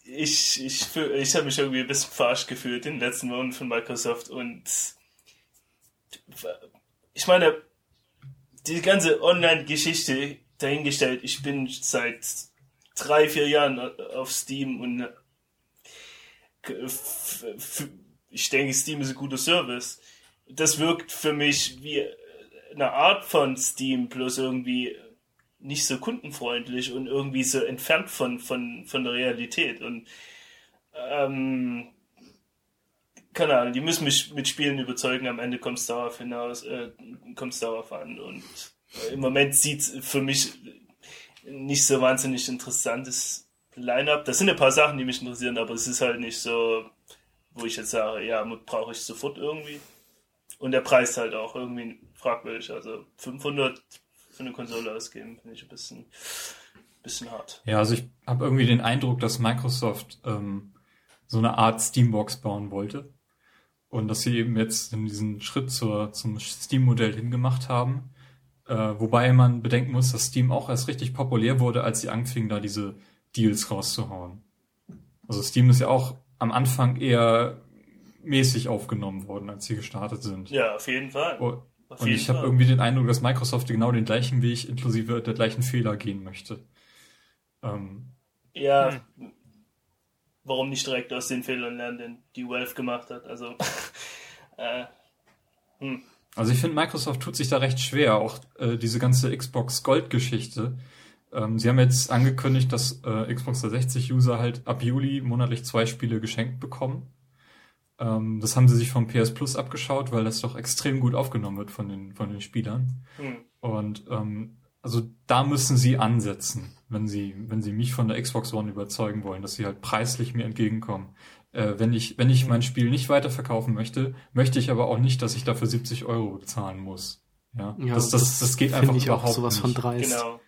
Ich, ich, ich habe mich irgendwie ein bisschen verarscht gefühlt in den letzten Monaten von Microsoft und ich meine, die ganze Online-Geschichte dahingestellt, ich bin seit drei, vier Jahren auf Steam und ich denke, Steam ist ein guter Service. Das wirkt für mich wie eine Art von Steam, bloß irgendwie nicht so kundenfreundlich und irgendwie so entfernt von, von, von der Realität. Und ähm, keine Ahnung, die müssen mich mit Spielen überzeugen, am Ende kommt es darauf hinaus, äh, kommt es darauf an. Und im Moment sieht für mich nicht so wahnsinnig interessantes Line-up. Das sind ein paar Sachen, die mich interessieren, aber es ist halt nicht so, wo ich jetzt sage, ja, brauche ich sofort irgendwie. Und der Preis halt auch irgendwie fragwürdig. Also 500 für eine Konsole ausgeben, finde ich ein bisschen, bisschen hart. Ja, also ich habe irgendwie den Eindruck, dass Microsoft ähm, so eine Art Steambox bauen wollte. Und dass sie eben jetzt in diesen Schritt zur, zum Steam-Modell hingemacht haben. Äh, wobei man bedenken muss, dass Steam auch erst richtig populär wurde, als sie anfingen, da diese Deals rauszuhauen. Also Steam ist ja auch am Anfang eher mäßig aufgenommen worden, als sie gestartet sind. Ja, auf jeden Fall. Oh, Auf Und jeden ich habe irgendwie den Eindruck, dass Microsoft genau den gleichen Weg inklusive der gleichen Fehler gehen möchte. Ähm, Ja, warum nicht direkt aus den Fehlern lernen, den die Valve gemacht hat? Also, äh, Also ich finde, Microsoft tut sich da recht schwer, auch äh, diese ganze Xbox Gold-Geschichte. Ähm, sie haben jetzt angekündigt, dass äh, Xbox 360-User halt ab Juli monatlich zwei Spiele geschenkt bekommen. Ähm, das haben sie sich vom PS Plus abgeschaut, weil das doch extrem gut aufgenommen wird von den, von den Spielern. hm. Und ähm, also da müssen sie ansetzen, wenn sie, wenn sie mich von der Xbox One überzeugen wollen, dass sie halt preislich mir entgegenkommen. Äh, wenn ich, wenn ich mein Spiel nicht weiterverkaufen möchte, möchte ich aber auch nicht, dass ich dafür 70 Euro bezahlen muss. Ja, Ja, das, das, das geht find einfach ich auch überhaupt sowas nicht. von dreist. Genau.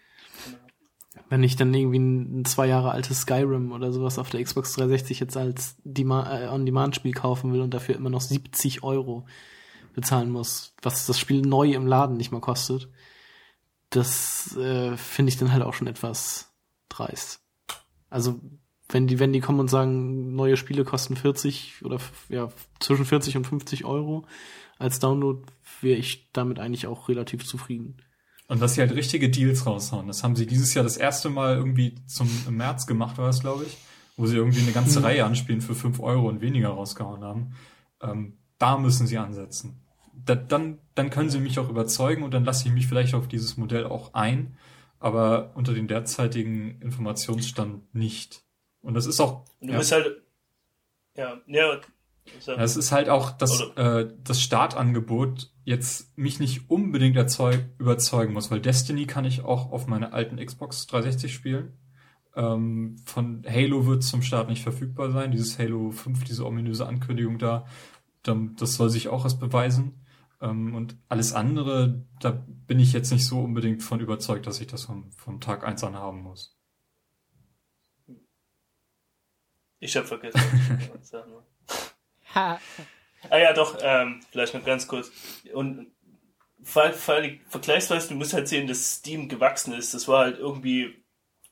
Wenn ich dann irgendwie ein, zwei Jahre altes Skyrim oder sowas auf der Xbox 360 jetzt als äh, On-Demand-Spiel kaufen will und dafür immer noch 70 Euro bezahlen muss, was das Spiel neu im Laden nicht mal kostet, das äh, finde ich dann halt auch schon etwas dreist. Also wenn die, wenn die kommen und sagen, neue Spiele kosten 40 oder ja, zwischen 40 und 50 Euro als Download, wäre ich damit eigentlich auch relativ zufrieden. Und dass sie halt richtige Deals raushauen. Das haben sie dieses Jahr das erste Mal irgendwie zum im März gemacht, war es, glaube ich, wo sie irgendwie eine ganze Mhm. Reihe an Spielen für 5 Euro und weniger rausgehauen haben. Ähm, da müssen sie ansetzen. Da, dann, dann können sie mich auch überzeugen und dann lasse ich mich vielleicht auf dieses Modell auch ein, aber unter dem derzeitigen Informationsstand nicht. Und das ist auch. Du ja. bist halt, ja. Ja, Es ist halt auch das, äh, das Startangebot jetzt mich nicht unbedingt erzeug überzeugen muss, weil Destiny kann ich auch auf meiner alten Xbox 360 spielen. Ähm, von Halo wird zum Start nicht verfügbar sein. Dieses Halo 5, diese ominöse Ankündigung da, das soll sich auch erst beweisen. Ähm, und alles andere, da bin ich jetzt nicht so unbedingt von überzeugt, dass ich das vom, vom Tag eins an haben muss. ich habe vergessen. Ah ja, doch, ähm, vielleicht noch ganz kurz. Und weil, weil, vergleichsweise, du musst halt sehen, dass Steam gewachsen ist. Das war halt irgendwie,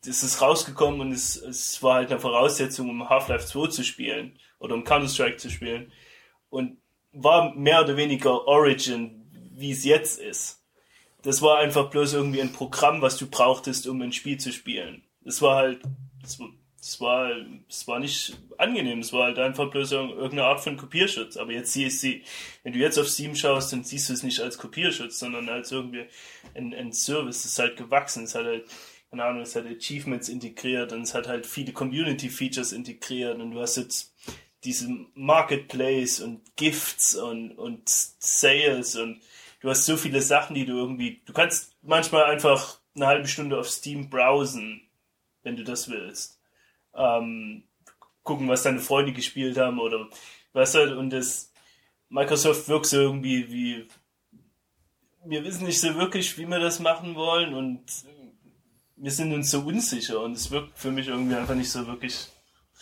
das ist rausgekommen und es, es war halt eine Voraussetzung, um Half-Life 2 zu spielen oder um Counter-Strike zu spielen. Und war mehr oder weniger Origin, wie es jetzt ist. Das war einfach bloß irgendwie ein Programm, was du brauchtest, um ein Spiel zu spielen. Das war halt, das das war, das war nicht angenehm. Es war halt einfach bloß irg- irgendeine Art von Kopierschutz. Aber jetzt siehst du, wenn du jetzt auf Steam schaust, dann siehst du es nicht als Kopierschutz, sondern als irgendwie ein, ein Service. Es ist halt gewachsen. Es hat halt, keine Ahnung, es hat Achievements integriert und es hat halt viele Community-Features integriert und du hast jetzt diesen Marketplace und Gifts und, und Sales und du hast so viele Sachen, die du irgendwie, du kannst manchmal einfach eine halbe Stunde auf Steam browsen, wenn du das willst. Ähm, gucken, was deine Freunde gespielt haben oder was halt und das Microsoft wirkt so irgendwie wie wir wissen nicht so wirklich, wie wir das machen wollen und wir sind uns so unsicher und es wirkt für mich irgendwie einfach nicht so wirklich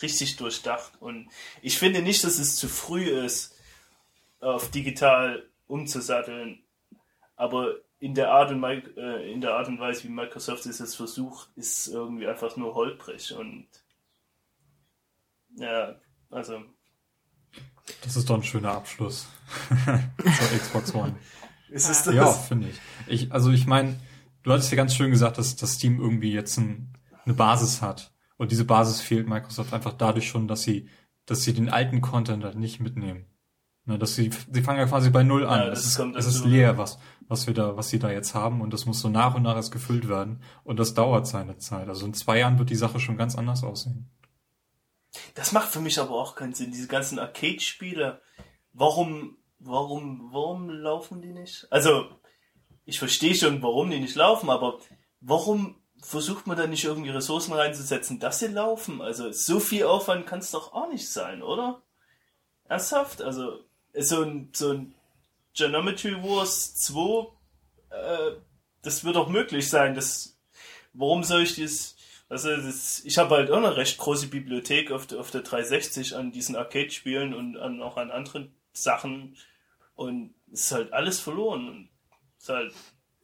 richtig durchdacht. Und ich finde nicht, dass es zu früh ist, auf digital umzusatteln, aber in der Art und, äh, in der Art und Weise, wie Microsoft es jetzt versucht, ist irgendwie einfach nur holprig und ja, also Das ist doch ein schöner Abschluss zur Xbox One. ist es das? Ja, finde ich. ich. Also ich meine, du hattest ja ganz schön gesagt, dass das Steam irgendwie jetzt ein, eine Basis hat. Und diese Basis fehlt Microsoft einfach dadurch schon, dass sie, dass sie den alten Content halt nicht mitnehmen. Ne, dass sie, sie fangen ja quasi bei Null an. Ja, es das ist, kommt es ist leer, was, was wir da, was sie da jetzt haben. Und das muss so nach und nach erst gefüllt werden. Und das dauert seine Zeit. Also in zwei Jahren wird die Sache schon ganz anders aussehen. Das macht für mich aber auch keinen Sinn. Diese ganzen Arcade-Spiele, warum, warum, warum laufen die nicht? Also, ich verstehe schon, warum die nicht laufen, aber warum versucht man da nicht irgendwie Ressourcen reinzusetzen, dass sie laufen? Also, so viel Aufwand kann es doch auch nicht sein, oder? Ernsthaft? Also, so ein, so ein Geometry Wars 2, äh, das wird doch möglich sein. Das, warum soll ich das, also das, ich habe halt auch eine recht große Bibliothek auf der, auf der 360 an diesen Arcade-Spielen und an, auch an anderen Sachen und es ist halt alles verloren. Und es ist halt,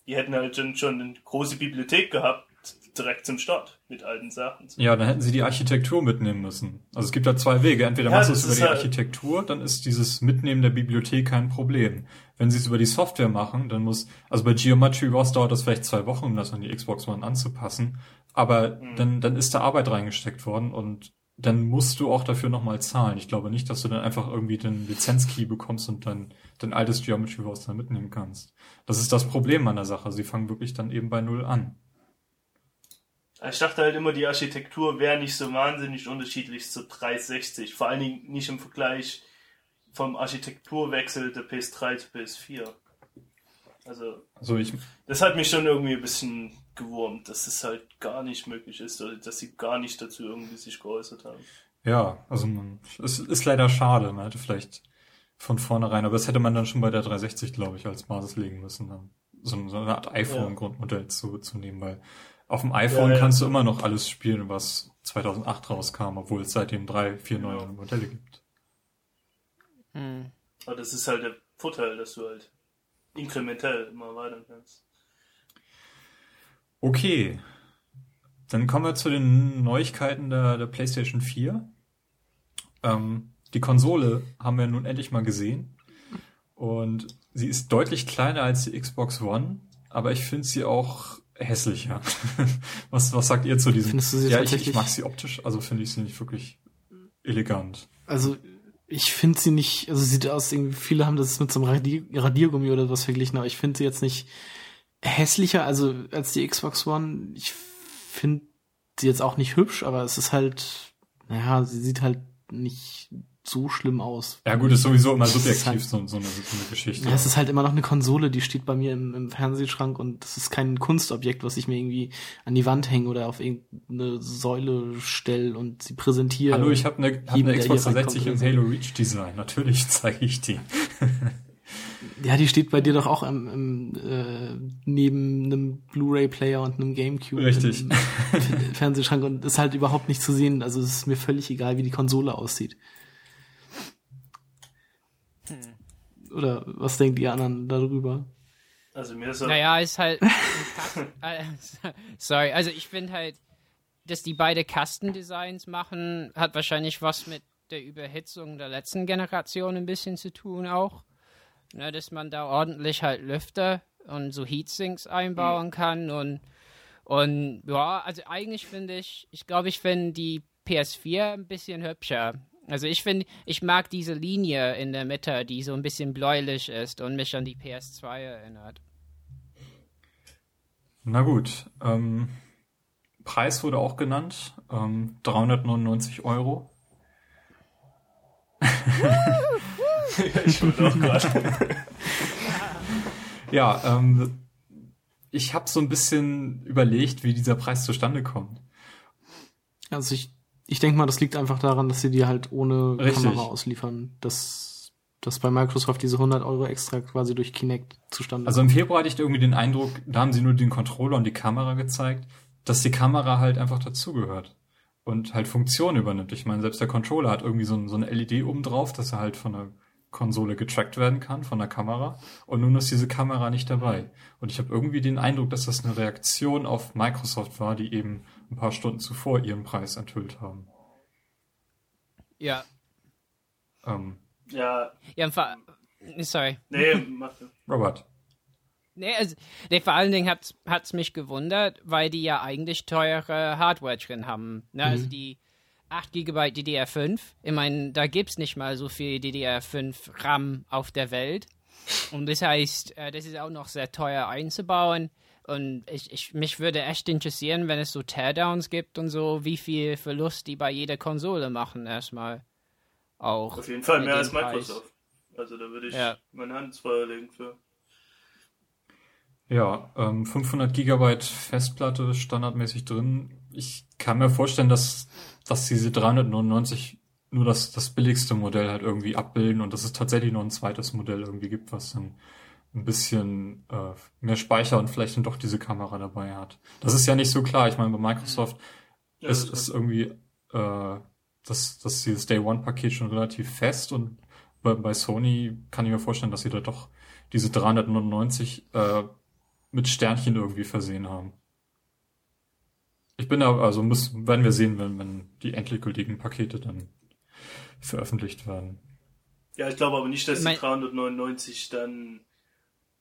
die hätten halt schon, schon eine große Bibliothek gehabt, direkt zum Start mit alten Sachen. Ja, dann hätten sie die Architektur mitnehmen müssen. Also es gibt da zwei Wege. Entweder Ja, machst du es über die halt- Architektur, dann ist dieses Mitnehmen der Bibliothek kein Problem. Wenn sie es über die Software machen, dann muss, also bei Geometry Wars dauert das vielleicht zwei Wochen, um das an die Xbox One anzupassen. Aber Mhm. dann, dann ist da Arbeit reingesteckt worden und dann musst du auch dafür nochmal zahlen. Ich glaube nicht, dass du dann einfach irgendwie den Lizenzkey bekommst und dann dein altes Geometry Wars dann mitnehmen kannst. Das ist das Problem an der Sache. Sie fangen wirklich dann eben bei Null an. Ich dachte halt immer, die Architektur wäre nicht so wahnsinnig unterschiedlich zur 360. Vor allen Dingen nicht im Vergleich vom Architekturwechsel der PS3 zu PS4. Also, Also ich, das hat mich schon irgendwie ein bisschen gewurmt, dass es halt gar nicht möglich ist, oder dass sie gar nicht dazu irgendwie sich geäußert haben. Ja, also man, es ist leider schade. Man hätte vielleicht von vornherein, aber das hätte man dann schon bei der 360, glaube ich, als Basis legen müssen, dann so, so eine Art iPhone-Grundmodell zu, zu nehmen, weil auf dem iPhone Ja, ja. kannst du immer noch alles spielen, was 2008 rauskam, obwohl es seitdem drei, vier neue Genau. Modelle gibt. Hm. Aber das ist halt der Vorteil, dass du halt inkrementell immer weiter kannst. Okay, dann kommen wir zu den Neuigkeiten der, der PlayStation 4. Ähm, die Konsole haben wir nun endlich mal gesehen und sie ist deutlich kleiner als die Xbox One, aber ich finde sie auch hässlicher. was, was sagt ihr zu diesem? Findest du sie ja, ich, ich mag sie optisch, also finde ich sie nicht wirklich elegant. Also ich finde sie nicht, also sie sieht aus, irgendwie viele haben das mit so einem Radier Radiergummi oder was verglichen, aber ich finde sie jetzt nicht hässlicher, also als die Xbox One. Ich finde sie jetzt auch nicht hübsch, aber es ist halt, naja, sie sieht halt nicht so schlimm aus. Ja gut, ist sowieso immer subjektiv, halt- so, so, eine, so eine Geschichte. Ja, es ist halt immer noch eine Konsole, die steht bei mir im, im Fernsehschrank und das ist kein Kunstobjekt, was ich mir irgendwie an die Wand hänge oder auf irgendeine Säule stelle und sie präsentiere. Hallo, ich habe eine, hab eine der Xbox hier reinkommt 360 im. Halo Reach Design. Natürlich zeige ich die. Ja, die steht bei dir doch auch im, im, äh, neben einem Blu-ray-Player und einem Gamecube Richtig. im Fernsehschrank und ist halt überhaupt nicht zu sehen. Also es ist mir völlig egal, wie die Konsole aussieht. Oder was denkt ihr anderen darüber? Also mir ist Naja, ist halt. äh, sorry, also ich finde halt, dass die beide Kastendesigns machen, hat wahrscheinlich was mit der Überhitzung der letzten Generation ein bisschen zu tun auch. Ne, dass man da ordentlich halt Lüfter und so Heatsinks einbauen kann und und ja, also eigentlich finde ich, ich glaube, ich finde die PS4 ein bisschen hübscher. Also ich finde, ich mag diese Linie in der Mitte, die so ein bisschen bläulich ist und mich an die PS2 erinnert. Na gut, ähm, Preis wurde auch genannt, ähm, 399 Euro. Ich wollte auch gerade. Ja, ähm, ich habe so ein bisschen überlegt, wie dieser Preis zustande kommt. Also ich, ich denke mal, das liegt einfach daran, dass sie die halt ohne Richtig. Kamera ausliefern. Dass, dass bei Microsoft diese 100 Euro extra quasi durch Kinect zustande Also im Februar hatte ich irgendwie den Eindruck, da haben sie nur den Controller und die Kamera gezeigt, dass die Kamera halt einfach dazugehört und halt Funktionen übernimmt. Ich meine, selbst der Controller hat irgendwie so, ein, so eine LED oben drauf, dass er halt von der Konsole getrackt werden kann, von der Kamera. Und nun ist diese Kamera nicht dabei. Und ich habe irgendwie den Eindruck, dass das eine Reaktion auf Microsoft war, die eben ein paar Stunden zuvor ihren Preis enthüllt haben. Ja, Ähm, Ja, ja, vor, sorry. nee, mach Robert. Nee, also, nee, vor allen Dingen hat's, hat's mich gewundert, weil die ja eigentlich teure Hardware drin haben. Ne? Also die 8 GB DDR5, ich meine, da gibt's nicht mal so viel DDR5 RAM auf der Welt. Und das heißt, äh, das ist auch noch sehr teuer einzubauen. Und ich, ich, mich würde echt interessieren, wenn es so Teardowns gibt und so, wie viel Verlust die bei jeder Konsole machen erstmal. Auch. auf jeden Fall mehr als Preis. Microsoft. Also da würde ich Ja. meine Hand ins Feuer legen für. Ja, ähm, 500 Gigabyte Festplatte standardmäßig drin. Ich kann mir vorstellen, dass, dass diese 399 nur das, das billigste Modell halt irgendwie abbilden und dass es tatsächlich noch ein zweites Modell irgendwie gibt, was dann ein bisschen äh, mehr Speicher und vielleicht dann doch diese Kamera dabei hat. Das ist ja nicht so klar. Ich meine, bei Microsoft Ja, ist, ist irgendwie äh, das, das dieses Day One Paket schon relativ fest und bei, bei Sony kann ich mir vorstellen, dass sie da doch diese 399 äh, mit Sternchen irgendwie versehen haben. Ich bin da, also müssen, werden wir sehen, wenn, wenn die endgültigen Pakete dann veröffentlicht werden. Ja, ich glaube aber nicht, dass die Mein- 399 dann,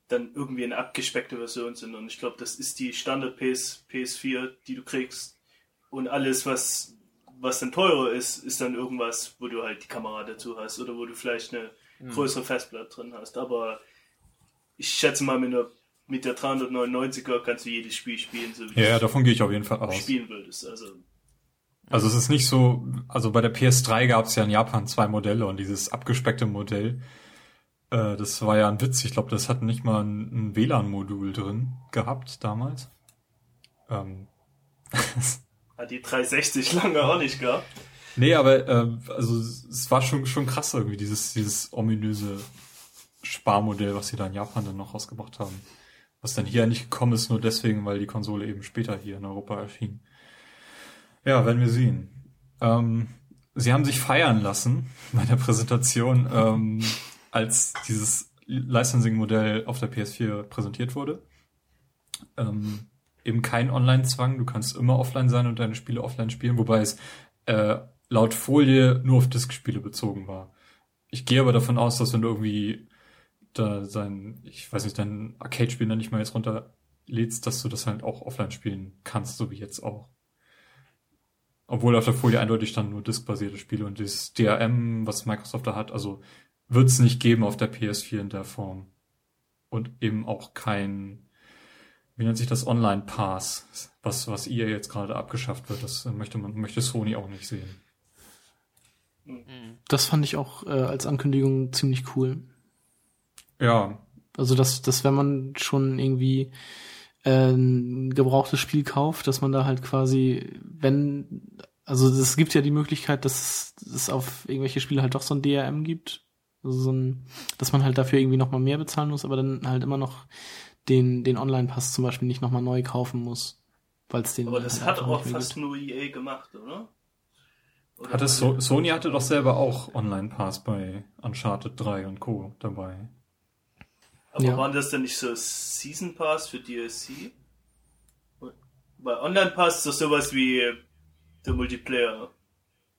dann irgendwie eine abgespeckte Version sind. Und ich glaube, das ist die Standard PS, PS4, die du kriegst. Und alles, was, was dann teurer ist, ist dann irgendwas, wo du halt die Kamera dazu hast oder wo du vielleicht eine größere Festplatte drin hast. Aber ich schätze mal, mit der, mit der 399er kannst du jedes Spiel spielen, so wie Ja, ja, du davon gehe ich auf jeden Fall aus. spielen würdest. Also, Also es ist nicht so, also bei der PS3 gab es ja in Japan zwei Modelle und dieses abgespeckte Modell, äh, das war ja ein Witz. Ich glaube, das hat nicht mal ein, ein WLAN-Modul drin gehabt damals. Ähm, Hat die 360 lange auch nicht gehabt. nee, aber ähm, also es war schon schon krass irgendwie dieses dieses ominöse Sparmodell, was sie da in Japan dann noch rausgebracht haben, was dann hier nicht gekommen ist, nur deswegen, weil die Konsole eben später hier in Europa erschien. Ja, werden wir sehen. Ähm, sie haben sich feiern lassen bei der Präsentation, ähm, als dieses Licensing-Modell auf der PS4 präsentiert wurde. Ähm, eben kein Online-Zwang, du kannst immer offline sein und deine Spiele offline spielen, wobei es äh, laut Folie nur auf Disk-Spiele bezogen war. Ich gehe aber davon aus, dass wenn du irgendwie da sein, ich weiß nicht, dein Arcade-Spiel dann nicht mal jetzt runterlädst, dass du das halt auch offline spielen kannst, so wie jetzt auch. Obwohl auf der Folie eindeutig stand nur diskbasierte Spiele und dieses DRM, was Microsoft da hat, also wird es nicht geben auf der PS4 in der Form. Und eben auch kein, wie nennt sich das, Online-Pass, was, was EA jetzt gerade abgeschafft wird. Das möchte man, möchte Sony auch nicht sehen. Das fand ich auch äh, als Ankündigung ziemlich cool. Ja, Also dass, dass wenn man schon irgendwie äh, ein gebrauchtes Spiel kauft, dass man da halt quasi, wenn, also es gibt ja die Möglichkeit, dass es auf irgendwelche Spiele halt doch so ein DRM gibt. Also so ein, dass man halt dafür irgendwie nochmal mehr bezahlen muss, aber dann halt immer noch den, den Online-Pass zum Beispiel nicht nochmal neu kaufen muss. Weil es den Aber das halt hat auch fast gibt. nur EA gemacht, oder? oder Hat es so, Sony hatte doch selber auch Online-Pass bei Uncharted 3 und Co. dabei. Aber Ja. waren das denn nicht so Season Pass für DLC? Weil Online Pass ist doch sowas wie der Multiplayer.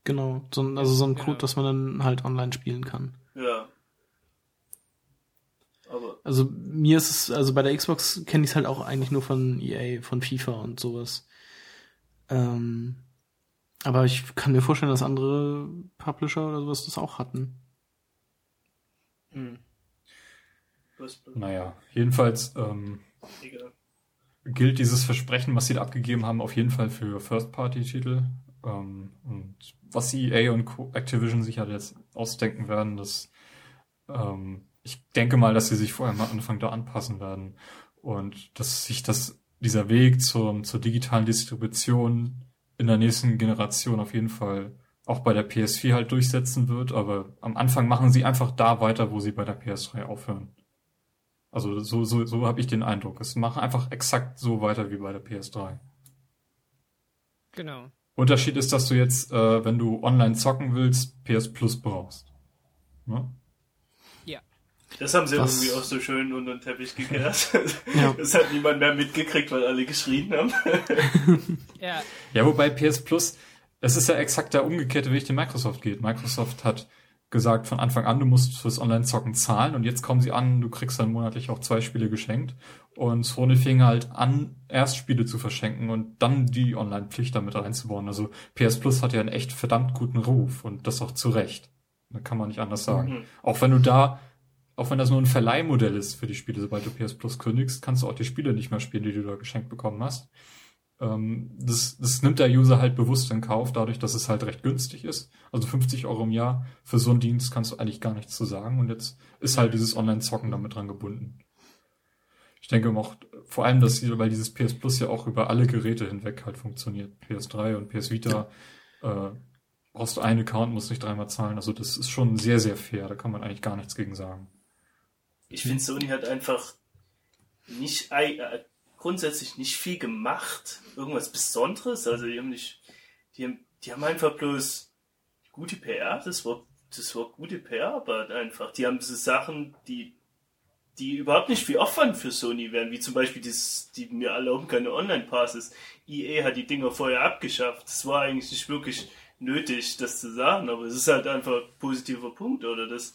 Genau, so ein, also so ein Code, Genau. dass man dann halt online spielen kann. Ja. Aber Also mir ist es, also bei der Xbox kenne ich es halt auch eigentlich nur von EA, von FIFA und sowas. Ähm, aber ich kann mir vorstellen, dass andere Publisher oder sowas das auch hatten. Hm. Naja, jedenfalls ähm, gilt dieses Versprechen, was sie da abgegeben haben, auf jeden Fall für First-Party-Titel. Ähm, und was EA und Activision sich halt jetzt ausdenken werden, das ähm, ich denke mal, dass sie sich vorher mal Anfang da anpassen werden und dass sich das dieser Weg zur, zur digitalen Distribution in der nächsten Generation auf jeden Fall auch bei der PS4 halt durchsetzen wird, aber am Anfang machen sie einfach da weiter, wo sie bei der PS3 aufhören. Also so, so, so habe ich den Eindruck. Es machen einfach exakt so weiter wie bei der PS3. Genau. Unterschied ist, dass du jetzt, äh, wenn du online zocken willst, PS Plus brauchst. Ne? Das haben sie Was- irgendwie auch so schön unter den Teppich gekehrt. Ja. Das hat niemand mehr mitgekriegt, weil alle geschrien haben. Ja, Ja, wobei PS Plus, es ist ja exakt der umgekehrte Weg, den Microsoft geht. Microsoft hat gesagt von Anfang an, du musst fürs Online-Zocken zahlen und jetzt kommen sie an, du kriegst dann monatlich auch zwei Spiele geschenkt und Sony fing halt an, erst Spiele zu verschenken und dann die Online-Pflicht damit reinzubauen. Also PS Plus hat ja einen echt verdammt guten Ruf und das auch zu Recht. Da kann man nicht anders sagen. Mhm. Auch wenn du da, auch wenn das nur ein Verleihmodell ist für die Spiele, sobald du PS Plus kündigst, kannst du auch die Spiele nicht mehr spielen, die du da geschenkt bekommen hast. Ähm, das, das nimmt der User halt bewusst in Kauf, dadurch, dass es halt recht günstig ist. Also 50 Euro im Jahr für so einen Dienst kannst du eigentlich gar nichts zu sagen. Und jetzt ist halt dieses Online-Zocken damit dran gebunden. Ich denke auch, vor allem, dass hier, weil dieses PS Plus ja auch über alle Geräte hinweg halt funktioniert. PS3 und PS Vita, äh, brauchst du einen Account, musst nicht dreimal zahlen. Also das ist schon sehr, sehr fair. Da kann man eigentlich gar nichts gegen sagen. Ich finde, Sony hat einfach nicht äh, grundsätzlich nicht viel gemacht, irgendwas Besonderes. Also die haben nicht, die die haben einfach bloß gute PR. Das war, das war gute PR-Arbeit einfach. Die haben so Sachen, die, die überhaupt nicht viel Aufwand für Sony wären, wie zum Beispiel dieses, die mir erlauben keine Online-Passes. EA hat die Dinger vorher abgeschafft. Es war eigentlich nicht wirklich nötig, das zu sagen, aber es ist halt einfach ein positiver Punkt, oder das,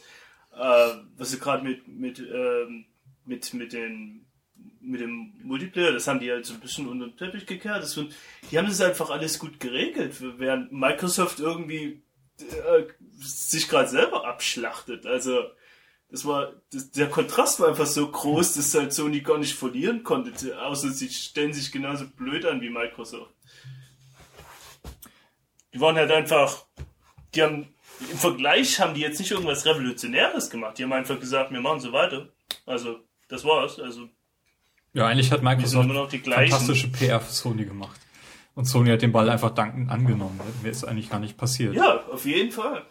äh, was sie gerade mit, mit, ähm, mit, mit den mit dem Multiplayer, das haben die halt so ein bisschen unter den Teppich gekehrt. Das, die haben das einfach alles gut geregelt, während Microsoft irgendwie äh, sich gerade selber abschlachtet. Also das war das, der Kontrast war einfach so groß, dass halt Sony gar nicht verlieren konnte, außer sie stellen sich genauso blöd an wie Microsoft. Die waren halt einfach, die haben im Vergleich haben die jetzt nicht irgendwas Revolutionäres gemacht. Die haben einfach gesagt, wir machen so weiter. Also das war's. Also Ja, eigentlich hat Microsoft immer noch die gleichen. fantastische PR für Sony gemacht. Und Sony hat den Ball einfach dankend angenommen. Mir ist eigentlich gar nicht passiert. Ja, auf jeden Fall.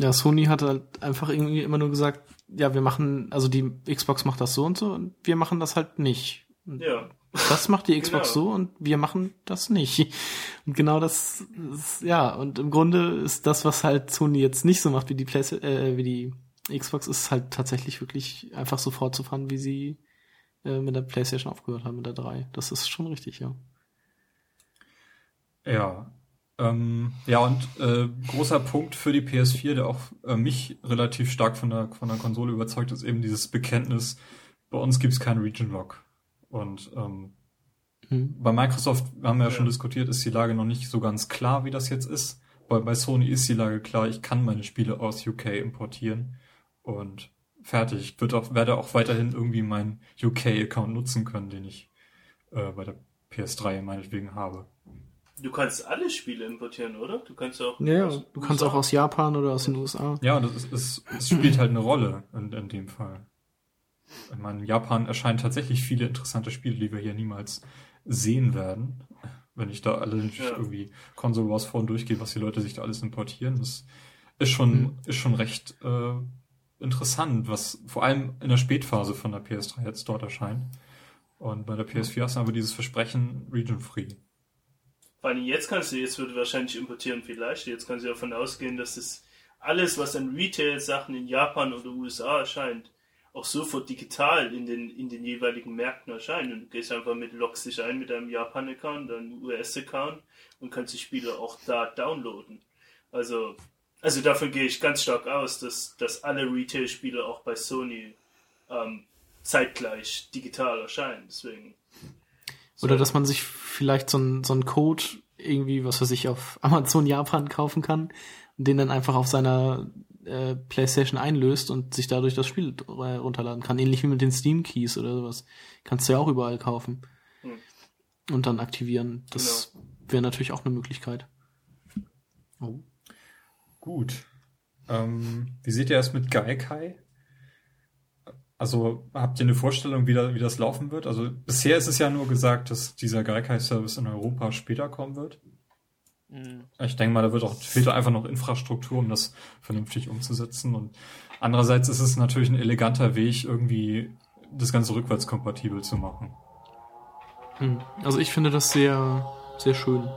Ja, Sony hat halt einfach irgendwie immer nur gesagt, ja, wir machen, also die Xbox macht das so und so und wir machen das halt nicht. Ja. Das macht die Xbox Genau. so und wir machen das nicht. Und genau das, ist, ja, und im Grunde ist das, was halt Sony jetzt nicht so macht wie die Play äh, wie die Xbox, ist halt tatsächlich wirklich einfach so fortzufahren, wie sie äh, mit der PlayStation aufgehört haben, mit der 3. Das ist schon richtig, ja. Ja. Ähm, ja, und äh, großer Punkt für die PS4, der auch äh, mich relativ stark von der, von der Konsole überzeugt, ist eben dieses Bekenntnis, bei uns gibt's keinen Region Lock. Und ähm, Hm. bei Microsoft, wir haben ja, Ja. schon diskutiert, ist die Lage noch nicht so ganz klar, wie das jetzt ist. Bei, bei Sony ist die Lage klar, ich kann meine Spiele aus UK importieren und fertig. Ich wird auch, werde auch weiterhin irgendwie meinen UK-Account nutzen können, den ich äh, bei der PS3 meinetwegen habe. Du kannst alle Spiele importieren, oder? Du kannst auch. Ja, ja, aus du kannst USA. auch aus Japan oder aus den USA. Ja, das ist, es, es spielt halt eine Rolle in, in dem Fall. Ich meine, in Japan erscheinen tatsächlich viele interessante Spiele, die wir hier niemals sehen werden. Wenn ich da alle Ja. irgendwie Console Wars Foren durchgehe, was die Leute sich da alles importieren, das ist schon, Mhm. ist schon recht äh, interessant, was vor allem in der Spätphase von der PS3 jetzt dort erscheint. Und bei der PS4 hast du aber dieses Versprechen Region Free. Allem jetzt kannst du, jetzt würde wahrscheinlich importieren viel leichter. Jetzt kannst du davon ausgehen, dass das alles, was an Retail-Sachen in Japan oder USA erscheint, auch sofort digital in den, in den jeweiligen Märkten erscheint. Und du gehst einfach mit, loggst dich ein mit deinem Japan-Account, deinem US-Account und kannst die Spiele auch da downloaden. Also, also davon gehe ich ganz stark aus, dass, dass alle Retail-Spiele auch bei Sony ähm, zeitgleich digital erscheinen. Deswegen. Oder dass man sich vielleicht so einen so einen Code irgendwie, was weiß ich, auf Amazon Japan kaufen kann und den dann einfach auf seiner äh, PlayStation einlöst und sich dadurch das Spiel äh, runterladen kann. Ähnlich wie mit den Steam Keys oder sowas. Kannst du ja auch überall kaufen. Hm. Und dann aktivieren. Das wäre natürlich auch eine Möglichkeit. Oh. Gut. Ähm, wie seht ihr das mit Gaikai? Also habt ihr eine Vorstellung, wie, da, wie das laufen wird? Also bisher ist es ja nur gesagt, dass dieser Gaikai-Service in Europa später kommen wird. Mhm. Ich denke mal, da wird auch fehlt einfach noch Infrastruktur, um das vernünftig umzusetzen. Und andererseits ist es natürlich ein eleganter Weg, irgendwie das Ganze rückwärtskompatibel zu machen. Hm. Also ich finde das sehr, sehr schön.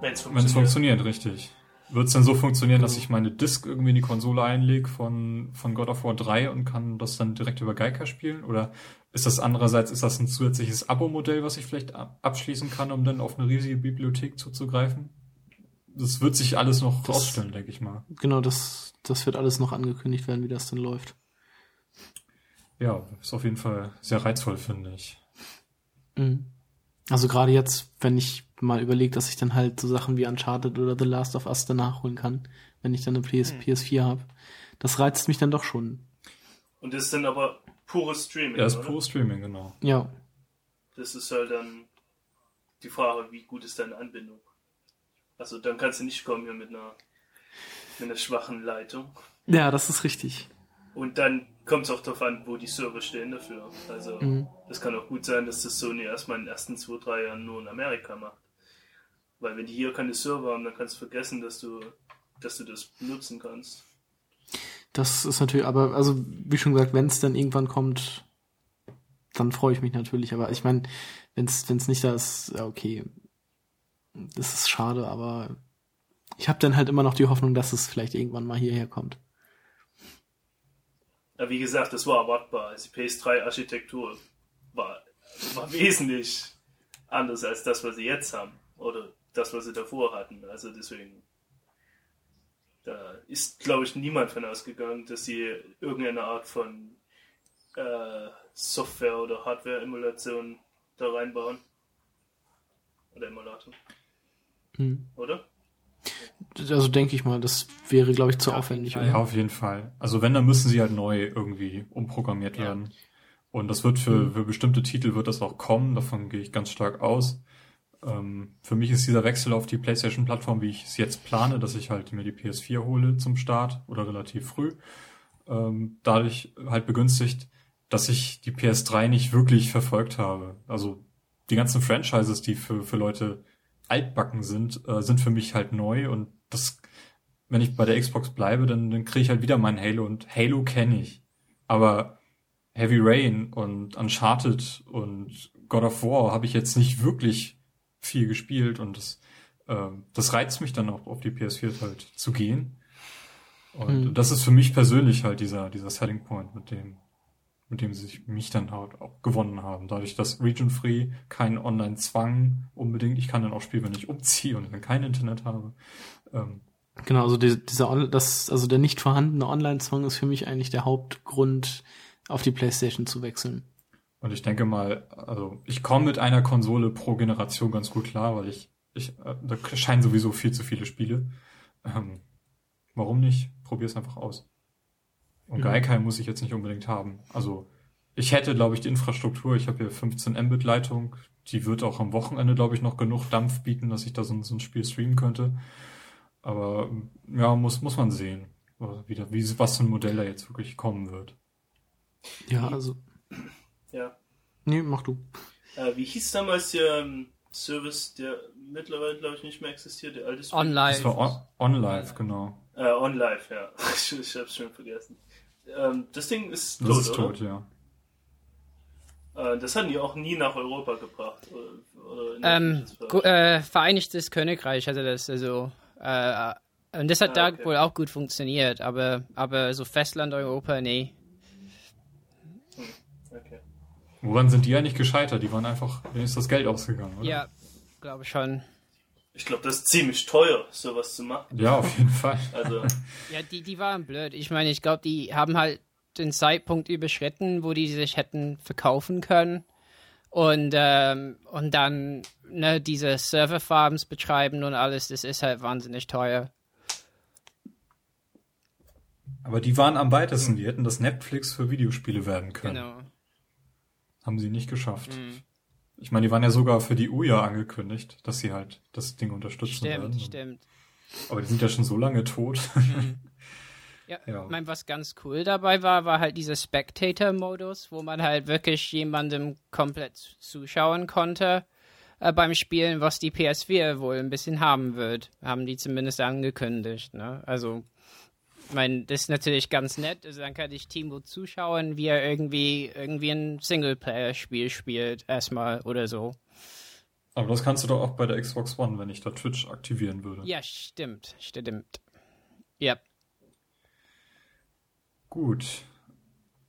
Wenn es Wenn es funktioniert. funktioniert, richtig. Wird es dann so funktionieren, dass ich meine Disk irgendwie in die Konsole einlege von, von God of War 3 und kann das dann direkt über Geica spielen? Oder ist das andererseits, ist das ein zusätzliches Abo-Modell, was ich vielleicht ab- abschließen kann, um dann auf eine riesige Bibliothek zuzugreifen? Das wird sich alles noch Das- rausstellen, denke ich mal. Genau, das, das wird alles noch angekündigt werden, wie das denn läuft. Ja, ist auf jeden Fall sehr reizvoll, finde ich. Mhm. Also gerade jetzt, wenn ich mal überlege, dass ich dann halt so Sachen wie Uncharted oder The Last of Us dann nachholen kann, wenn ich dann eine PS, Hm. PS4 habe, das reizt mich dann doch schon. Und das ist dann aber pures Streaming. Ja, ist oder? pure Streaming, genau. Ja, Das ist halt dann die Frage, wie gut ist deine Anbindung? Also dann kannst du nicht kommen hier mit einer, mit einer schwachen Leitung. ja, das ist richtig. Und dann kommt es auch darauf an, wo die Server stehen dafür. Also Mhm. es kann auch gut sein, dass das Sony erstmal in den ersten zwei, drei Jahren nur in Amerika macht. Weil wenn die hier keine Server haben, dann kannst du vergessen, dass du, dass du das benutzen kannst. Das ist natürlich, aber also wie schon gesagt, wenn es dann irgendwann kommt, dann freue ich mich natürlich. Aber ich meine, wenn es nicht da ist, ja, okay, das ist schade, aber ich habe dann halt immer noch die Hoffnung, dass es vielleicht irgendwann mal hierher kommt. Aber wie gesagt, das war erwartbar. Also die PS3-Architektur war, war wesentlich anders als das, was sie jetzt haben. Oder das, was sie davor hatten. Also deswegen. Da ist, glaube ich, niemand von ausgegangen, dass sie irgendeine Art von äh, Software- oder Hardware-Emulation da reinbauen. Oder Emulator, Mhm. oder? Also denke ich mal, das wäre, glaube ich, zu aufwendig. Ja, auf jeden Fall. Also wenn, dann müssen sie halt neu irgendwie umprogrammiert Ja. werden. Und das wird für, für bestimmte Titel wird das auch kommen, davon gehe ich ganz stark aus. Ähm, für mich ist dieser Wechsel auf die PlayStation-Plattform, wie ich es jetzt plane, dass ich halt mir die PS4 hole zum Start oder relativ früh, ähm, dadurch halt begünstigt. dass ich die PS3 nicht wirklich verfolgt habe. Also die ganzen Franchises, die für, für Leute altbacken sind, äh, sind für mich halt neu und das, wenn ich bei der Xbox bleibe, dann, dann kriege ich halt wieder mein Halo und Halo kenne ich. Aber Heavy Rain und Uncharted und God of War habe ich jetzt nicht wirklich viel gespielt und das, äh, das reizt mich dann auch auf die PS4 halt zu gehen. Und mhm. das ist für mich persönlich halt dieser, dieser Selling Point, mit dem, mit dem sie sich mich dann halt auch gewonnen haben. Dadurch, dass Region Free keinen Online-Zwang unbedingt, ich kann dann auch spielen, wenn ich umziehe und dann kein Internet habe. Ähm, genau, also die, dieser, das, also der nicht vorhandene Online-Zwang ist für mich eigentlich der Hauptgrund, auf die PlayStation zu wechseln. Und ich denke mal, also ich komme mit einer Konsole pro Generation ganz gut klar, weil ich, ich äh, da scheinen sowieso viel zu viele Spiele. Ähm, warum nicht? Probier es einfach aus. Und mhm. Gaikai muss ich jetzt nicht unbedingt haben. Also ich hätte, glaube ich, die Infrastruktur. Ich habe hier 15 Mbit-Leitung. Die wird auch am Wochenende, glaube ich, noch genug Dampf bieten, dass ich da so, so ein Spiel streamen könnte. Aber ja, muss, muss man sehen, wieder, wie, was für ein Modell da jetzt wirklich kommen wird. Ja, also ja. Nee, mach du. Äh, wie hieß damals der ähm, Service, der mittlerweile, glaube ich, nicht mehr existiert, der alte OnLive. Das war on, OnLive, genau. Äh, OnLive, ja. ich, ich hab's schon vergessen. Ähm, das Ding ist tot, Das ist tot, oder? ja. Äh, das hatten die auch nie nach Europa gebracht. Oder, oder ähm, äh, Vereinigtes Königreich hatte das, also äh, und das hat ah, okay. da wohl auch gut funktioniert, aber, aber so Festland Europa, nee. Woran sind die eigentlich gescheitert? Die waren einfach, denen ist das Geld ausgegangen, oder? Ja, glaube schon. Ich glaube, das ist ziemlich teuer, sowas zu machen. Ja, auf jeden Fall. Also. ja, die, die waren blöd. Ich meine, ich glaube, die haben halt den Zeitpunkt überschritten, wo die sich hätten verkaufen können. Und, ähm, und dann ne, diese Serverfarms betreiben und alles, das ist halt wahnsinnig teuer. Aber die waren am weitesten, die hätten das Netflix für Videospiele werden können. Genau. Haben sie nicht geschafft. Mhm. Ich meine, die waren ja sogar für die Uja angekündigt, dass sie halt das Ding unterstützen stimmt, werden. Stimmt, stimmt. Aber die sind ja schon so lange tot. Mhm. Ja, ja. Ich meine, was ganz cool dabei war, war halt dieser Spectator-Modus, wo man halt wirklich jemandem komplett zuschauen konnte äh, beim Spielen, was die PS4 wohl ein bisschen haben wird. Haben die zumindest angekündigt. Ne? Also ich meine, das ist natürlich ganz nett. Also dann kann ich Timo zuschauen, wie er irgendwie, irgendwie ein Singleplayer-Spiel spielt, erstmal oder so. Aber das kannst du doch auch bei der Xbox One, wenn ich da Twitch aktivieren würde. Ja, stimmt, stimmt. Ja. Gut.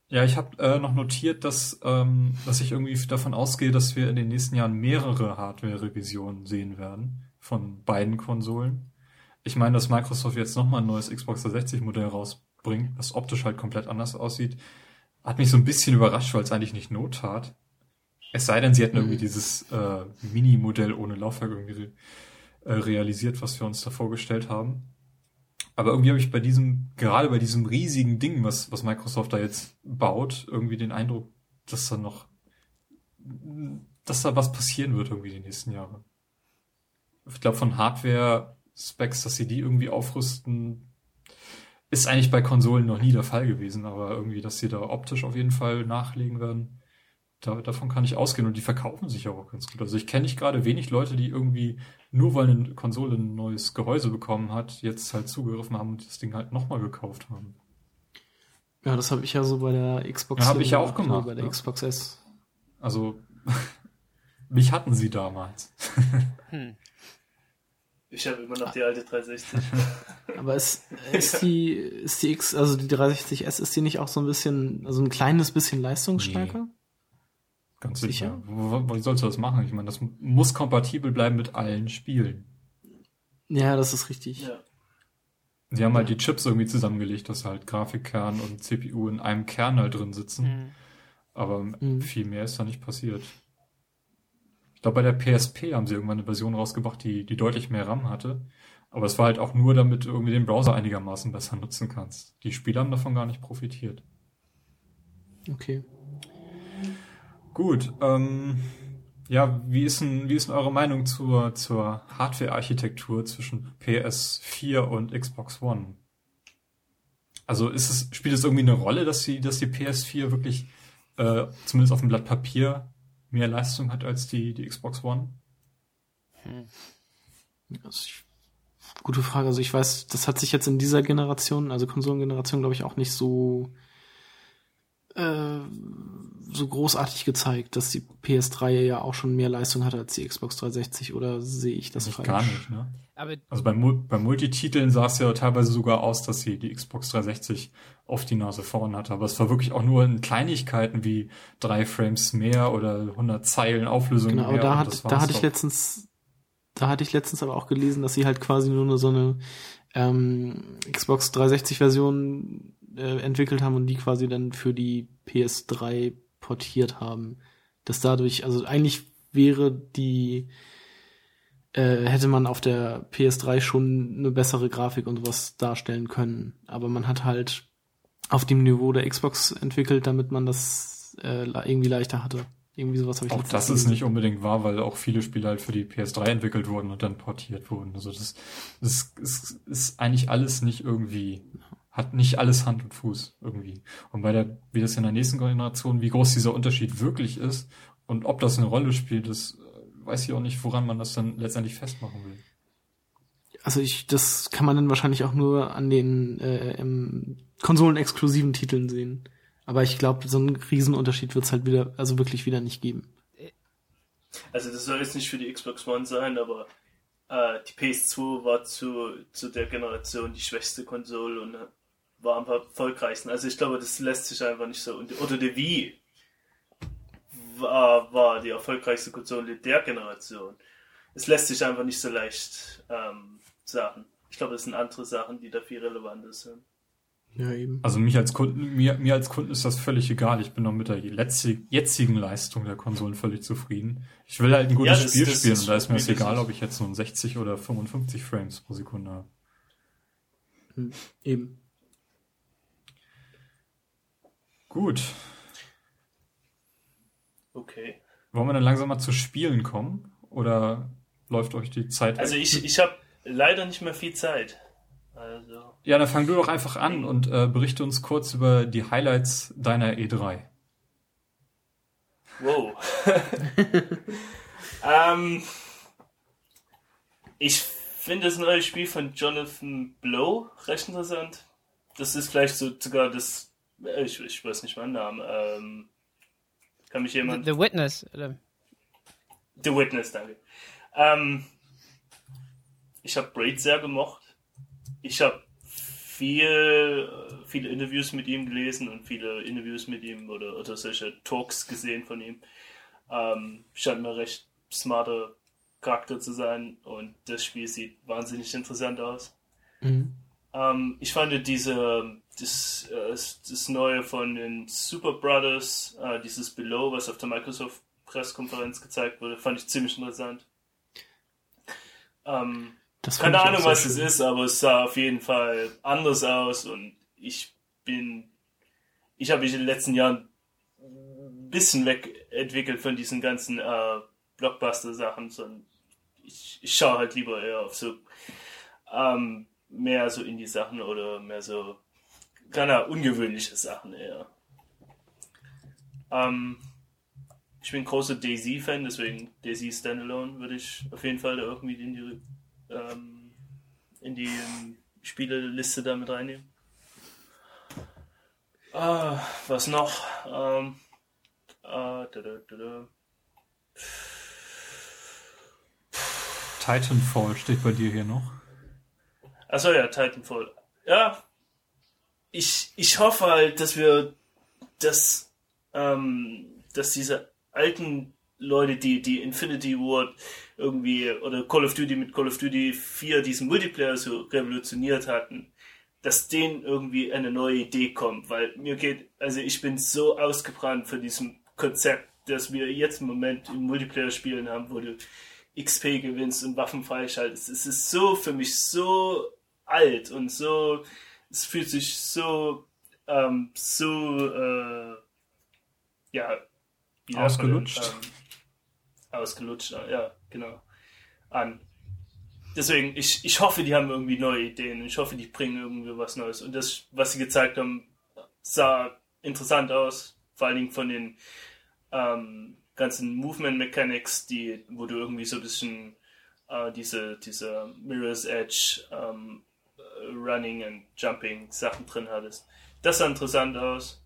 Ja, ich habe äh, noch notiert, dass, ähm, dass ich irgendwie davon ausgehe, dass wir in den nächsten Jahren mehrere Hardware-Revisionen sehen werden von beiden Konsolen. Ich meine, dass Microsoft jetzt nochmal ein neues Xbox 360 Modell rausbringt, das optisch halt komplett anders aussieht, hat mich so ein bisschen überrascht, weil es eigentlich nicht Not tat. Es sei denn, sie hätten irgendwie mhm. dieses äh, Mini-Modell ohne Laufwerk irgendwie äh, realisiert, was wir uns da vorgestellt haben. Aber irgendwie habe ich bei diesem, gerade bei diesem riesigen Ding, was, was Microsoft da jetzt baut, irgendwie den Eindruck, dass da noch, dass da was passieren wird irgendwie die nächsten Jahre. Ich glaube, von Hardware Specs, dass sie die irgendwie aufrüsten, ist eigentlich bei Konsolen noch nie der Fall gewesen, aber irgendwie, dass sie da optisch auf jeden Fall nachlegen werden, da, davon kann ich ausgehen und die verkaufen sich auch ganz gut. Also ich kenne nicht gerade wenig Leute, die irgendwie nur weil eine Konsole ein neues Gehäuse bekommen hat, jetzt halt zugegriffen haben und das Ding halt nochmal gekauft haben. Ja, das habe ich ja so bei der Xbox. Ja, habe ich ja auch gemacht. Bei der ja. Xbox S. Also mich hatten sie damals. Hm. Ich habe immer noch die alte 360. Aber ist, ist die, ist die X, also die 360S, ist die nicht auch so ein bisschen, also ein kleines bisschen leistungsstärker? Nee. Ganz sicher. sicher. Wie sollst du das machen? Ich meine, das muss kompatibel bleiben mit allen Spielen. Ja, das ist richtig. Ja. Sie haben halt die Chips irgendwie zusammengelegt, dass halt Grafikkern und CPU in einem Kern halt drin sitzen. Mhm. Aber mhm. viel mehr ist da nicht passiert. Glaube, bei der PSP haben sie irgendwann eine Version rausgebracht, die, die deutlich mehr RAM hatte. Aber es war halt auch nur, damit du irgendwie den Browser einigermaßen besser nutzen kannst. Die Spieler haben davon gar nicht profitiert. Okay. Gut, ähm, ja, wie ist denn, wie ist denn eure Meinung zur, zur Hardware-Architektur zwischen PS4 und Xbox One? Also ist es, spielt es irgendwie eine Rolle, dass die, dass die PS4 wirklich äh, zumindest auf dem Blatt Papier mehr Leistung hat als die, die Xbox One? Also ich, gute Frage. Also ich weiß, das hat sich jetzt in dieser Generation, also Konsolengeneration, glaube ich, auch nicht so äh, so großartig gezeigt, dass die PS3 ja auch schon mehr Leistung hatte als die Xbox 360 oder sehe ich das Nicht falsch? gar nicht, ne? Aber Also bei, bei Multititeln sah es ja teilweise sogar aus, dass sie die Xbox 360 auf die Nase vorn hatte. Aber es war wirklich auch nur in Kleinigkeiten wie drei Frames mehr oder 100 Zeilen Auflösung Genau, aber mehr. da, und hat, da hatte ich letztens, da hatte ich letztens aber auch gelesen, dass sie halt quasi nur eine, so eine ähm, Xbox 360 Version äh, entwickelt haben und die quasi dann für die PS3 portiert haben. Dass dadurch, also eigentlich wäre die, äh, hätte man auf der PS3 schon eine bessere Grafik und sowas darstellen können. Aber man hat halt auf dem Niveau der Xbox entwickelt, damit man das äh, irgendwie leichter hatte. Irgendwie sowas habe ich Auch das ist nicht unbedingt wahr, weil auch viele Spiele halt für die PS3 entwickelt wurden und dann portiert wurden. Also das, das ist, ist eigentlich alles nicht irgendwie, hat nicht alles Hand und Fuß irgendwie. Und bei der, wie das in der nächsten Generation, wie groß dieser Unterschied wirklich ist und ob das eine Rolle spielt, das äh, weiß ich auch nicht, woran man das dann letztendlich festmachen will. Also ich, das kann man dann wahrscheinlich auch nur an den äh, im konsolenexklusiven Titeln sehen. Aber ich glaube, so einen Riesenunterschied wird es halt wieder, also wirklich wieder nicht geben. Also das soll jetzt nicht für die Xbox One sein, aber äh, die PS2 war zu, zu der Generation die schwächste Konsole und war am erfolgreichsten. Also ich glaube, das lässt sich einfach nicht so. Und, oder die Wii war, war die erfolgreichste Konsole der Generation. Es lässt sich einfach nicht so leicht ähm, sagen. Ich glaube, das sind andere Sachen, die da viel relevanter sind. Ja, eben. Also mich als Kunden, mir, mir als Kunden ist das völlig egal. Ich bin noch mit der letzte, jetzigen Leistung der Konsolen völlig zufrieden. Ich will halt ein gutes Ja, das- Spiel das spielen und da ist mir es wirklich egal, ob ich jetzt nun 60 oder 55 Frames pro Sekunde habe. Hm, Eben. Gut. Okay. Wollen wir dann langsam mal zu Spielen kommen? Oder läuft euch die Zeit Also ich, ich habe leider nicht mehr viel Zeit. Also. Ja, dann fang du doch einfach an und äh, berichte uns kurz über die Highlights deiner E E3. Wow. ähm, ich finde das neue Spiel von Jonathan Blow recht interessant. Das ist vielleicht so sogar das. Äh, Ich, ich weiß nicht meinen Namen. Ähm, kann mich The, jemand. the Witness. Oder? The Witness, danke. Ähm, ich habe Braid sehr gemocht. Ich habe viel, viele Interviews mit ihm gelesen und viele Interviews mit ihm oder, oder solche Talks gesehen von ihm. Ähm, scheint mir recht smarter Charakter zu sein und das Spiel sieht wahnsinnig interessant aus. Mhm. Ähm, ich fand diese, das, äh, das Neue von den Super Brothers, äh, dieses Below, was auf der Microsoft Pressekonferenz gezeigt wurde, fand ich ziemlich interessant. Ähm, keine Ahnung, was schön. es ist, aber es sah auf jeden Fall anders aus und ich bin, ich habe mich in den letzten Jahren ein bisschen wegentwickelt von diesen ganzen äh, Blockbuster-Sachen, sondern ich, ich schaue halt lieber eher auf so ähm, mehr so Indie-Sachen oder mehr so Ahnung, ungewöhnliche Sachen eher. Ähm, ich bin großer Daisy-Fan, deswegen Daisy Standalone würde ich auf jeden Fall da irgendwie in die, ähm, in die ähm, Spieleliste da mit reinnehmen. Ah, was noch? Ähm, ah, da, da, da. Titanfall steht bei dir hier noch. Achso, ja, Titanfall. Ja. Ich, ich hoffe halt, dass wir, dass, ähm, dass diese alten Leute, die, die Infinity Ward irgendwie, oder Call of Duty mit Call of Duty 4 diesen Multiplayer so revolutioniert hatten, dass denen irgendwie eine neue Idee kommt, weil mir geht, also ich bin so ausgebrannt von diesem Konzept, das wir jetzt im Moment im Multiplayer spielen haben, wo du XP gewinnst und Waffen freischaltest. Es ist so für mich so alt und so, es fühlt sich so, ähm, so, äh, ja, Ausgelutscht. Ähm, ausgelutscht, ja, genau, an. Deswegen, ich, ich hoffe, die haben irgendwie neue Ideen. Ich hoffe, die bringen irgendwie was Neues. Und das, was sie gezeigt haben, sah interessant aus. vor allen Dingen von den ähm, ganzen Movement Mechanics, die, wo du irgendwie so ein bisschen äh, diese, diese Mirror's Edge ähm, Running und Jumping Sachen drin hattest. Das sah interessant aus.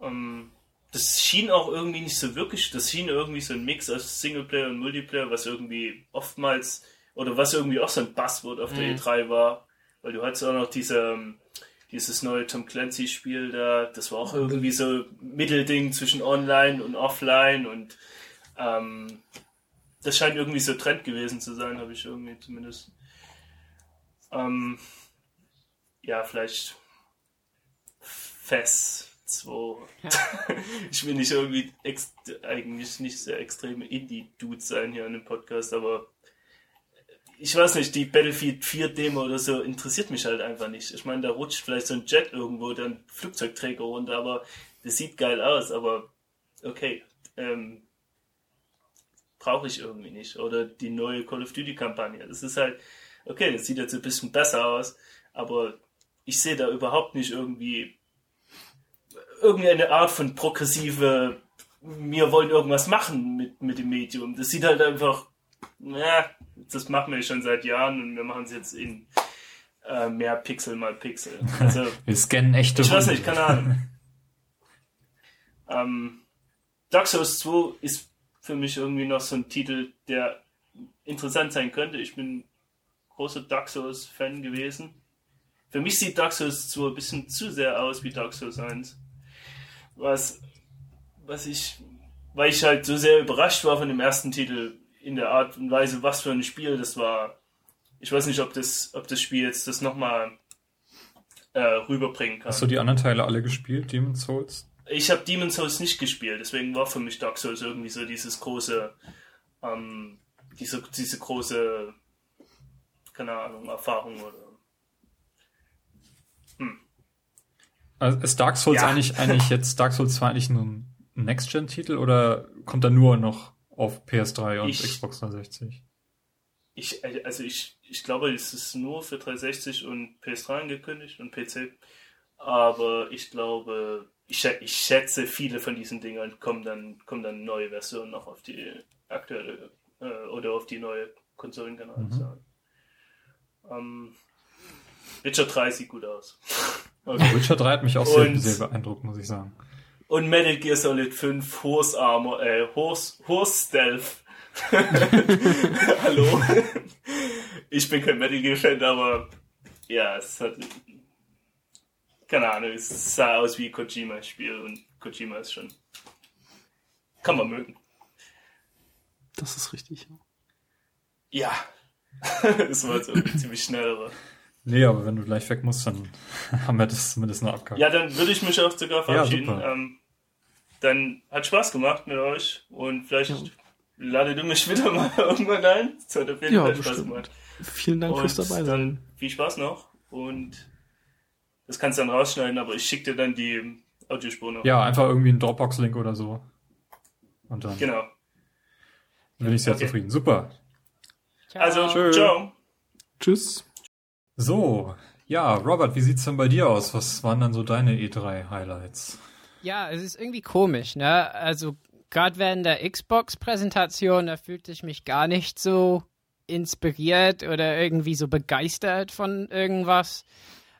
Ähm, das schien auch irgendwie nicht so wirklich, das schien irgendwie so ein Mix aus Singleplayer und Multiplayer, was irgendwie oftmals, oder was irgendwie auch so ein Buzzword auf der Mhm. E3 war, weil du hattest auch noch diese, ähm, dieses neue Tom Clancy Spiel da, das war auch irgendwie so Mittelding zwischen Online und Offline und ähm, das scheint irgendwie so Trend gewesen zu sein, habe ich irgendwie zumindest. Ähm, ja, vielleicht FES 2. ich will nicht irgendwie eigentlich nicht sehr extreme Indie-Dude sein hier an dem Podcast, aber ich weiß nicht, die Battlefield 4 Demo oder so interessiert mich halt einfach nicht. Ich meine, da rutscht vielleicht so ein Jet irgendwo, dann Flugzeugträger runter, aber das sieht geil aus, aber okay, ähm, brauche ich irgendwie nicht. Oder die neue Call of Duty Kampagne. Das ist halt, okay, das sieht jetzt ein bisschen besser aus, aber ich sehe da überhaupt nicht irgendwie irgendeine Art von progressive, wir wollen irgendwas machen mit, mit dem Medium. Das sieht halt einfach, ja, das machen wir schon seit Jahren und wir machen es jetzt in äh, mehr Pixel mal Pixel. Also, Wir scannen echte ich weiß nicht, keine Ahnung. ähm, Dark Souls 2 ist für mich irgendwie noch so ein Titel, der interessant sein könnte. Ich bin großer Dark Souls Fan gewesen. Für mich sieht Dark Souls 2 ein bisschen zu sehr aus wie Dark Souls 1. Was, was ich, weil ich halt so sehr überrascht war von dem ersten Titel in der Art und Weise, was für ein Spiel das war. Ich weiß nicht, ob das, ob das Spiel jetzt das nochmal äh, rüberbringen kann. Hast du die anderen Teile alle gespielt, Demon's Souls? Ich habe Demon's Souls nicht gespielt, deswegen war für mich Dark Souls irgendwie so dieses große, ähm, diese, diese große, keine Ahnung, Erfahrung oder. Also ist Dark Souls Ja. eigentlich, eigentlich jetzt Dark Souls 2 eigentlich nur ein Next-Gen-Titel oder kommt er nur noch auf PS3 und Ich- Xbox 360? Ich, also ich, ich glaube, es ist nur für 360 und PS3 angekündigt und PC. Aber ich glaube, ich, ich schätze, viele von diesen Dingern kommen dann, kommen dann neue Versionen noch auf die aktuelle äh, oder auf die neue Konsolengeneration. Ähm, Witcher 3 sieht gut aus. Okay. Witcher 3 hat mich auch sehr, Und- sehr beeindruckt, muss ich sagen. Und Metal Gear Solid 5 Horse Armor, äh, Horse, Horse Stealth. Hallo? ich bin kein Metal Gear Fan, aber ja, es hat, keine Ahnung, es sah aus wie Kojimas Spiel und Kojima ist schon, kann man mögen. Das ist richtig. Ja. es war so ziemlich schnell, aber. Nee, aber wenn du gleich weg musst, dann haben wir das zumindest noch abgehakt. Ja, dann würde ich mich auch sogar verabschieden. super. ähm, dann hat Spaß gemacht mit euch und vielleicht Ja. ladet ihr mich wieder mal irgendwann ein. Es hat auf jeden Ja, Fall Spaß bestimmt. gemacht. Vielen Dank fürs Und dabei sein. dann viel Spaß noch und das kannst du dann rausschneiden, aber ich schicke dir dann die Audiospur noch. Ja, einfach irgendwie ein Dropbox-Link oder so. Und dann Genau. bin ich sehr Okay. zufrieden. Super. Ciao. Also, Tschö. ciao. Tschüss. So, ja, Robert, wie sieht's denn bei dir aus? Was waren dann so deine E3-Highlights? Ja, es ist irgendwie komisch, ne? Also gerade während der Xbox-Präsentation, da fühlte ich mich gar nicht so inspiriert oder irgendwie so begeistert von irgendwas.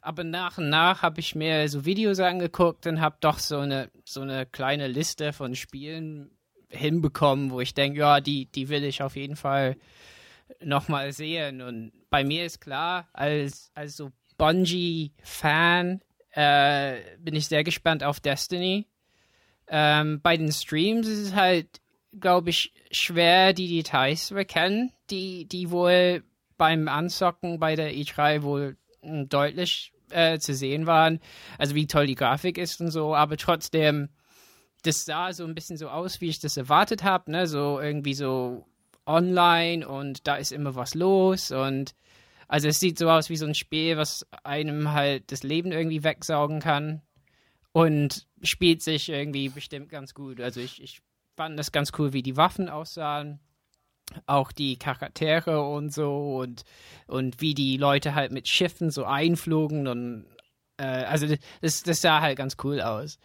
Aber nach und nach habe ich mir so Videos angeguckt und habe doch so eine so eine kleine Liste von Spielen hinbekommen, wo ich denke, ja, die die will ich auf jeden Fall noch mal sehen. Und bei mir ist klar, als als so Bungie-Fan äh, bin ich sehr gespannt auf Destiny. Ähm, bei den Streams ist es halt, glaube ich, schwer, die Details zu erkennen, die, die wohl beim Anzocken bei der E3 wohl mm, deutlich äh, zu sehen waren. Also wie toll die Grafik ist und so, aber trotzdem, das sah so ein bisschen so aus, wie ich das erwartet habe, ne? So irgendwie so online und da ist immer was los und also es sieht so aus wie so ein Spiel, was einem halt das Leben irgendwie wegsaugen kann und spielt sich irgendwie bestimmt ganz gut. Also ich, ich fand das ganz cool, wie die Waffen aussahen, auch die Charaktere und so und, und wie die Leute halt mit Schiffen so einflogen und Äh, also das, das sah halt ganz cool aus.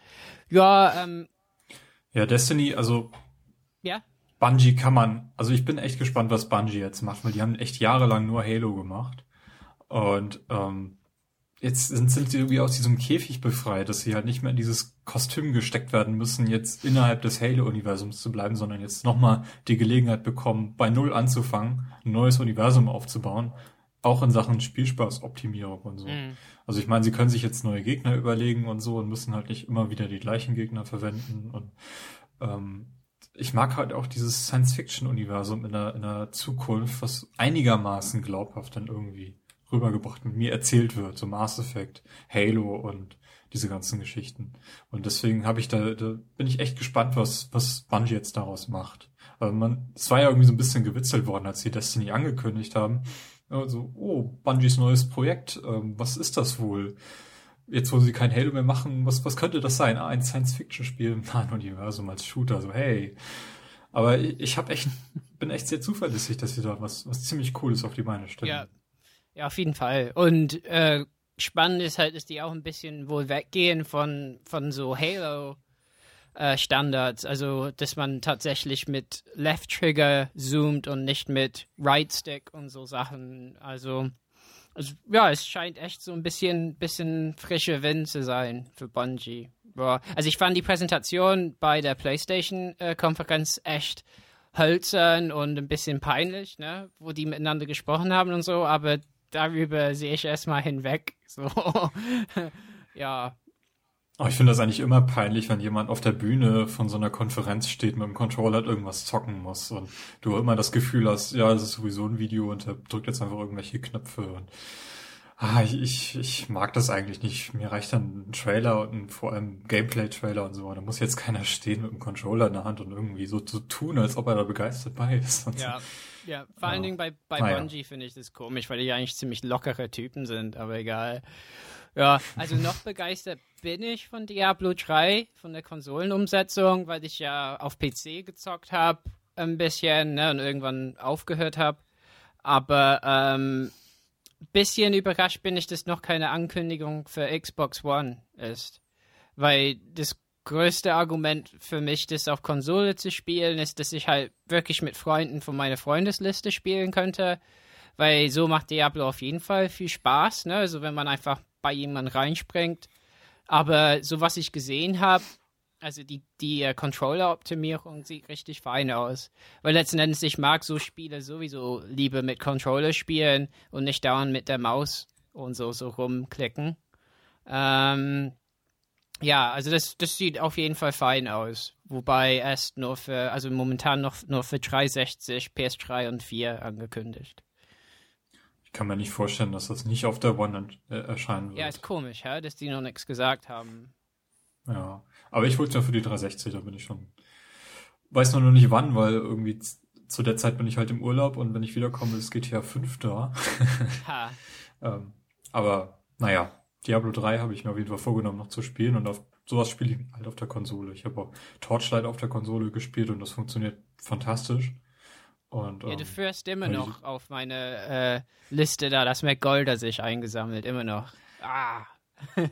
Ja, ähm, Ja, Destiny, also ja. Bungie kann man, also ich bin echt gespannt, was Bungie jetzt macht, weil die haben echt jahrelang nur Halo gemacht. Und ähm, jetzt sind, sind sie irgendwie aus diesem Käfig befreit, dass sie halt nicht mehr in dieses Kostüm gesteckt werden müssen, jetzt innerhalb des Halo-Universums zu bleiben, sondern jetzt nochmal die Gelegenheit bekommen, bei Null anzufangen, ein neues Universum aufzubauen, auch in Sachen Spielspaßoptimierung und so. Mhm. Also ich meine, sie können sich jetzt neue Gegner überlegen und so und müssen halt nicht immer wieder die gleichen Gegner verwenden und ähm, ich mag halt auch dieses Science-Fiction-Universum in der, in der Zukunft, was einigermaßen glaubhaft dann irgendwie rübergebracht mit mir erzählt wird, so Mass Effect, Halo und diese ganzen Geschichten. Und deswegen habe ich da, da bin ich echt gespannt, was, was Bungie jetzt daraus macht. Also man, es war ja irgendwie so ein bisschen gewitzelt worden, als sie Destiny angekündigt haben. Also, oh, Bungies neues Projekt, ähm, was ist das wohl? Jetzt, wo sie kein Halo mehr machen, was, was könnte das sein? Ah, ein Science-Fiction-Spiel im nahen Universum als Shooter, so hey. Aber ich, ich habe echt, bin echt sehr zuverlässig, dass sie da was, was ziemlich Cooles auf die Beine stellen. Ja, ja, auf jeden Fall. Und äh, spannend ist halt, dass die auch ein bisschen wohl weggehen von, von so Halo. Äh, Standards, also dass man tatsächlich mit Left Trigger zoomt und nicht mit Right Stick und so Sachen. Also, also ja, es scheint echt so ein bisschen, bisschen frische Wind zu sein für Bungie. Ja, also ich fand die Präsentation bei der PlayStation-Konferenz echt hölzern und ein bisschen peinlich, ne, wo die miteinander gesprochen haben und so, aber darüber sehe ich erstmal hinweg. So, ja. Oh, ich finde das eigentlich immer peinlich, wenn jemand auf der Bühne von so einer Konferenz steht mit dem Controller irgendwas zocken muss und du immer das Gefühl hast, ja, das ist sowieso ein Video und er drückt jetzt einfach irgendwelche Knöpfe und ah, ich, ich, mag das eigentlich nicht. Mir reicht dann ein Trailer und ein, vor allem Gameplay-Trailer und so. Da muss jetzt keiner stehen mit dem Controller in der Hand und irgendwie so, so tun, als ob er da begeistert bei ist. Ja, ja, vor allen. Dingen bei, bei Naja. Bungie finde ich das komisch, weil die eigentlich ziemlich lockere Typen sind, aber egal. Ja, also noch begeistert bin ich von Diablo 3, von der Konsolenumsetzung, weil ich ja auf PC gezockt habe, ein bisschen, ne, und irgendwann aufgehört habe. Aber ähm, bisschen überrascht bin ich, dass noch keine Ankündigung für Xbox One ist. Weil das größte Argument für mich, das auf Konsole zu spielen, ist, dass ich halt wirklich mit Freunden von meiner Freundesliste spielen könnte. Weil so macht Diablo auf jeden Fall viel Spaß, ne? Also wenn man einfach bei jemandem reinspringt. Aber so was ich gesehen habe, also die, die äh, Controller-Optimierung sieht richtig fein aus. Weil letzten Endes, ich mag so Spiele sowieso lieber mit Controller spielen und nicht dauernd mit der Maus und so, so rumklicken. Ähm, ja, also das, das sieht auf jeden Fall fein aus. Wobei erst nur für, also momentan noch nur für 360, PS3 und 4 angekündigt. Ich kann mir nicht vorstellen, dass das nicht auf der One äh, erscheinen wird. Ja, ist komisch, ja, dass die noch nichts gesagt haben. Ja, aber ich wollte ja für die 360, da bin ich schon. Weiß noch nicht wann, weil irgendwie zu der Zeit bin ich halt im Urlaub und wenn ich wiederkomme, ist GTA 5 da. Ha. ähm, aber naja, Diablo 3 habe ich mir auf jeden Fall vorgenommen, noch zu spielen und auf sowas spiele ich halt auf der Konsole. Ich habe auch Torchlight auf der Konsole gespielt und das funktioniert fantastisch. Und, Ja, du ähm, führst immer weil noch auf meine äh, Liste da, das McGolder sich eingesammelt, immer noch. Ah.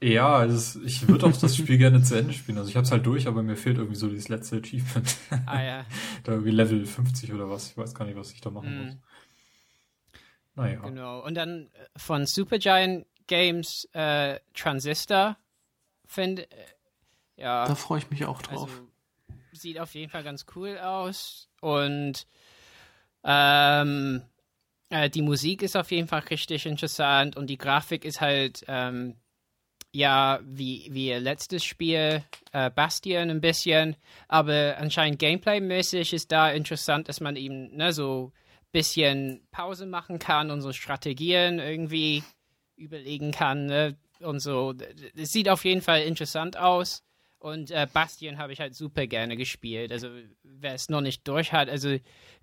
Ja, es ist, ich würde auch das Spiel gerne zu Ende spielen. Also ich habe es halt durch, aber mir fehlt irgendwie so dieses letzte Achievement. Ah ja. da irgendwie Level 50 oder was. Ich weiß gar nicht, was ich da machen Mm. muss. Naja. Genau. Und dann äh, von Supergiant Games äh, Transistor finde äh, ja. Da freue ich mich auch drauf. Also sieht auf jeden Fall ganz cool aus und ähm, äh, die Musik ist auf jeden Fall richtig interessant und die Grafik ist halt ähm, ja wie, wie ihr letztes Spiel äh, Bastion ein bisschen, aber anscheinend Gameplay-mäßig ist da interessant, dass man eben ne, so bisschen Pause machen kann und so Strategien irgendwie überlegen kann ne, und so. Es sieht auf jeden Fall interessant aus. Und äh, Bastion habe ich halt super gerne gespielt. Also wer es noch nicht durch hat, also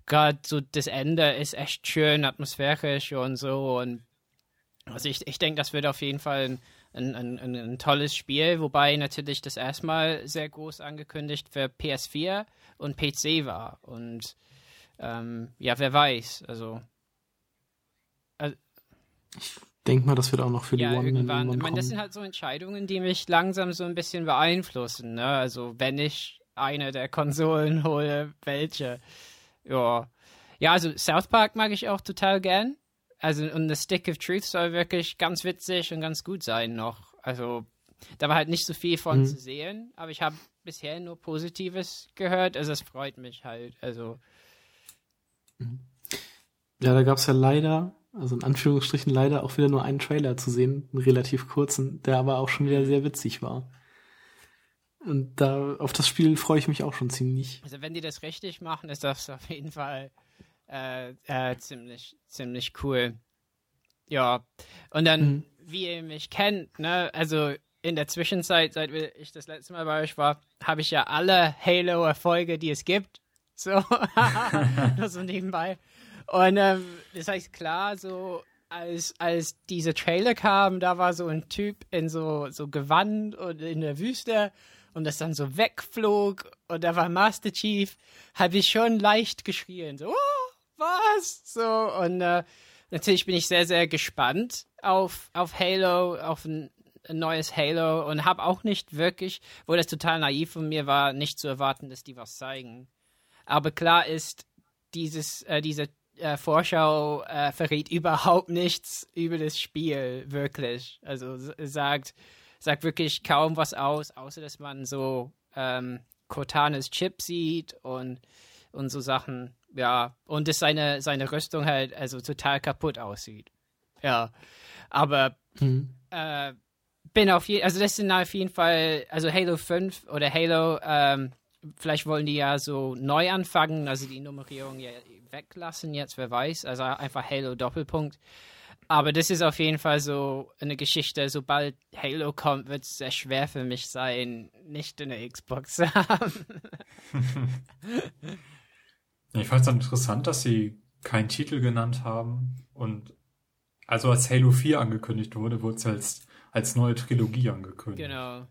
gerade so das Ende ist echt schön atmosphärisch und so. Und also ich, ich denke, das wird auf jeden Fall ein, ein, ein, ein, tolles Spiel, wobei natürlich das erstmal sehr groß angekündigt für PS4 und PC war. Und ähm, ja, wer weiß. Also denke mal, das wird auch noch für die ja, One irgendwann. irgendwann Ich meine, das sind halt so Entscheidungen, die mich langsam so ein bisschen beeinflussen. Ne? Also wenn ich eine der Konsolen hole, welche? Ja. Ja, also South Park mag ich auch total gern. Also und The Stick of Truth soll wirklich ganz witzig und ganz gut sein noch. Also da war halt nicht so viel von Mhm. zu sehen, aber ich habe bisher nur Positives gehört. Also es freut mich halt. Also Ja, da gab's ja leider, also in Anführungsstrichen leider auch wieder nur einen Trailer zu sehen, einen relativ kurzen, der aber auch schon wieder sehr witzig war. Und da auf das Spiel freue ich mich auch schon ziemlich. Also wenn die das richtig machen, ist das auf jeden Fall äh, äh, ziemlich, ziemlich cool. Ja. Und dann, Mhm. wie ihr mich kennt, ne, also in der Zwischenzeit, seit ich das letzte Mal bei euch war, habe ich ja alle Halo-Erfolge, die es gibt. So, nur so nebenbei. Und ähm, das heißt klar, so als, als diese Trailer kamen, da war so ein Typ in so, so Gewand und in der Wüste und das dann so wegflog und da war Master Chief, habe ich schon leicht geschrien. So, oh, was? So, und äh, natürlich bin ich sehr, sehr gespannt auf, auf Halo, auf ein, ein neues Halo und habe auch nicht wirklich, wo das total naiv von mir war, nicht zu erwarten, dass die was zeigen. Aber klar ist, dieses, äh, diese äh, Vorschau äh, verrät überhaupt nichts über das Spiel, wirklich. Also sagt, sagt wirklich kaum was aus, außer dass man so ähm, Cortanas Chip sieht und, und so Sachen. Ja, und dass seine, seine Rüstung halt also total kaputt aussieht. Ja, aber Mhm. äh, bin auf jeden also das sind auf jeden Fall, also Halo 5 oder Halo, ähm, vielleicht wollen die ja so neu anfangen, also die Nummerierung ja weglassen jetzt, wer weiß, also einfach Halo Doppelpunkt. Aber das ist auf jeden Fall so eine Geschichte, sobald Halo kommt, wird es sehr schwer für mich sein, nicht eine Xbox zu haben. Ich fand es dann interessant, dass sie keinen Titel genannt haben und also als Halo 4 angekündigt wurde, wurde es als, als neue Trilogie angekündigt. genau.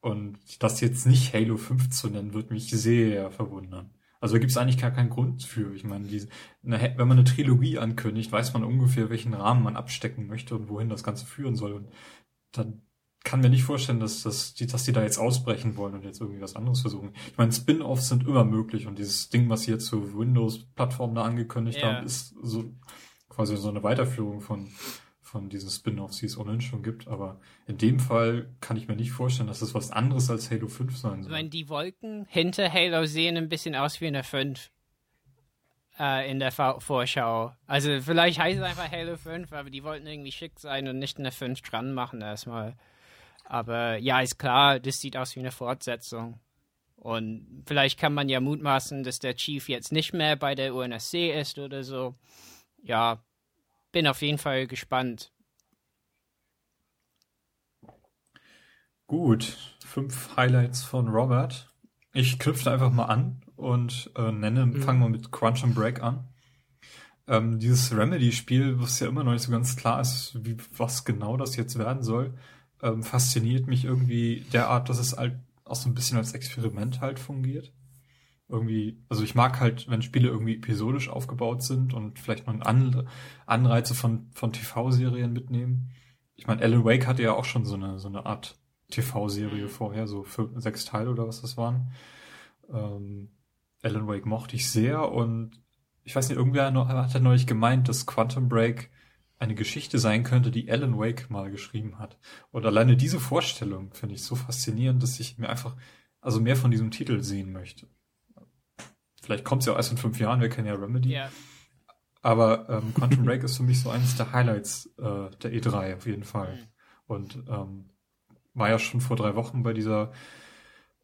Und das jetzt nicht Halo 5 zu nennen, wird mich sehr verwundern. Also da gibt es eigentlich gar keinen Grund für. Ich meine, diese, eine, wenn man eine Trilogie ankündigt, weiß man ungefähr, welchen Rahmen man abstecken möchte und wohin das Ganze führen soll. Und dann kann mir nicht vorstellen, dass, dass, die, dass die da jetzt ausbrechen wollen und jetzt irgendwie was anderes versuchen. Ich meine, Spin-offs sind immer möglich und dieses Ding, was sie jetzt zur Windows-Plattform da angekündigt Ja. haben, ist so quasi so eine Weiterführung von, von diesen Spin-offs, die es ohnehin schon gibt. Aber in dem Fall kann ich mir nicht vorstellen, dass das was anderes als Halo 5 sein Ich soll. meine, die Wolken hinter Halo sehen ein bisschen aus wie eine 5 äh, in der V Vorschau. Also vielleicht heißt es einfach Halo 5, aber die wollten irgendwie schick sein und nicht eine 5 dran machen erstmal. Aber ja, ist klar, das sieht aus wie eine Fortsetzung. Und vielleicht kann man ja mutmaßen, dass der Chief jetzt nicht mehr bei der UNSC ist oder so. Ja, bin auf jeden Fall gespannt. Gut, fünf Highlights von Robert. Ich knüpfe einfach mal an und äh, nenne, Mhm. fangen wir mit Crunch and Break an. Ähm, dieses Remedy-Spiel, was ja immer noch nicht so ganz klar ist, wie, was genau das jetzt werden soll, ähm, fasziniert mich irgendwie derart, dass es halt auch so ein bisschen als Experiment halt fungiert. Irgendwie, also ich mag halt, wenn Spiele irgendwie episodisch aufgebaut sind und vielleicht noch An Anreize von, von TV-Serien mitnehmen. Ich meine, Alan Wake hatte ja auch schon so eine, so eine Art TV-Serie vorher, so fünf, sechs Teile oder was das waren. Ähm, Alan Wake mochte ich sehr und ich weiß nicht, irgendwer hat ja neulich gemeint, dass Quantum Break eine Geschichte sein könnte, die Alan Wake mal geschrieben hat. Und alleine diese Vorstellung finde ich so faszinierend, dass ich mir einfach also mehr von diesem Titel sehen möchte. Vielleicht kommt es ja auch erst in fünf Jahren, wir kennen ja Remedy. Ja, Aber ähm, Quantum Break ist für mich so eines der Highlights äh, der E3 auf jeden Fall. Mhm. Und ähm, war ja schon vor drei Wochen bei dieser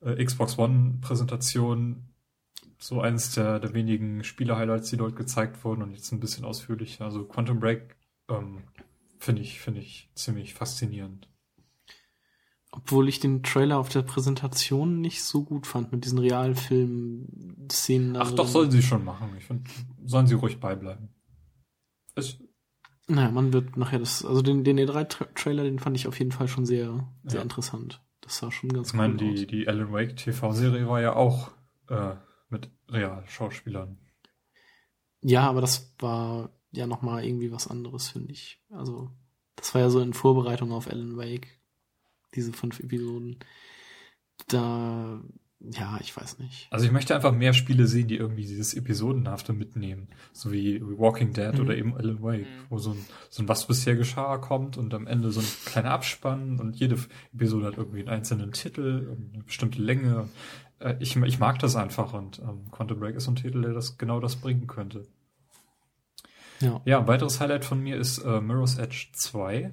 äh, Xbox One Präsentation so eines der, der wenigen Spiele-Highlights, die dort gezeigt wurden und jetzt ein bisschen ausführlicher. Also Quantum Break ähm, finde ich, finde ich ziemlich faszinierend. Obwohl ich den Trailer auf der Präsentation nicht so gut fand mit diesen Realfilm-Szenen. Ach doch, sollen sie schon machen. Ich finde, sollen sie ruhig beibleiben. Es, Naja, man wird nachher das, also den, den E3-Trailer, den fand ich auf jeden Fall schon sehr, sehr Ja. interessant. Das sah schon ganz ich meine, cool die, aus. die Alan Wake TV-Serie war ja auch äh, mit Real-Schauspielern. Ja, aber das war ja nochmal irgendwie was anderes, finde ich. Also, Das war ja so in Vorbereitung auf Alan Wake. Diese fünf Episoden. Da, ja, ich weiß nicht. Also ich möchte einfach mehr Spiele sehen, die irgendwie dieses Episodenhafte mitnehmen. So wie Walking Dead Mhm. oder eben Alan Wake, wo so ein, so ein Was bisher geschah kommt und am Ende so ein kleiner Abspann und jede Episode hat irgendwie einen einzelnen Titel, und eine bestimmte Länge. Äh, Ich, ich mag das einfach und ähm, Quantum Break ist so ein Titel, der das genau das bringen könnte. Ja. Ja, ein weiteres Highlight von mir ist äh, Mirror's Edge 2.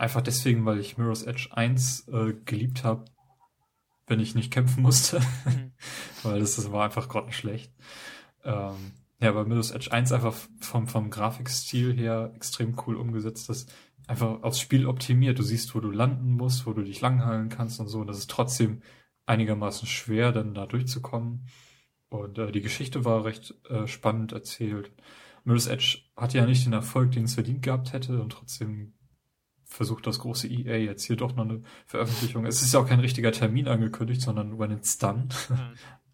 Einfach deswegen, weil ich Mirror's Edge 1 äh, geliebt habe, wenn ich nicht kämpfen musste. weil das, das war einfach grottenschlecht. Ähm, ja, aber Mirror's Edge 1 einfach vom, vom Grafikstil her extrem cool umgesetzt. Das einfach aufs Spiel optimiert. Du siehst, wo du landen musst, wo du dich langhalten kannst und so. Und das ist trotzdem einigermaßen schwer, dann da durchzukommen. Und äh, die Geschichte war recht äh, spannend erzählt. Mirror's Edge hat ja nicht den Erfolg, den es verdient gehabt hätte und trotzdem versucht das große EA jetzt hier doch noch eine Veröffentlichung. Es ist ja auch kein richtiger Termin angekündigt, sondern when it's done.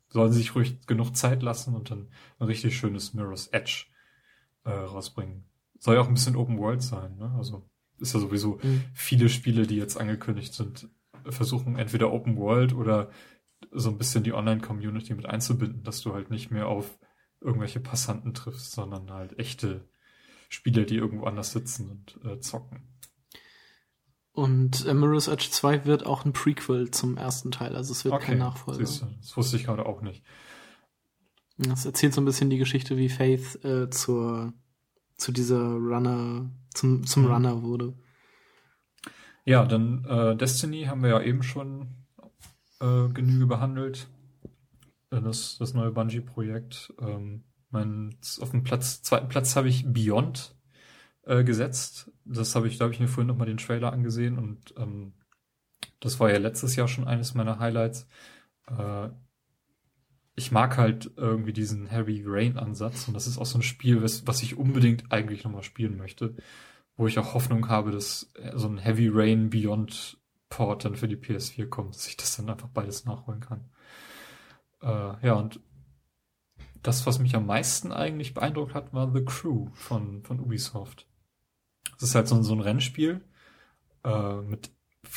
Sollen sie sich ruhig genug Zeit lassen und dann ein richtig schönes Mirror's Edge äh, rausbringen. Soll ja auch ein bisschen Open World sein, ne? Also ist ja sowieso Mhm. viele Spiele, die jetzt angekündigt sind, versuchen entweder Open World oder so ein bisschen die Online-Community mit einzubinden, dass du halt nicht mehr auf irgendwelche Passanten triffst, sondern halt echte Spieler, die irgendwo anders sitzen und äh, zocken. Und äh, Mirror's Edge 2 wird auch ein Prequel zum ersten Teil, also es wird kein Nachfolger. siehst du, das wusste ich gerade auch nicht. Das erzählt so ein bisschen die Geschichte, wie Faith äh, zur zu dieser Runner, zum, zum Mhm. Runner wurde. Ja, dann äh, Destiny haben wir ja eben schon äh, Genüge behandelt. Äh, Das, das neue Bungie-Projekt. Ähm, mein, auf dem Platz, zweiten Platz habe ich Beyond äh, gesetzt. Das habe ich, da habe ich mir vorhin nochmal den Trailer angesehen und ähm, das war ja letztes Jahr schon eines meiner Highlights. Äh, ich mag halt irgendwie diesen Heavy Rain Ansatz und das ist auch so ein Spiel, was, was ich unbedingt eigentlich nochmal spielen möchte wo ich auch Hoffnung habe, dass äh, so ein Heavy Rain Beyond Port dann für die PS4 kommt, dass ich das dann einfach beides nachholen kann. Äh, ja, und das, was mich am meisten eigentlich beeindruckt hat, war The Crew von, von Ubisoft. Das ist halt so, ein- so ein Rennspiel äh, mit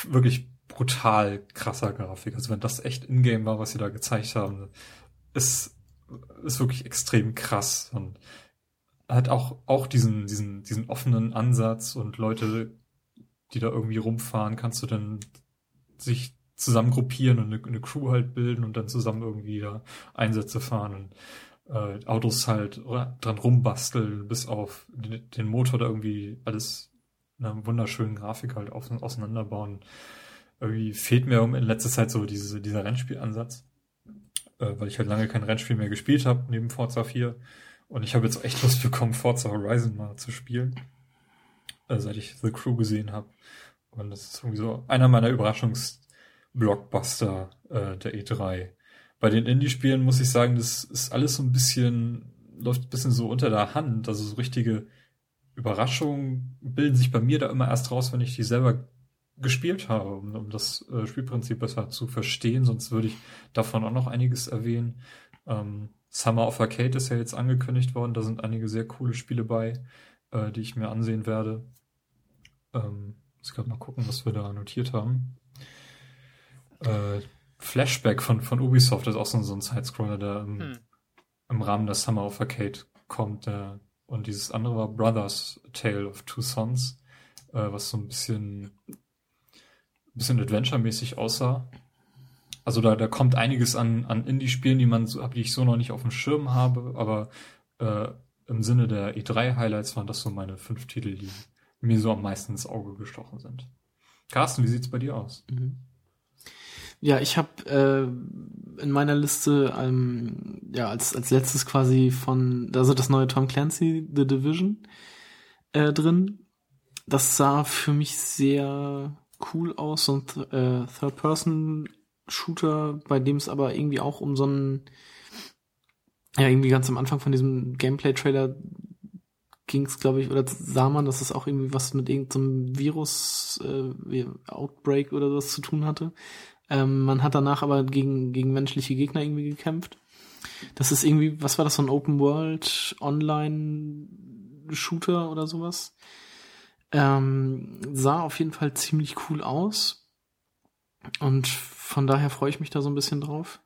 wirklich brutal krasser Grafik. Also wenn das echt Ingame war, was sie da gezeigt haben, ist, ist wirklich extrem krass und hat auch, auch diesen, diesen, diesen offenen Ansatz und Leute, die da irgendwie rumfahren, kannst du dann sich zusammen gruppieren und eine, eine Crew halt bilden und dann zusammen irgendwie da Einsätze fahren und äh, Autos halt ra- dran rumbasteln, bis auf den, Motor da irgendwie alles in einer wunderschönen Grafik halt auseinanderbauen. Irgendwie fehlt mir in letzter Zeit so diese, dieser Rennspielansatz, äh, weil ich halt lange kein Rennspiel mehr gespielt habe, neben Forza 4. Und ich habe jetzt echt Lust bekommen, Forza Horizon mal zu spielen, äh, seit ich The Crew gesehen habe. Und das ist irgendwie so einer meiner Überraschungsblockbuster äh, der E3. Bei den Indie-Spielen muss ich sagen, das ist alles so ein bisschen, läuft ein bisschen so unter der Hand. Also so richtige Überraschungen bilden sich bei mir da immer erst raus, wenn ich die selber gespielt habe, um, um das äh, Spielprinzip besser zu verstehen. Sonst würde ich davon auch noch einiges erwähnen. Ähm, Summer of Arcade ist ja jetzt angekündigt worden. Da sind einige sehr coole Spiele bei, äh, die ich mir ansehen werde. Ähm, muss gerade mal gucken, was wir da notiert haben. Äh, Flashback von, von Ubisoft ist auch so, so ein Sidescroller, der im, Hm. im Rahmen der Summer of Arcade kommt. Der, und dieses andere war Brothers Tale of Two Sons, äh, was so ein bisschen, bisschen Adventure-mäßig aussah. Also da, da kommt einiges an, an Indie-Spielen, die man so, die ich so noch nicht auf dem Schirm habe, aber äh, im Sinne der E3-Highlights waren das so meine fünf Titel, die mir so am meisten ins Auge gestochen sind. Carsten, wie sieht's bei dir aus? Mhm. Ja, ich habe äh, in meiner Liste ähm, ja als als letztes quasi von also das neue Tom Clancy The Division äh, drin. Das sah für mich sehr cool aus, so ein äh, Third-Person-Shooter, bei dem es aber irgendwie auch um so einen ja irgendwie ganz am Anfang von diesem Gameplay-Trailer ging es, glaube ich, oder sah man, dass es auch irgendwie was mit irgendeinem Virus, äh, Outbreak oder sowas zu tun hatte. Ähm, man hat danach aber gegen, gegen menschliche Gegner irgendwie gekämpft. Das ist irgendwie, was war das, so ein Open World Online Shooter oder sowas? Ähm, sah auf jeden Fall ziemlich cool aus. Und von daher freue ich mich da so ein bisschen drauf.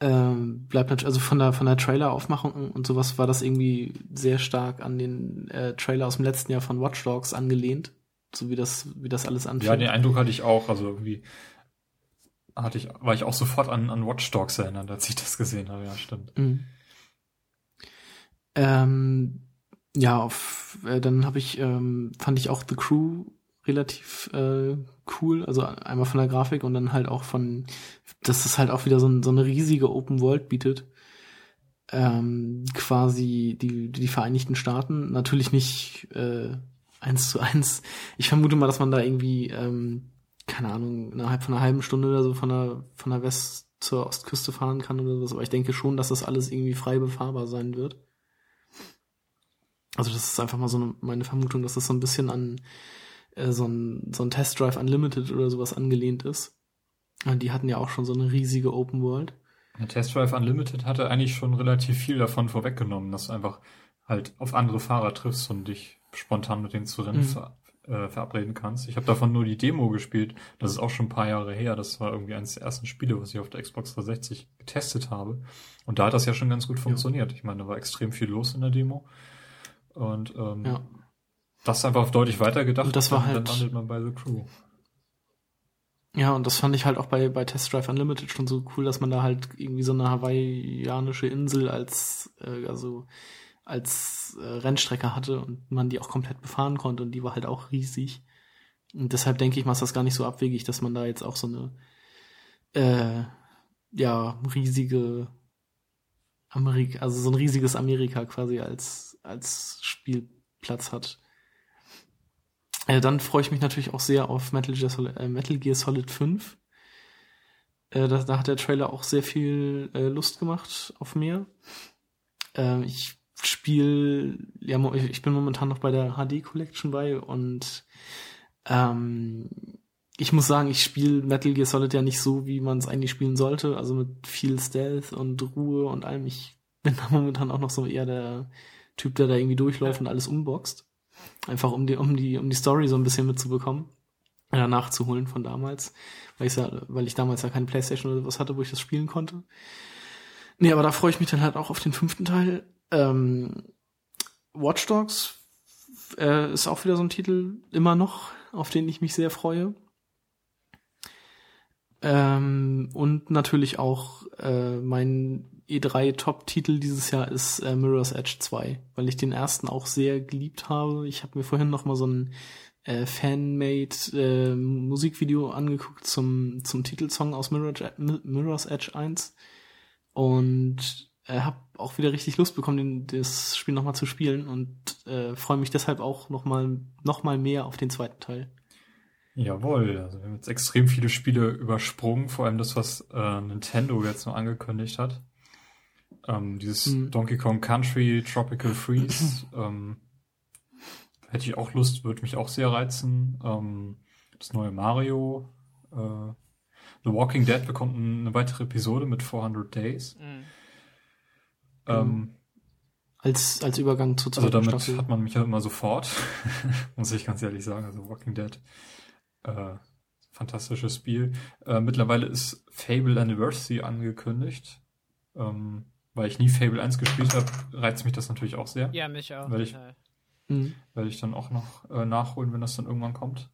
Ähm, bleibt natürlich, also von der von der Trailer-Aufmachung und sowas war das irgendwie sehr stark an den äh, Trailer aus dem letzten Jahr von Watch Dogs angelehnt, so wie das wie das alles anfängt. Ja, den Eindruck hatte ich auch. Also irgendwie hatte ich, war ich auch sofort an, an Watch Dogs erinnert, als ich das gesehen habe. Ja, stimmt. Mhm. Ähm, ja, auf, äh, dann habe ich, ähm, fand ich auch The Crew relativ äh, cool. Also einmal von der Grafik und dann halt auch von, dass es halt auch wieder so, ein, so eine riesige Open World bietet. Ähm, quasi die, die Vereinigten Staaten. Natürlich nicht äh, eins zu eins. Ich vermute mal, dass man da irgendwie, ähm, keine Ahnung, innerhalb von einer halben Stunde oder so von der, von der West zur Ostküste fahren kann oder sowas. Aber ich denke schon, dass das alles irgendwie frei befahrbar sein wird. Also das ist einfach mal so eine, meine Vermutung, dass das so ein bisschen an äh, so ein, so ein Test Drive Unlimited oder sowas angelehnt ist. Die hatten ja auch schon so eine riesige Open World. Der Test Drive Unlimited hatte eigentlich schon relativ viel davon vorweggenommen, dass du einfach halt auf andere Fahrer triffst und dich spontan mit denen zu Rennen mhm. äh, verabreden kannst. Ich habe davon nur die Demo gespielt. Das ist auch schon ein paar Jahre her. Das war irgendwie eines der ersten Spiele, was ich auf der Xbox 360 getestet habe. Und da hat das ja schon ganz gut funktioniert. Ja. Ich meine, da war extrem viel los in der Demo. Und ähm, ja. das einfach deutlich weitergedacht. Und das war halt, dann landet man bei The Crew. Ja, und das fand ich halt auch bei, bei Test Drive Unlimited schon so cool, dass man da halt irgendwie so eine hawaiianische Insel als, äh, also als äh, Rennstrecke hatte und man die auch komplett befahren konnte und die war halt auch riesig. Und deshalb denke ich mal, ist das gar nicht so abwegig, dass man da jetzt auch so eine äh, ja riesige Amerika, also so ein riesiges Amerika quasi als als Spielplatz hat. Äh, dann freue ich mich natürlich auch sehr auf Metal Gear Solid, äh, Metal Gear Solid 5. Äh, da, da, hat der Trailer auch sehr viel äh, Lust gemacht auf mir. Ähm, ich spiele, ja, ich bin momentan noch bei der HD Collection bei und ähm, ich muss sagen, ich spiele Metal Gear Solid ja nicht so, wie man es eigentlich spielen sollte, also mit viel Stealth und Ruhe und allem. Ich bin da momentan auch noch so eher der Typ, der da irgendwie durchläuft und alles unboxt. Einfach um die, um die, um die Story so ein bisschen mitzubekommen. Oder nachzuholen von damals. Weil ich ja, weil ich damals ja keine Playstation oder was hatte, wo ich das spielen konnte. Nee, aber da freue ich mich dann halt auch auf den fünften Teil. Ähm, Watch Dogs äh, ist auch wieder so ein Titel immer noch, auf den ich mich sehr freue. Ähm, und natürlich auch äh, mein E3 Top-Titel dieses Jahr ist äh, Mirror's Edge 2, weil ich den ersten auch sehr geliebt habe. Ich habe mir vorhin noch mal so ein äh, Fanmade äh, Musikvideo angeguckt zum zum Titelsong aus Mirror, Mirror's Edge 1 und äh, habe auch wieder richtig Lust bekommen, den, das Spiel noch mal zu spielen und äh, freue mich deshalb auch noch mal noch mal mehr auf den zweiten Teil. Jawohl, also wir haben jetzt extrem viele Spiele übersprungen, vor allem das, was äh, Nintendo jetzt noch angekündigt hat. Ähm, dieses mhm. Donkey Kong Country, Tropical Freeze, ähm, hätte ich auch Lust, würde mich auch sehr reizen. Ähm, das neue Mario, äh, The Walking Dead bekommt eine weitere Episode mit 400 Days. Mhm. Ähm, als, als Übergang zur zweiten Also damit Staffel. hat man mich ja immer sofort, muss ich ganz ehrlich sagen. Also Walking Dead, äh, fantastisches Spiel. Äh, mittlerweile ist Fable Anniversary angekündigt. Ähm, weil ich nie Fable 1 gespielt habe, reizt mich das natürlich auch sehr. Ja, mich auch. Werde ich, mhm. werde ich dann auch noch äh, nachholen, wenn das dann irgendwann kommt.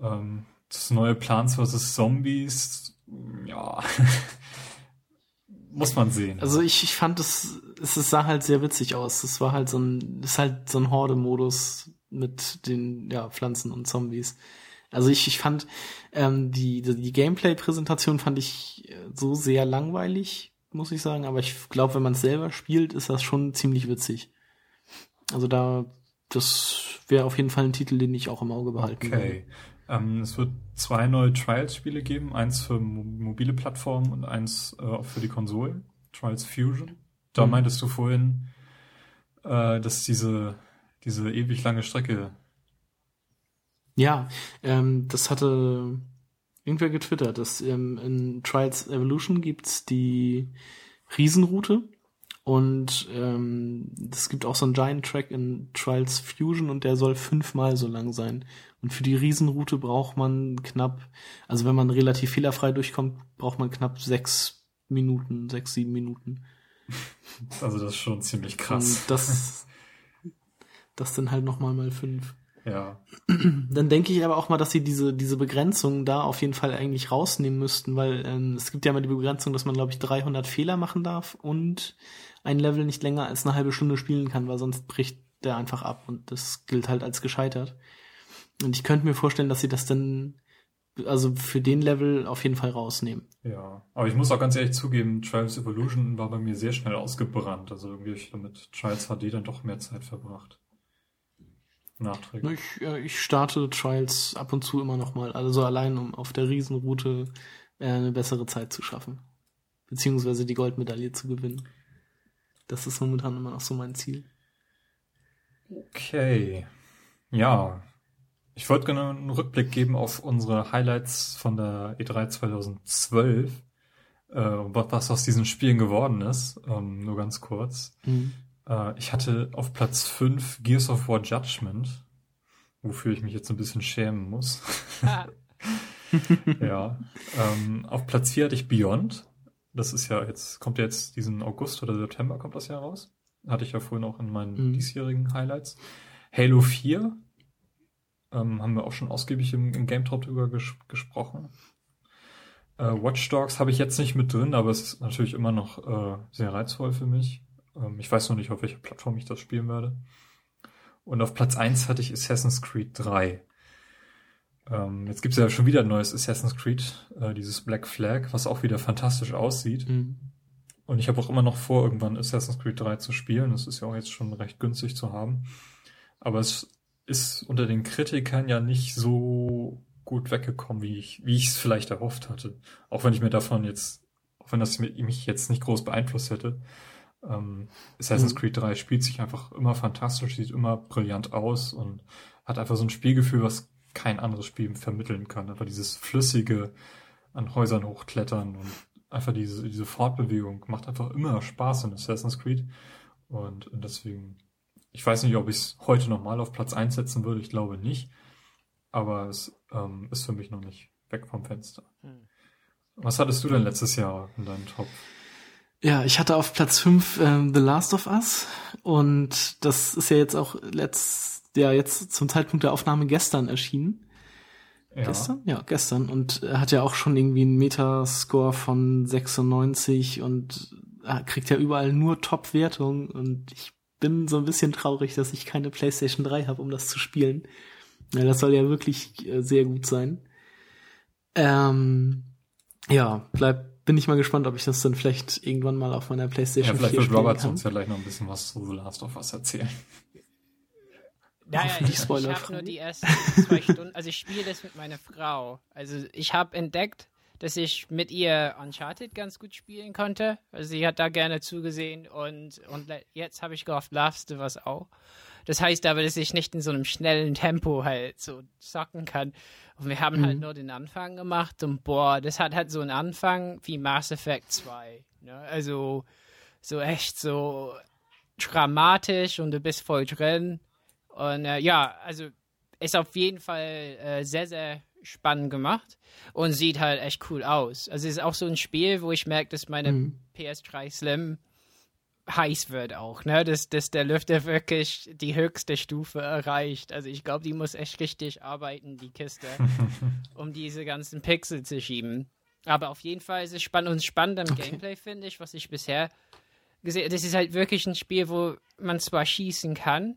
Ähm, das neue Plants vs. Zombies, ja, muss man sehen. Also ich, ich fand es, es sah halt sehr witzig aus. Es war halt so ein, ist halt so ein Horde-Modus mit den ja, Pflanzen und Zombies. Also ich, ich fand ähm, die, die Gameplay-Präsentation fand ich äh, so sehr langweilig, muss ich sagen. Aber ich glaube, wenn man es selber spielt, ist das schon ziemlich witzig. Also da, das wäre auf jeden Fall ein Titel, den ich auch im Auge behalten okay. würde. Ähm, es wird zwei neue Trials-Spiele geben, eins für mobile Plattformen und eins äh, für die Konsolen. Trials Fusion. Da mhm. meintest du vorhin, äh, dass diese, diese ewig lange Strecke. Ja, ähm, das hatte irgendwer getwittert, dass ähm, in Trials Evolution gibt's die Riesenroute Und ähm, es gibt auch so einen Giant Track in Trials Fusion und der soll fünfmal so lang sein. Und für die Riesenroute braucht man knapp, also wenn man relativ fehlerfrei durchkommt, braucht man knapp sechs Minuten, sechs, sieben Minuten. Also das ist schon ziemlich krass. Und das, das dann halt nochmal mal fünf. Ja. Dann denke ich aber auch mal, dass sie diese, diese Begrenzung da auf jeden Fall eigentlich rausnehmen müssten, weil ähm, es gibt ja mal die Begrenzung, dass man, glaube ich, 300 Fehler machen darf und ein Level nicht länger als eine halbe Stunde spielen kann, weil sonst bricht der einfach ab und das gilt halt als gescheitert. Und ich könnte mir vorstellen, dass sie das dann also für den Level auf jeden Fall rausnehmen. Ja, aber ich muss auch ganz ehrlich zugeben, Trials Evolution war bei mir sehr schnell ausgebrannt. Also irgendwie habe ich damit Trials HD dann doch mehr Zeit verbracht. Nachträglich. Ich, äh, ich starte Trials ab und zu immer noch mal, also allein um auf der Riesenroute äh, eine bessere Zeit zu schaffen. Beziehungsweise die Goldmedaille zu gewinnen. Das ist momentan immer noch so mein Ziel. Okay. Ja. Ich wollte gerne einen Rückblick geben auf unsere Highlights von der E3 2012. Äh, was aus diesen Spielen geworden ist. Ähm, nur ganz kurz. Mhm. Äh, ich hatte auf Platz 5 Gears of War Judgment, wofür ich mich jetzt ein bisschen schämen muss. Ah. ja. Ähm, auf Platz 4 hatte ich Beyond. Das ist ja jetzt, kommt ja jetzt diesen August oder September kommt das ja raus. Hatte ich ja vorhin auch in meinen mhm. diesjährigen Highlights. Halo 4 ähm, haben wir auch schon ausgiebig im, im Game Talk drüber ges gesprochen. Äh, Watch Dogs habe ich jetzt nicht mit drin, aber es ist natürlich immer noch äh, sehr reizvoll für mich. Ähm, ich weiß noch nicht, auf welcher Plattform ich das spielen werde. Und auf Platz 1 hatte ich Assassin's Creed 3. Ähm, jetzt gibt es ja schon wieder ein neues Assassin's Creed, äh, dieses Black Flag, was auch wieder fantastisch aussieht. Mhm. Und ich habe auch immer noch vor, irgendwann Assassin's Creed 3 zu spielen. Das ist ja auch jetzt schon recht günstig zu haben. Aber es ist unter den Kritikern ja nicht so gut weggekommen, wie ich wie ich es vielleicht erhofft hatte. Auch wenn ich mir davon jetzt, auch wenn das mich jetzt nicht groß beeinflusst hätte. Ähm, Assassin's mhm. Creed 3 spielt sich einfach immer fantastisch, sieht immer brillant aus und hat einfach so ein Spielgefühl, was kein anderes Spiel vermitteln kann. Einfach dieses flüssige an Häusern hochklettern und einfach diese, diese Fortbewegung macht einfach immer Spaß in Assassin's Creed. Und, und deswegen, ich weiß nicht, ob ich es heute nochmal auf Platz 1 setzen würde, ich glaube nicht. Aber es ähm, ist für mich noch nicht weg vom Fenster. Hm. Was hattest du denn letztes Jahr in deinem Top? Ja, ich hatte auf Platz 5 ähm, The Last of Us und das ist ja jetzt auch letzt, ja, jetzt zum Zeitpunkt der Aufnahme gestern erschienen. Ja. Gestern? Ja, gestern. Und er hat ja auch schon irgendwie einen Metascore von 96 und er kriegt ja überall nur Top-Wertung und ich bin so ein bisschen traurig, dass ich keine PlayStation 3 habe, um das zu spielen. Ja, das soll ja wirklich äh, sehr gut sein. Ähm, ja, bleibt bin ich mal gespannt, ob ich das dann vielleicht irgendwann mal auf meiner Playstation ja, vielleicht 4 wird Robert kann. uns ja gleich noch ein bisschen was zu The Last of Us erzählen. Ja, ja, ich, ich habe nur die ersten zwei Stunden, also ich spiele das mit meiner Frau. Also ich habe entdeckt, dass ich mit ihr Uncharted ganz gut spielen konnte. Also sie hat da gerne zugesehen und, und jetzt habe ich gehofft, Last of Us auch. Das heißt aber, dass ich nicht in so einem schnellen Tempo halt so zocken kann. Und wir haben halt mhm. halt nur den Anfang gemacht und boah, das hat halt so einen Anfang wie Mass Effect 2. Ne? Also so echt so dramatisch und du bist voll drin. Und äh, ja, also ist auf jeden Fall äh, sehr, sehr spannend gemacht und sieht halt echt cool aus. Also es ist auch so ein Spiel, wo ich merke, dass meine mhm. PS3 Slim heiß wird auch, ne? Dass, dass der Lüfter wirklich die höchste Stufe erreicht. Also ich glaube, die muss echt richtig arbeiten, die Kiste, um diese ganzen Pixel zu schieben. Aber auf jeden Fall ist es spannend und spannend am okay. Gameplay, finde ich, was ich bisher gesehen habe. Das ist halt wirklich ein Spiel, wo man zwar schießen kann,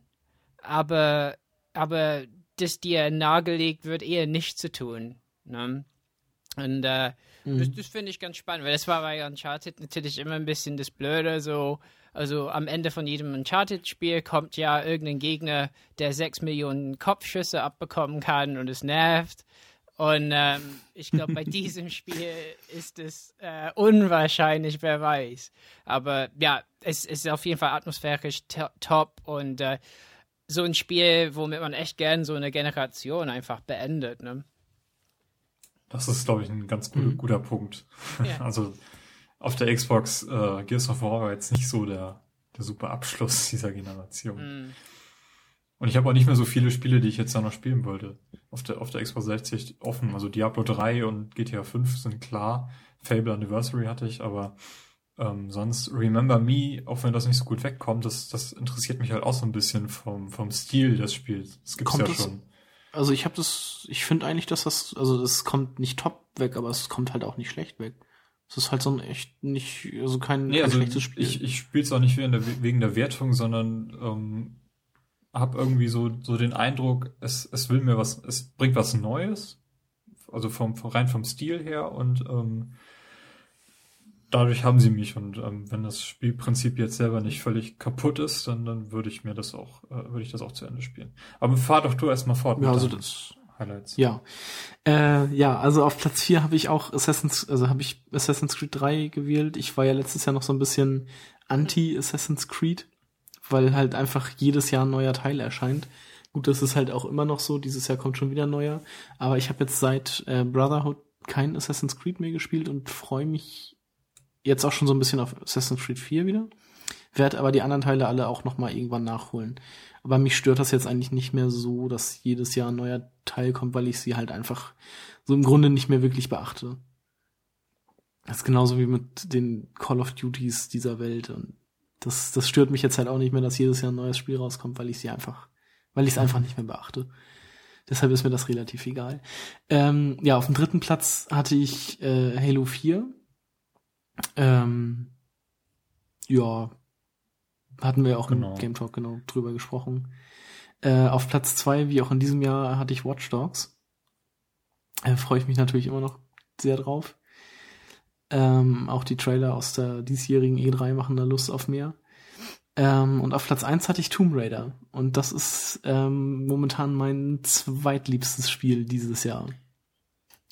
aber, aber das dir nahegelegt wird, eher nicht zu tun. Ne? Und äh, mhm. das, das finde ich ganz spannend, weil das war bei Uncharted natürlich immer ein bisschen das Blöde, so, also am Ende von jedem Uncharted-Spiel kommt ja irgendein Gegner, der sechs Millionen Kopfschüsse abbekommen kann und es nervt. Und ähm, ich glaube, bei diesem Spiel ist es äh, unwahrscheinlich, wer weiß. Aber ja, es, ist auf jeden Fall atmosphärisch top und äh, so ein Spiel, womit man echt gern so eine Generation einfach beendet. Ne? Das ist, glaube ich, ein ganz guter, mhm. guter Punkt. Ja. Also auf der Xbox äh, Gears of War war jetzt nicht so der, der super Abschluss dieser Generation. Mm. Und ich habe auch nicht mehr so viele Spiele, die ich jetzt da noch spielen wollte. Auf der, auf der Xbox 60 offen. Also Diablo 3 und GTA 5 sind klar. Fable Anniversary hatte ich, aber ähm, sonst Remember Me, auch wenn das nicht so gut wegkommt, das, das interessiert mich halt auch so ein bisschen vom, vom Stil des Spiels. Das gibt's Kommt ja das- schon. Also ich habe das, ich finde eigentlich, dass das, also das kommt nicht top weg, aber es kommt halt auch nicht schlecht weg. Es ist halt so ein echt nicht, also kein, Nee, kein also schlechtes Spiel. ich, ich spiele es auch nicht wegen der, wegen der Wertung, sondern ähm, habe irgendwie so, so den Eindruck, es, es will mir was, es bringt was Neues, also vom, rein vom Stil her und ähm, dadurch haben sie mich und ähm, wenn das Spielprinzip jetzt selber nicht völlig kaputt ist, dann, dann würde ich mir das auch, äh, würde ich das auch zu Ende spielen. Aber fahr doch du erstmal fort ja, also das, Highlights. ja. Äh, ja, also auf Platz 4 habe ich auch Assassin's, also habe ich Assassin's Creed 3 gewählt. Ich war ja letztes Jahr noch so ein bisschen anti-Assassin's Creed, weil halt einfach jedes Jahr ein neuer Teil erscheint. Gut, das ist halt auch immer noch so, dieses Jahr kommt schon wieder ein neuer. Aber ich habe jetzt seit äh, Brotherhood kein Assassin's Creed mehr gespielt und freue mich jetzt auch schon so ein bisschen auf Assassin's Creed 4 wieder. Werd aber die anderen Teile alle auch noch mal irgendwann nachholen. Aber mich stört das jetzt eigentlich nicht mehr so, dass jedes Jahr ein neuer Teil kommt, weil ich sie halt einfach so im Grunde nicht mehr wirklich beachte. Das ist genauso wie mit den Call of Duties dieser Welt und das, das stört mich jetzt halt auch nicht mehr, dass jedes Jahr ein neues Spiel rauskommt, weil ich sie einfach, weil ich es einfach nicht mehr beachte. Deshalb ist mir das relativ egal. Ähm, ja, auf dem dritten Platz hatte ich äh, Halo 4. Ähm, ja, hatten wir auch Genau. im Game Talk genau drüber gesprochen. Äh, auf Platz zwei, wie auch in diesem Jahr, hatte ich Watch Dogs. Äh, Freue ich mich natürlich immer noch sehr drauf. Ähm, auch die Trailer aus der diesjährigen E3 machen da Lust auf mehr. Ähm, und auf Platz eins hatte ich Tomb Raider. Und das ist ähm, momentan mein zweitliebstes Spiel dieses Jahr.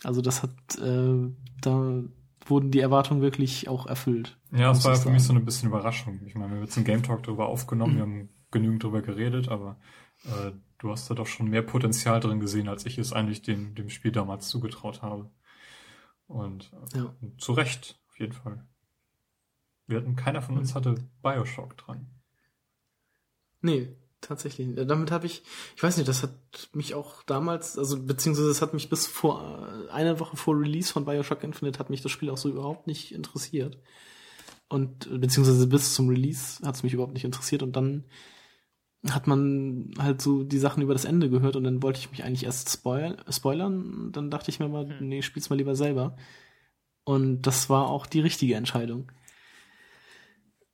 Also das hat, äh, da wurden die Erwartungen wirklich auch erfüllt. Ja, es war ich für mich so eine bisschen Überraschung. Ich meine, wir haben jetzt einen Game Talk darüber aufgenommen, Mhm. wir haben genügend darüber geredet, aber äh, du hast da doch schon mehr Potenzial drin gesehen, als ich es eigentlich dem, dem Spiel damals zugetraut habe. Und äh, Ja. zu Recht, auf jeden Fall. Wir hatten, keiner von uns hatte Bioshock dran. Nee, tatsächlich. Äh, Damit habe ich, ich weiß nicht, das hat mich auch damals, also beziehungsweise es hat mich bis vor äh, einer Woche vor Release von Bioshock Infinite hat mich das Spiel auch so überhaupt nicht interessiert. Und äh, beziehungsweise bis zum Release hat es mich überhaupt nicht interessiert und dann hat man halt so die Sachen über das Ende gehört und dann wollte ich mich eigentlich erst spoil spoilern. Dann dachte ich mir mal, Hm. nee, spiel's mal lieber selber. Und das war auch die richtige Entscheidung.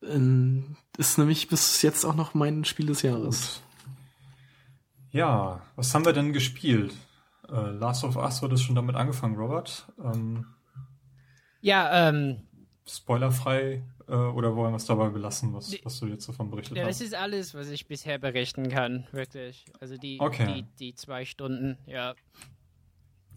Ähm, Ist nämlich bis jetzt auch noch mein Spiel des Jahres. Ja, was haben wir denn gespielt? Äh, Last of Us, du hattest schon damit angefangen, Robert. Ähm, Ja, ähm, spoilerfrei äh, oder wollen wir es dabei belassen, was, was du jetzt davon berichtet ja, hast? das ist alles, was ich bisher berichten kann, wirklich. Also die, Okay. die, die zwei Stunden, ja.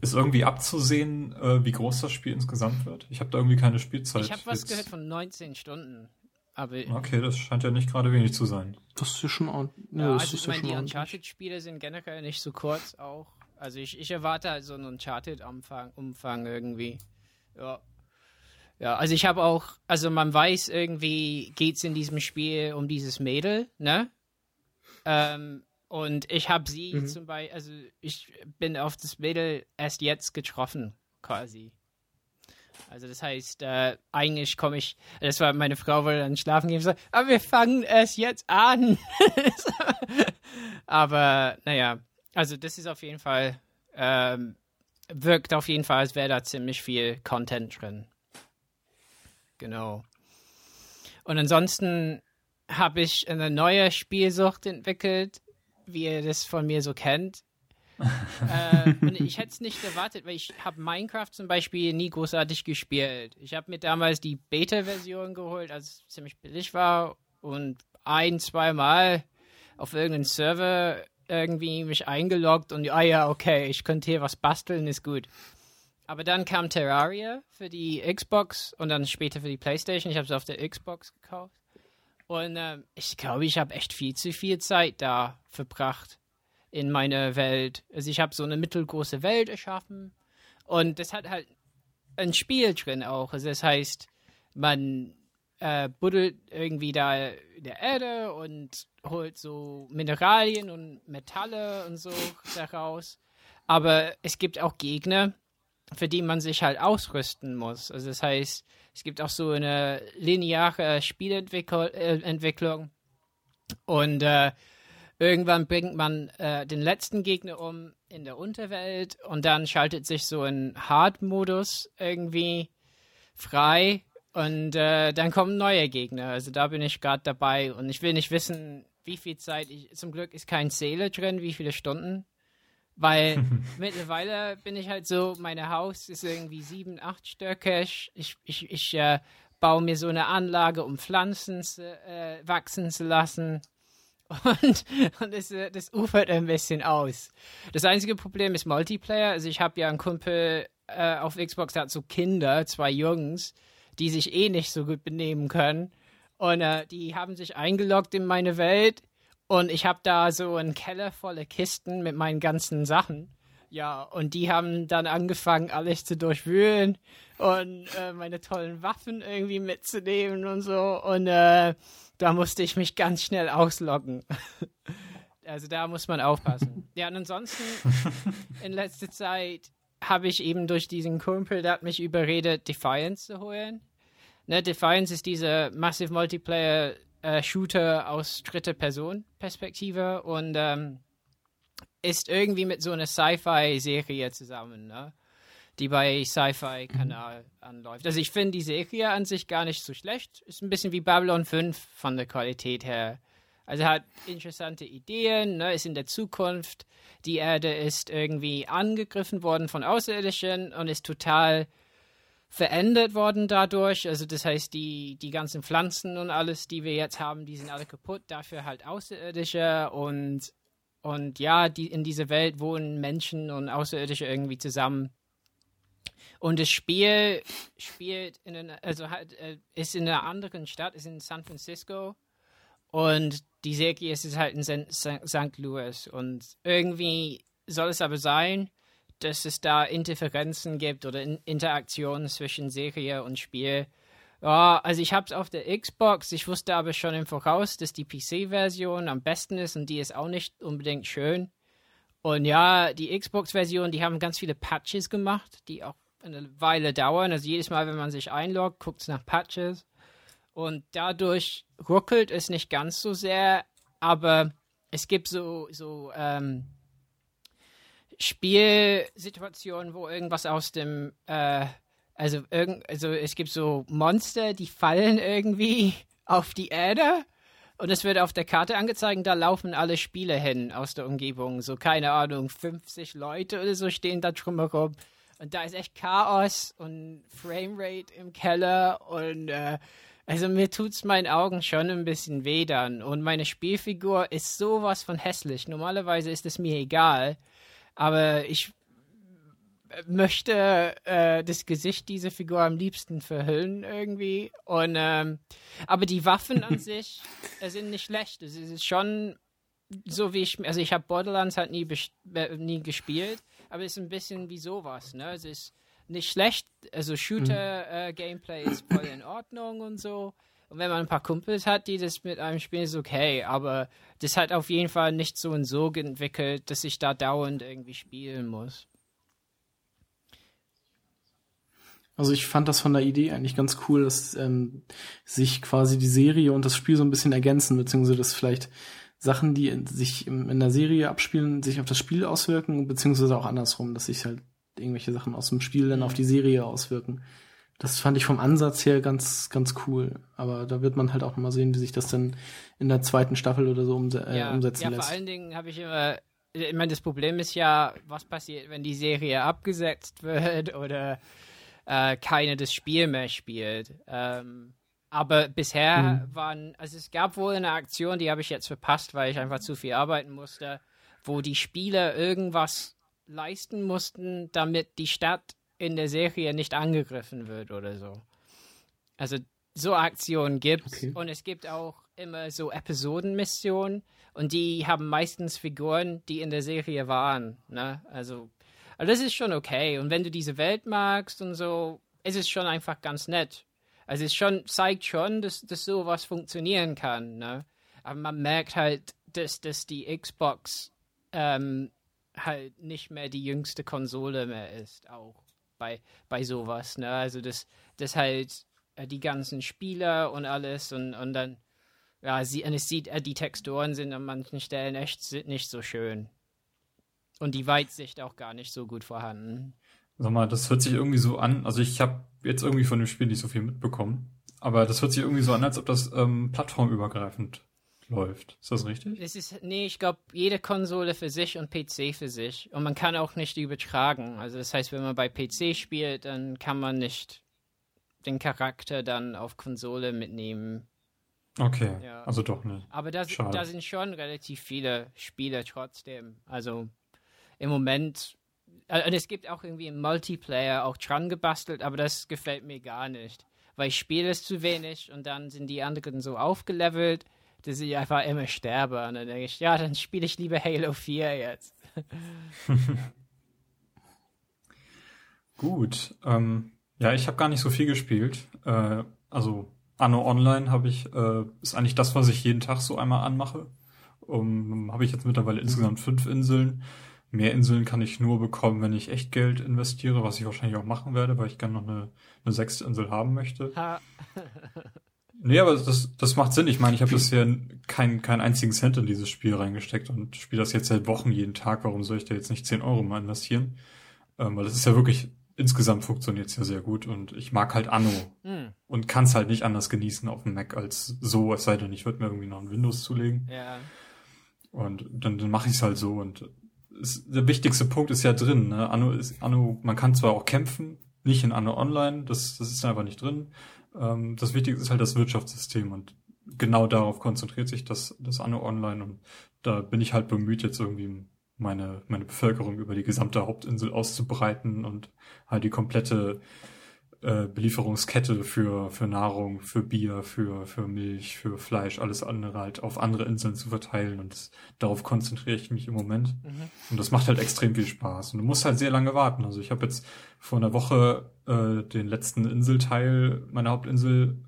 Ist irgendwie abzusehen, äh, wie groß das Spiel insgesamt wird? Ich habe da irgendwie keine Spielzeit. Ich habe was jetzt. gehört von 19 Stunden. Aber Okay, das scheint ja nicht gerade wenig zu sein. Das ist ja schon ordentlich. ja, das also ist ich ja meine, schon die. Uncharted-Spiele sind generell nicht so kurz auch. Also ich, ich erwarte halt so einen Uncharted-Umfang Umfang irgendwie. Ja. Ja, also ich habe auch, also man weiß irgendwie, geht's in diesem Spiel um dieses Mädel, ne? Ähm, und ich habe sie Mhm. zum Beispiel, also ich bin auf das Mädel erst jetzt getroffen, quasi. Also das heißt, äh, eigentlich komme ich, das war meine Frau wollte dann schlafen gehen und sagt, aber wir fangen erst jetzt an. aber naja, also das ist auf jeden Fall, ähm, wirkt auf jeden Fall, als wäre da ziemlich viel Content drin. Genau. Und ansonsten habe ich eine neue Spielsucht entwickelt, wie ihr das von mir so kennt. Äh, und ich hätte es nicht erwartet, weil ich habe Minecraft zum Beispiel nie großartig gespielt. Ich habe mir damals die Beta-Version geholt, als es ziemlich billig war und ein, zweimal auf irgendeinen Server irgendwie mich eingeloggt und ah ja, okay, ich könnte hier was basteln, ist gut. Aber dann kam Terraria für die Xbox und dann später für die Playstation. Ich habe es auf der Xbox gekauft. Und ähm, ich glaube, ich habe echt viel zu viel Zeit da verbracht in meiner Welt. Also ich habe so eine mittelgroße Welt erschaffen und das hat halt ein Spiel drin auch. Also das heißt, man äh, buddelt irgendwie da in der Erde und holt so Mineralien und Metalle und so daraus. Aber es gibt auch Gegner, für die man sich halt ausrüsten muss. Also das heißt, es gibt auch so eine lineare Spielentwicklung und äh, irgendwann bringt man äh, den letzten Gegner um in der Unterwelt und dann schaltet sich so ein Hard-Modus irgendwie frei und äh, dann kommen neue Gegner. Also da bin ich gerade dabei und ich will nicht wissen, wie viel Zeit ich. Zum Glück ist kein Seele drin, wie viele Stunden. Weil mittlerweile bin ich halt so, mein Haus ist irgendwie sieben, acht stöckig. Ich, ich, ich äh, baue mir so eine Anlage, um Pflanzen äh, wachsen zu lassen. Und, und das, das ufert ein bisschen aus. Das einzige Problem ist Multiplayer. Also ich habe ja einen Kumpel äh, auf Xbox, der hat so Kinder, zwei Jungs, die sich eh nicht so gut benehmen können. Und äh, die haben sich eingeloggt in meine Welt. Und ich habe da so einen Keller voller Kisten mit meinen ganzen Sachen. Ja, und die haben dann angefangen, alles zu durchwühlen und äh, meine tollen Waffen irgendwie mitzunehmen und so. Und äh, da musste ich mich ganz schnell ausloggen. also da muss man aufpassen. Ja, und ansonsten in letzter Zeit habe ich eben durch diesen Kumpel, der hat mich überredet, Defiance zu holen. Ne, Defiance ist dieser Massive Multiplayer äh, Shooter aus dritter Person Perspektive und ähm, ist irgendwie mit so einer Sci-Fi-Serie zusammen, ne? Die bei Sci-Fi-Kanal mhm. anläuft. Also ich finde die Serie an sich gar nicht so schlecht. Ist ein bisschen wie Babylon 5 von der Qualität her. Also hat interessante Ideen, ne? ist in der Zukunft. Die Erde ist irgendwie angegriffen worden von Außerirdischen und ist total verändert worden dadurch. Also das heißt, die, die ganzen Pflanzen und alles, die wir jetzt haben, die sind alle kaputt. Dafür halt Außerirdische und, und ja, die, in dieser Welt wohnen Menschen und Außerirdische irgendwie zusammen. Und das Spiel spielt in einer, also halt, ist in einer anderen Stadt, ist in San Francisco. Und die Serie ist halt in St. Louis. Und irgendwie soll es aber sein, dass es da Interferenzen gibt oder in Interaktionen zwischen Serie und Spiel. Ja, also ich habe es auf der Xbox. Ich wusste aber schon im Voraus, dass die PC-Version am besten ist und die ist auch nicht unbedingt schön. Und ja, die Xbox-Version, die haben ganz viele Patches gemacht, die auch eine Weile dauern. Also jedes Mal, wenn man sich einloggt, guckt es nach Patches. Und dadurch ruckelt es nicht ganz so sehr, aber es gibt so, so ähm, Spielsituationen, wo irgendwas aus dem, äh, also, also es gibt so Monster, die fallen irgendwie auf die Erde und es wird auf der Karte angezeigt, da laufen alle Spieler hin aus der Umgebung. So, keine Ahnung, 50 Leute oder so stehen da drumherum. Und da ist echt Chaos und Framerate im Keller und äh, also mir tut's meinen Augen schon ein bisschen weh dann. Und meine Spielfigur ist sowas von hässlich. Normalerweise ist es mir egal. Aber ich möchte äh, das Gesicht dieser Figur am liebsten verhüllen irgendwie. Und ähm, aber die Waffen an sich äh, sind nicht schlecht. Es ist schon so wie ich, also ich habe Borderlands halt nie, äh, nie gespielt, aber es ist ein bisschen wie sowas. Ne? Es ist nicht schlecht. Also Shooter-Gameplay mhm. äh, ist voll in Ordnung und so. Und wenn man ein paar Kumpels hat, die das mit einem spielen, ist okay. Aber das hat auf jeden Fall nicht so und so entwickelt, dass ich da dauernd irgendwie spielen muss. Also ich fand das von der Idee eigentlich ganz cool, dass ähm, sich quasi die Serie und das Spiel so ein bisschen ergänzen, beziehungsweise dass vielleicht Sachen, die sich in, der Serie abspielen, sich auf das Spiel auswirken, beziehungsweise auch andersrum, dass sich halt irgendwelche Sachen aus dem Spiel dann auf die Serie auswirken. Das fand ich vom Ansatz her ganz, ganz cool. Aber da wird man halt auch mal sehen, wie sich das dann in der zweiten Staffel oder so umse äh, ja, umsetzen ja, lässt. Vor allen Dingen habe ich immer, ich meine, das Problem ist ja, was passiert, wenn die Serie abgesetzt wird oder äh, keine das Spiel mehr spielt. Ähm, aber bisher mhm. waren, also es gab wohl eine Aktion, die habe ich jetzt verpasst, weil ich einfach zu viel arbeiten musste, wo die Spieler irgendwas leisten mussten, damit die Stadt in der Serie nicht angegriffen wird oder so. Also so Aktionen gibt okay. und es gibt auch immer so Episodenmissionen und die haben meistens Figuren, die in der Serie waren. Ne? Also, also das ist schon okay. Und wenn du diese Welt magst und so, ist es schon einfach ganz nett. Also es schon, zeigt schon, dass, dass sowas funktionieren kann, ne? Aber man merkt halt, dass, dass die Xbox ähm, halt nicht mehr die jüngste Konsole mehr ist, auch bei, bei sowas, ne? Also das, das halt äh, die ganzen Spieler und alles und, und dann, ja, sie, und es sieht, äh, die Texturen sind an manchen Stellen echt nicht so schön. Und die Weitsicht auch gar nicht so gut vorhanden. Sag mal, das hört sich irgendwie so an, also ich habe jetzt irgendwie von dem Spiel nicht so viel mitbekommen, aber das hört sich irgendwie so an, als ob das ähm, plattformübergreifend läuft. Ist das richtig? Es ist, nee, ich glaube, jede Konsole für sich und PC für sich. Und man kann auch nicht übertragen. Also das heißt, wenn man bei PC spielt, dann kann man nicht den Charakter dann auf Konsole mitnehmen. Okay, Ja. also doch nicht. Aber da, Schade. da sind schon relativ viele Spiele trotzdem. Also im Moment. Äh, Und es gibt auch irgendwie im Multiplayer auch dran gebastelt, aber das gefällt mir gar nicht. Weil ich spiele es zu wenig und dann sind die anderen so aufgelevelt, dass ich einfach immer sterbe. Und dann denke ich, ja, dann spiele ich lieber Halo 4 jetzt. Gut, ähm, ja, ich habe gar nicht so viel gespielt. Äh, also Anno Online habe ich, äh, ist eigentlich das, was ich jeden Tag so einmal anmache. Um, habe ich jetzt mittlerweile insgesamt fünf Inseln. Mehr Inseln kann ich nur bekommen, wenn ich echt Geld investiere, was ich wahrscheinlich auch machen werde, weil ich gerne noch eine, eine sechste Insel haben möchte. Ha. Nee, aber das, das macht Sinn. Ich meine, ich habe bisher keinen keinen einzigen Cent in dieses Spiel reingesteckt und spiele das jetzt seit Wochen jeden Tag. Warum soll ich da jetzt nicht 10 Euro mal investieren? Ähm, weil das ist ja wirklich, insgesamt funktioniert es ja sehr gut und ich mag halt Anno Hm, und kann es halt nicht anders genießen auf dem Mac als so, es sei denn, ich würde mir irgendwie noch ein Windows zulegen. ja. Und dann, dann mache ich es halt so. Und es, der wichtigste Punkt ist ja drin. Ne? Anno ist Anno, man kann zwar auch kämpfen, nicht in Anno Online, das, das ist einfach nicht drin. Ähm, das Wichtigste ist halt das Wirtschaftssystem und genau darauf konzentriert sich das, das Anno Online und da bin ich halt bemüht, jetzt irgendwie meine, meine Bevölkerung über die gesamte Hauptinsel auszubreiten und halt die komplette äh, Belieferungskette für, für Nahrung, für Bier, für, für Milch, für Fleisch, alles andere halt auf andere Inseln zu verteilen und das, darauf konzentriere ich mich im Moment. Mhm. Und das macht halt extrem viel Spaß. Und du musst halt sehr lange warten. Also ich habe jetzt vor einer Woche äh, den letzten Inselteil meiner Hauptinsel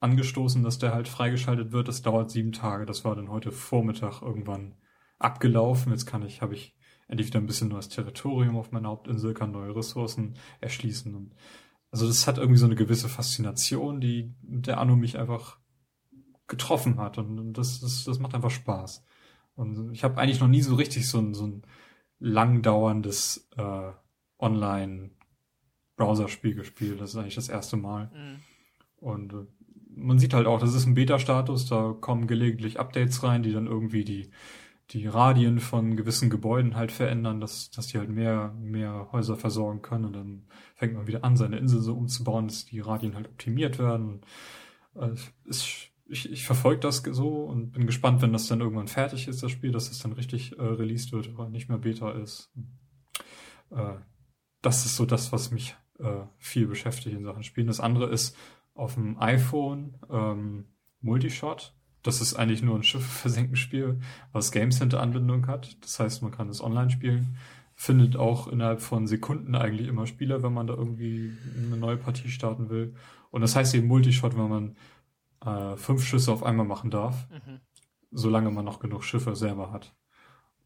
angestoßen, dass der halt freigeschaltet wird. Das dauert sieben Tage. Das war dann heute Vormittag irgendwann abgelaufen. Jetzt kann ich, habe ich endlich wieder ein bisschen neues Territorium auf meiner Hauptinsel, kann neue Ressourcen erschließen. Und also das hat irgendwie so eine gewisse Faszination, die der Anno mich einfach getroffen hat. Und das, das, das macht einfach Spaß. Und ich habe eigentlich noch nie so richtig so ein, so ein langdauerndes äh, Online-Browser-Spiel gespielt. Das ist eigentlich das erste Mal. Mhm. Und äh, man sieht halt auch, das ist ein Beta-Status, da kommen gelegentlich Updates rein, die dann irgendwie die, die Radien von gewissen Gebäuden halt verändern, dass, dass die halt mehr, mehr Häuser versorgen können. Und dann fängt man wieder an, seine Insel so umzubauen, dass die Radien halt optimiert werden. Und, äh, ist, ich, ich verfolge das so und bin gespannt, wenn das dann irgendwann fertig ist, das Spiel, dass es dann richtig äh, released wird, aber nicht mehr Beta ist. Äh, das ist so das, was mich äh, viel beschäftigt in Sachen Spielen. Das andere ist auf dem iPhone ähm, Multishot. Das ist eigentlich nur ein Schiff versenken Spiel, was Game Center Anbindung hat. Das heißt, man kann es online spielen. Findet auch innerhalb von Sekunden eigentlich immer Spieler, wenn man da irgendwie eine neue Partie starten will. Und das heißt eben Multishot, wenn man äh, fünf Schüsse auf einmal machen darf, Mhm. solange man noch genug Schiffe selber hat.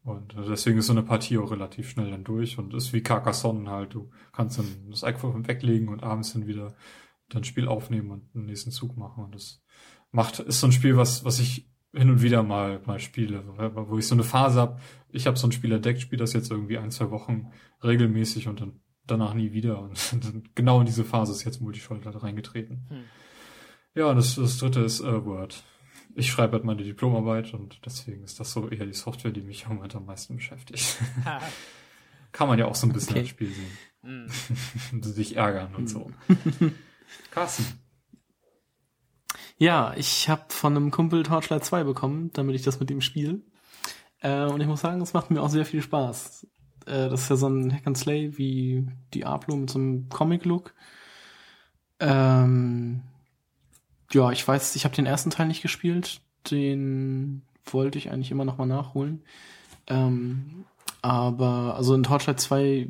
Und deswegen ist so eine Partie auch relativ schnell dann durch und ist wie Carcassonne halt. Du kannst dann das iPhone weglegen und abends dann wieder dein Spiel aufnehmen und einen nächsten Zug machen. Und das macht, ist so ein Spiel, was, was ich hin und wieder mal, mal spiele, wo- ich so eine Phase habe. Ich habe so ein Spiel entdeckt, spiele das jetzt irgendwie ein, zwei Wochen regelmäßig und dann danach nie wieder. Und genau in diese Phase ist jetzt Multischuld halt reingetreten. Hm. Ja, das, das dritte ist äh, Word. Ich schreibe halt meine Diplomarbeit und deswegen ist das so eher die Software, die mich im Moment am meisten beschäftigt. Kann man ja auch so ein bisschen Okay. als Spiel sehen. Und sich ärgern und so. Carsten. Ja, ich habe von einem Kumpel Torchlight 2 bekommen, damit ich das mit ihm spiele. Äh, und ich muss sagen, es macht mir auch sehr viel Spaß. Äh, das ist ja so ein Hack and Slay wie Diablo mit so einem Comic-Look. Ähm, ja, ich weiß, ich habe den ersten Teil nicht gespielt. Den wollte ich eigentlich immer noch mal nachholen. Ähm, aber also in Torchlight 2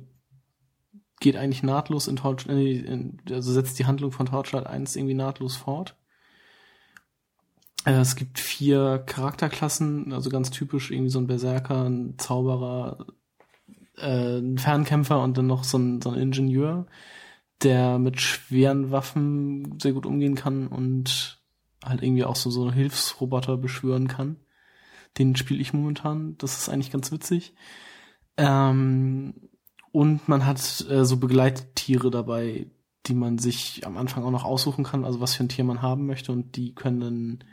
geht eigentlich nahtlos in Torchlight, also setzt die Handlung von Torchlight 1 irgendwie nahtlos fort. Äh, es gibt vier Charakterklassen, also ganz typisch irgendwie so ein Berserker, ein Zauberer, äh, ein Fernkämpfer und dann noch so ein, so ein Ingenieur, der mit schweren Waffen sehr gut umgehen kann und halt irgendwie auch so, so Hilfsroboter beschwören kann. Den spiele ich momentan. Das ist eigentlich ganz witzig. Ähm, und man hat äh, so Begleittiere dabei, die man sich am Anfang auch noch aussuchen kann, also was für ein Tier man haben möchte und die können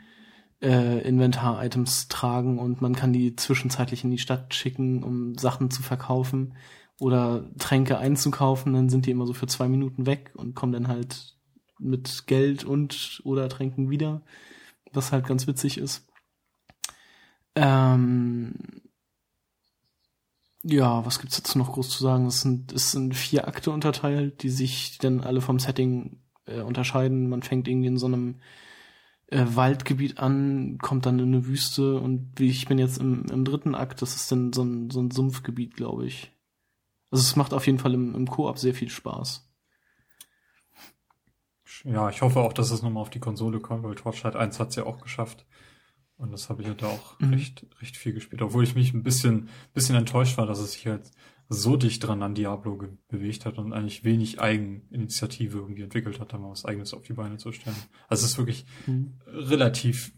äh, Inventar-Items tragen und man kann die zwischenzeitlich in die Stadt schicken, um Sachen zu verkaufen oder Tränke einzukaufen, dann sind die immer so für zwei Minuten weg und kommen dann halt mit Geld und oder Tränken wieder, was halt ganz witzig ist. Ähm, ja, was gibt's jetzt noch groß zu sagen? Es sind, es sind vier Akte unterteilt, die sich dann alle vom Setting äh, unterscheiden. Man fängt irgendwie in so einem äh, Waldgebiet an, kommt dann in eine Wüste und wie ich bin jetzt im, im dritten Akt, das ist dann so ein, so ein Sumpfgebiet, glaube ich. Also es macht auf jeden Fall im, im Koop sehr viel Spaß. Ja, ich hoffe auch, dass es nochmal auf die Konsole kommt, weil Torchlight 1 hat's ja auch geschafft. Und das habe ich ja da auch mhm. recht, recht viel gespielt, obwohl ich mich ein bisschen, bisschen enttäuscht war, dass es sich halt so dicht dran an Diablo bewegt hat und eigentlich wenig Eigeninitiative irgendwie entwickelt hat, da mal was Eigenes auf die Beine zu stellen. Also es ist wirklich mhm. relativ,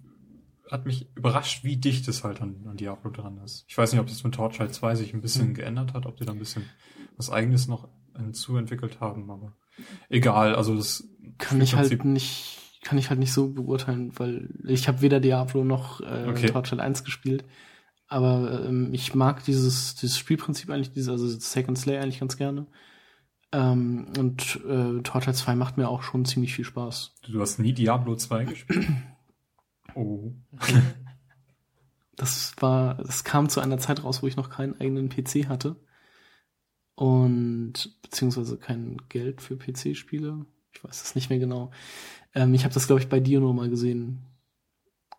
hat mich überrascht, wie dicht es halt an, an Diablo dran ist. Ich weiß nicht, ob das mit Torchlight 2 sich ein bisschen mhm. geändert hat, ob die da ein bisschen was Eigenes noch hinzuentwickelt haben, aber egal, also das kann ich halt nicht kann ich halt nicht so beurteilen, weil ich habe weder Diablo noch äh, okay. Torchlight 1 gespielt. Aber ähm, ich mag dieses, dieses Spielprinzip eigentlich, dieses, also Second Slay eigentlich ganz gerne. Ähm, und äh, Torchlight 2 macht mir auch schon ziemlich viel Spaß. Du hast nie Diablo 2 gespielt? oh. Das war, das kam zu einer Zeit raus, wo ich noch keinen eigenen PC hatte. Und beziehungsweise kein Geld für PC-Spiele. Ich weiß es nicht mehr genau. Ähm, ich habe das, glaube ich, bei dir nur mal gesehen.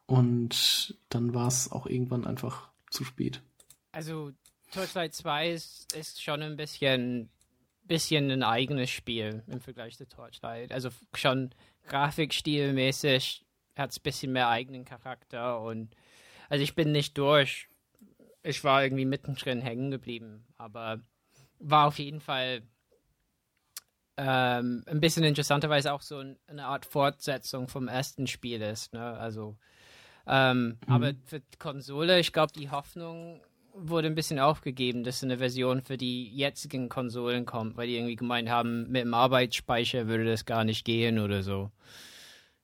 Und dann war es auch irgendwann einfach zu spät. Also Torchlight 2 ist, ist schon ein bisschen, bisschen ein eigenes Spiel im Vergleich zu Torchlight. Also schon grafikstilmäßig hat es ein bisschen mehr eigenen Charakter und also ich bin nicht durch. Ich war irgendwie mittendrin hängen geblieben, aber war auf jeden Fall ähm, ein bisschen interessanterweise auch so ein, eine Art Fortsetzung vom ersten Spiel ist. Ne? Also, ähm, mhm. aber für die Konsole, ich glaube, die Hoffnung wurde ein bisschen aufgegeben, dass eine Version für die jetzigen Konsolen kommt, weil die irgendwie gemeint haben, mit dem Arbeitsspeicher würde das gar nicht gehen oder so.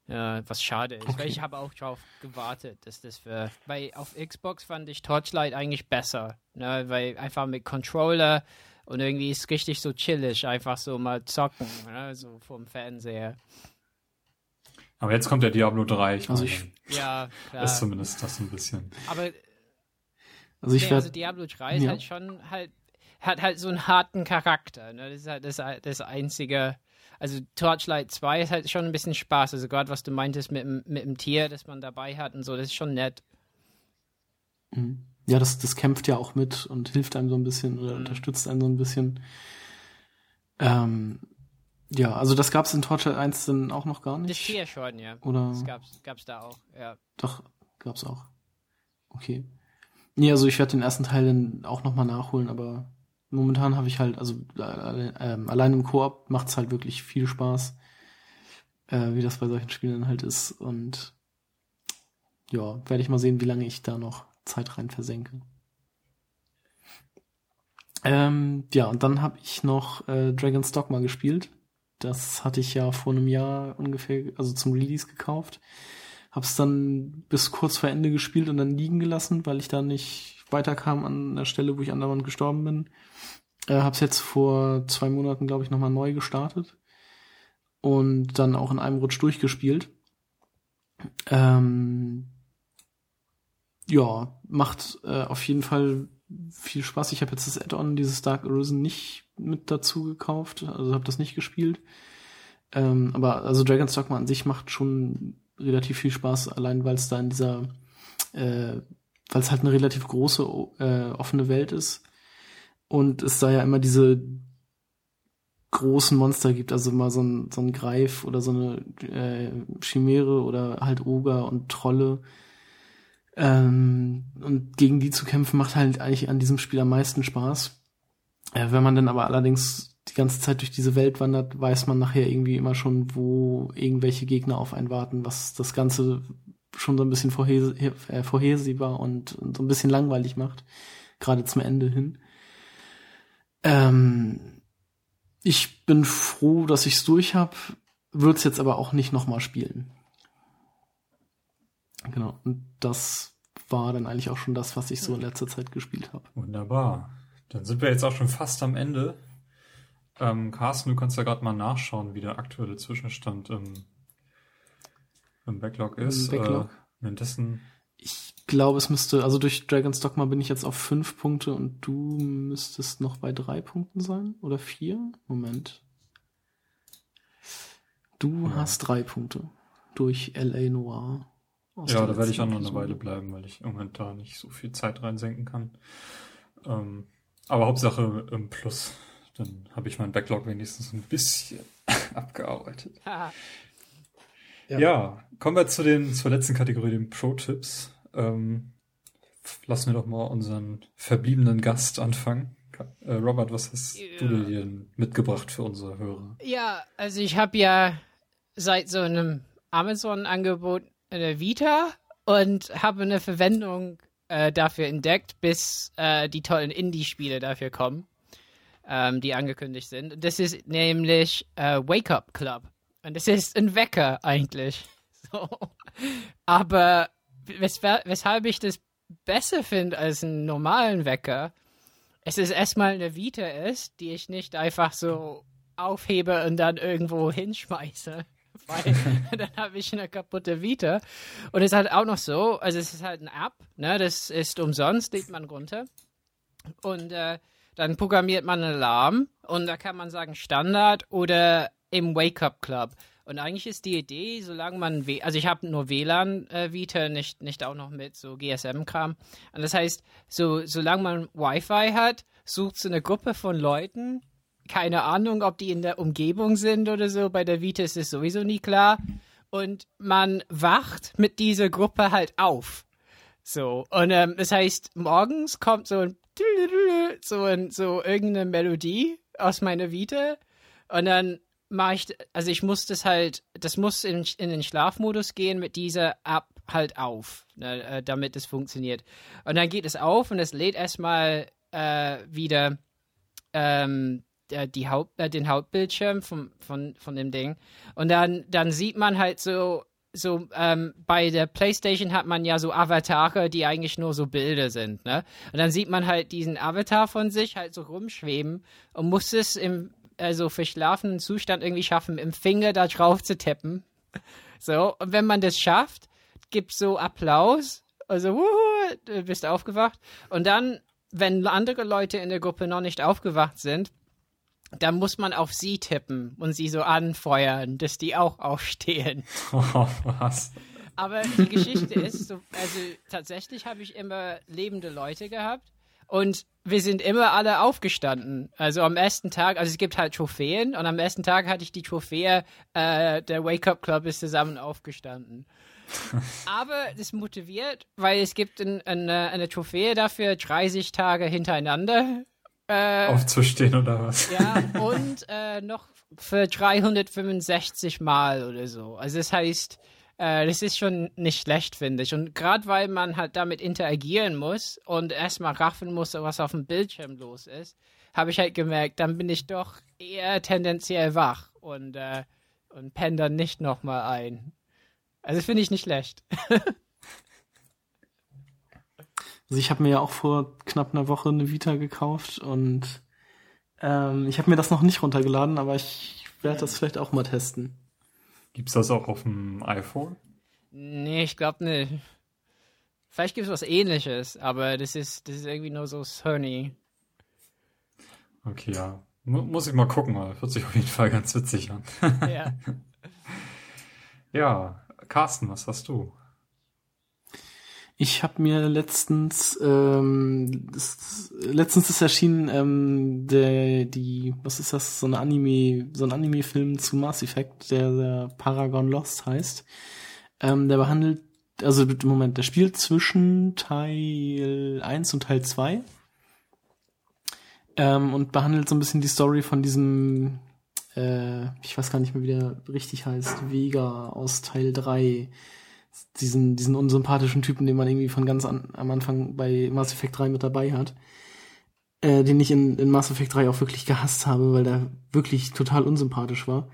Ja, was schade ist, okay. weil ich habe auch drauf gewartet, dass das für, weil auf Xbox fand ich Torchlight eigentlich besser, ne, weil einfach mit Controller und irgendwie ist richtig so chillig, einfach so mal zocken, ne? so vom Fernseher. Aber jetzt kommt der Diablo 3. Ich also ich, ja, klar. Ist zumindest das ein bisschen. Aber also, ich nee, also Diablo 3 ist halt schon halt, hat halt so einen harten Charakter. Ne? Das ist halt das, das einzige. Also Torchlight 2 ist halt schon ein bisschen Spaß. Also gerade was du meintest mit, mit dem Tier, das man dabei hat und so, das ist schon nett. Mhm. Ja, das, das kämpft ja auch mit und hilft einem so ein bisschen oder mhm. unterstützt einen so ein bisschen. Ähm, ja, also das gab's in Torture 1 dann auch noch gar nicht. Das Tier schon, ja. Oder? Das gab's, gab's da auch, ja. Doch, gab's auch. Okay. Nee, also ich werde den ersten Teil dann auch nochmal nachholen, aber momentan habe ich halt, also äh, äh, allein im Koop macht's halt wirklich viel Spaß, äh, wie das bei solchen Spielen halt ist. Und ja, werde ich mal sehen, wie lange ich da noch Zeit rein versenke. Ähm, ja, und dann habe ich noch äh, Dragon's Dogma gespielt. Das hatte ich ja vor einem Jahr ungefähr, also zum Release gekauft. Hab's dann bis kurz vor Ende gespielt und dann liegen gelassen, weil ich da nicht weiterkam an der Stelle, wo ich andauernd gestorben bin. Äh, hab's jetzt vor zwei Monaten, glaube ich, nochmal neu gestartet. Und dann auch in einem Rutsch durchgespielt. Ähm, ja, macht äh, auf jeden Fall viel Spaß. Ich habe jetzt das Add-on, dieses Dark Arisen, nicht mit dazu gekauft, also habe das nicht gespielt. Ähm, aber also Dragon's Dogma an sich macht schon relativ viel Spaß, allein weil es da in dieser, äh, weil es halt eine relativ große äh, offene Welt ist und es da ja immer diese großen Monster gibt, also mal so ein, so ein Greif oder so eine äh, Chimäre oder halt Oger und Trolle. Ähm, und gegen die zu kämpfen macht halt eigentlich an diesem Spiel am meisten Spaß. Äh, wenn man dann aber allerdings die ganze Zeit durch diese Welt wandert, weiß man nachher irgendwie immer schon, wo irgendwelche Gegner auf einen warten, was das Ganze schon so ein bisschen vorhes äh, vorhersehbar und, und so ein bisschen langweilig macht, gerade zum Ende hin. Ähm, ich bin froh, dass ich's durch habe, würde es jetzt aber auch nicht nochmal spielen. Genau, und das war dann eigentlich auch schon das, was ich so in letzter Zeit gespielt habe. Wunderbar. Dann sind wir jetzt auch schon fast am Ende. Ähm, Carsten, du kannst ja gerade mal nachschauen, wie der aktuelle Zwischenstand im, im Backlog ist. Im Backlog. Äh, währenddessen Ich glaube, es müsste, also durch Dragon's Dogma bin ich jetzt auf fünf Punkte und du müsstest noch bei drei Punkten sein? Oder vier? Moment. Du Ja. hast drei Punkte. Durch L.A. Noir. Ja, da werde ich auch noch eine. Weile bleiben, weil ich im Moment da nicht so viel Zeit reinsenken kann. Ähm, aber Hauptsache im Plus. Dann habe ich meinen Backlog wenigstens ein bisschen abgearbeitet. Ja. Ja. kommen wir zu den, zur letzten Kategorie, den Pro-Tipps. Ähm, lassen wir doch mal unseren verbliebenen Gast anfangen. Äh, Robert, was hast Ja. du denn hier mitgebracht für unsere Hörer? Ja, also ich habe ja seit so einem Amazon-Angebot eine Vita und habe eine Verwendung äh, dafür entdeckt, bis äh, die tollen Indie-Spiele dafür kommen, ähm, die angekündigt sind. Das ist nämlich äh, Wake Up Club. Und das ist ein Wecker eigentlich. So. Aber wes weshalb ich das besser finde als einen normalen Wecker, es ist erstmal eine Vita ist, die ich nicht einfach so aufhebe und dann irgendwo hinschmeiße. Weil dann habe ich eine kaputte Vita. Und es ist halt auch noch so, also es ist halt eine App, ne, das ist umsonst, lädt man runter. Und äh, dann programmiert man einen Alarm und da kann man sagen Standard oder im Wake-up Club. Und eigentlich ist die Idee, solange man, W also ich habe nur WLAN äh, Vita, nicht, nicht auch noch mit so GSM-Kram. Und das heißt, so, solange man Wi-Fi hat, sucht so eine Gruppe von Leuten, keine Ahnung, ob die in der Umgebung sind oder so. Bei der Vita ist es sowieso nie klar. Und man wacht mit dieser Gruppe halt auf. So, und ähm, das heißt, morgens kommt so ein so, ein, so irgendeine Melodie aus meiner Vita und dann mache ich, also ich muss das halt, das muss in, in den Schlafmodus gehen mit dieser App halt auf, ne, äh, damit es funktioniert. Und dann geht es auf und es lädt erstmal äh, wieder ähm, der, die Haupt, äh, den Hauptbildschirm vom, von, von dem Ding. Und dann, dann sieht man halt so, so ähm, bei der PlayStation hat man ja so Avatare, die eigentlich nur so Bilder sind, ne? Und dann sieht man halt diesen Avatar von sich halt so rumschweben und muss es im also verschlafenen Zustand irgendwie schaffen, im Finger da drauf zu tippen. So, und wenn man das schafft, gibt so Applaus, also wuhu, du bist aufgewacht. Und dann, wenn andere Leute in der Gruppe noch nicht aufgewacht sind, dann muss man auf sie tippen und sie so anfeuern, dass die auch aufstehen. Oh, was? Aber die Geschichte ist, so, also tatsächlich habe ich immer lebende Leute gehabt und wir sind immer alle aufgestanden. Also am ersten Tag, also es gibt halt Trophäen und am ersten Tag hatte ich die Trophäe, äh, der Wake Up Club ist zusammen aufgestanden. Aber das motiviert, weil es gibt ein, eine, eine Trophäe dafür 30 Tage hintereinander. Äh, Aufzustehen oder was? ja, und äh, noch für 365 Mal oder so. Also das heißt, äh, das ist schon nicht schlecht, finde ich. Und gerade weil man halt damit interagieren muss und erstmal raffen muss, was auf dem Bildschirm los ist, habe ich halt gemerkt, dann bin ich doch eher tendenziell wach und, äh, und penne dann nicht nochmal ein. Also finde ich nicht schlecht. Also ich habe mir ja auch vor knapp einer Woche eine Vita gekauft und ähm, ich habe mir das noch nicht runtergeladen, aber ich werde das vielleicht auch mal testen. Gibt's das auch auf dem iPhone? Nee, ich glaube nicht. Vielleicht gibt es was ähnliches, aber das ist, das ist irgendwie nur so Sony. Okay, ja. Mu muss ich mal gucken, mal. Hört sich auf jeden Fall ganz witzig an. ja. ja, Carsten, was hast du? Ich habe mir letztens, ähm, das, letztens ist erschienen, ähm, der, die, was ist das, so ein Anime, so ein Anime-Film zu Mass Effect, der, der Paragon Lost heißt. Ähm, der behandelt, also im Moment, der spielt zwischen Teil 1 und Teil 2. Ähm, und behandelt so ein bisschen die Story von diesem, äh, ich weiß gar nicht mehr, wie der richtig heißt, Vega aus Teil 3 diesen, diesen unsympathischen Typen, den man irgendwie von ganz an, am Anfang bei Mass Effect 3 mit dabei hat, äh, den ich in, in Mass Effect 3 auch wirklich gehasst habe, weil der wirklich total unsympathisch war.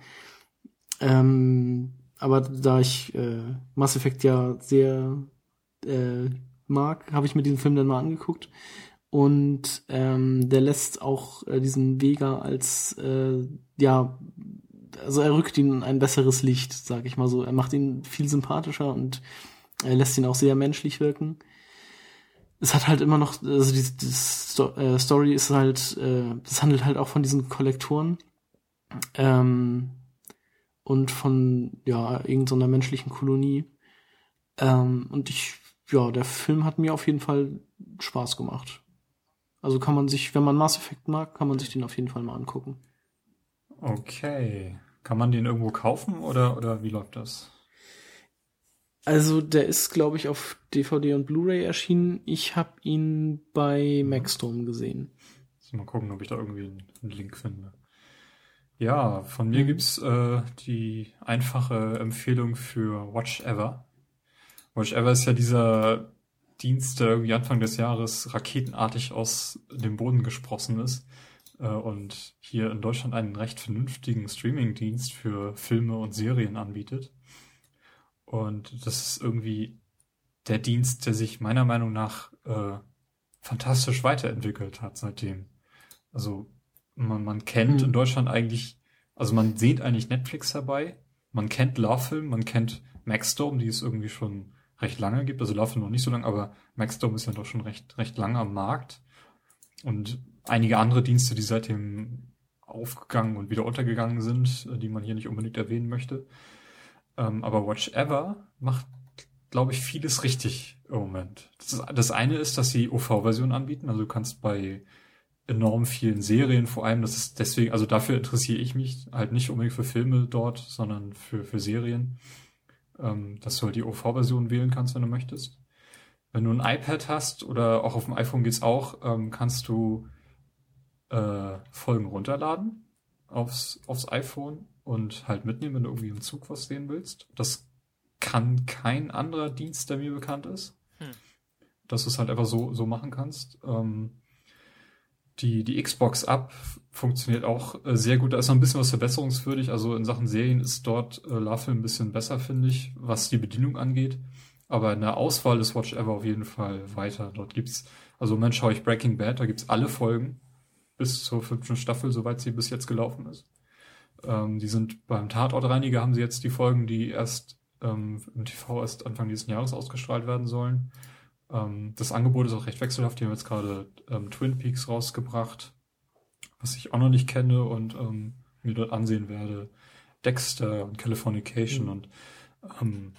Ähm, aber da ich äh, Mass Effect ja sehr äh, mag, habe ich mir diesen Film dann mal angeguckt. Und ähm, der lässt auch äh, diesen Vega als äh, ja also er rückt ihn in ein besseres Licht, sag ich mal so. Er macht ihn viel sympathischer und er lässt ihn auch sehr menschlich wirken. Es hat halt immer noch, also die, die äh, Story ist halt, äh, das handelt halt auch von diesen Kollektoren ähm, und von ja irgendeiner menschlichen Kolonie. Ähm, und ich, ja, der Film hat mir auf jeden Fall Spaß gemacht. Also kann man sich, wenn man Mass Effect mag, kann man sich den auf jeden Fall mal angucken. Okay. Kann man den irgendwo kaufen oder, oder wie läuft das? Also der ist, glaube ich, auf DVD und Blu-ray erschienen. Ich habe ihn bei mhm. Maxstorm gesehen. Mal gucken, ob ich da irgendwie einen Link finde. Ja, von mir mhm. gibt's äh, die einfache Empfehlung für Watch Ever. Watch Ever ist ja dieser Dienst, der irgendwie Anfang des Jahres raketenartig aus dem Boden gesprossen ist äh, und hier in Deutschland einen recht vernünftigen Streaming-Dienst für Filme und Serien anbietet. Und das ist irgendwie der Dienst, der sich meiner Meinung nach äh, fantastisch weiterentwickelt hat seitdem. Also man, man kennt mhm. in Deutschland eigentlich, also man sieht eigentlich Netflix herbei, man kennt Lovefilm, man kennt Maxdome, die es irgendwie schon recht lange gibt. Also Lovefilm noch nicht so lange, aber Maxdome ist ja doch schon recht, recht lange am Markt. Und einige andere Dienste, die seitdem aufgegangen und wieder untergegangen sind, äh, die man hier nicht unbedingt erwähnen möchte. Ähm, aber Watch Ever macht, glaube ich, vieles richtig im Moment. Das, ist, das eine ist, dass sie OV-Version anbieten. Also du kannst bei enorm vielen Serien vor allem, das ist deswegen, also dafür interessiere ich mich halt nicht unbedingt für Filme dort, sondern für, für Serien, ähm, dass du halt die OV-Version wählen kannst, wenn du möchtest. Wenn du ein iPad hast oder auch auf dem iPhone geht's auch, ähm, kannst du äh, Folgen runterladen aufs, aufs iPhone und halt mitnehmen, wenn du irgendwie im Zug was sehen willst. Das kann kein anderer Dienst, der mir bekannt ist. Hm. Dass du es halt einfach so, so machen kannst. Ähm, die, die Xbox Up funktioniert auch äh, sehr gut. Da ist noch ein bisschen was verbesserungswürdig. Also in Sachen Serien ist dort äh, Love ein bisschen besser, finde ich, was die Bedienung angeht. Aber in der Auswahl ist Watch Ever auf jeden Fall weiter. Dort gibt's, also im Moment schaue ich Breaking Bad, da gibt's alle Folgen bis zur fünften Staffel, soweit sie bis jetzt gelaufen ist. Ähm, die sind beim Tatortreiniger haben sie jetzt die Folgen, die erst ähm, im TV erst Anfang dieses Jahres ausgestrahlt werden sollen. Ähm, das Angebot ist auch recht wechselhaft. Die haben jetzt gerade ähm, Twin Peaks rausgebracht, was ich auch noch nicht kenne und ähm, mir dort ansehen werde. Dexter und Californication mhm. und ähm,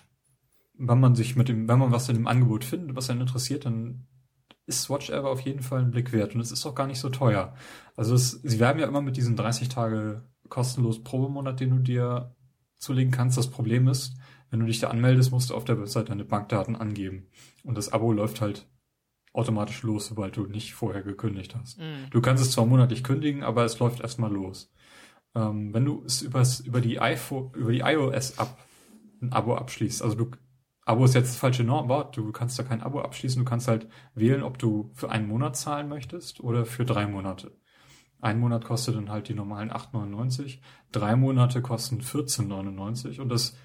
wenn man sich mit dem, wenn man was in dem Angebot findet, was einen interessiert, dann ist Watch Ever auf jeden Fall einen Blick wert und es ist auch gar nicht so teuer. Also es, sie werben ja immer mit diesen 30 Tage kostenlos Probemonat, den du dir zulegen kannst. Das Problem ist, wenn du dich da anmeldest, musst du auf der Website deine Bankdaten angeben. Und das Abo läuft halt automatisch los, sobald du nicht vorher gekündigt hast. Mhm. Du kannst es zwar monatlich kündigen, aber es läuft erstmal los. Ähm, wenn du es übers, über die iPhone, über die iOS-App ein Abo abschließt, also du Abo ist jetzt das falsche Wort. Du kannst da kein Abo abschließen. Du kannst halt wählen, ob du für einen Monat zahlen möchtest oder für drei Monate. Ein Monat kostet dann halt die normalen 8,99. Drei Monate kosten 14,99 und das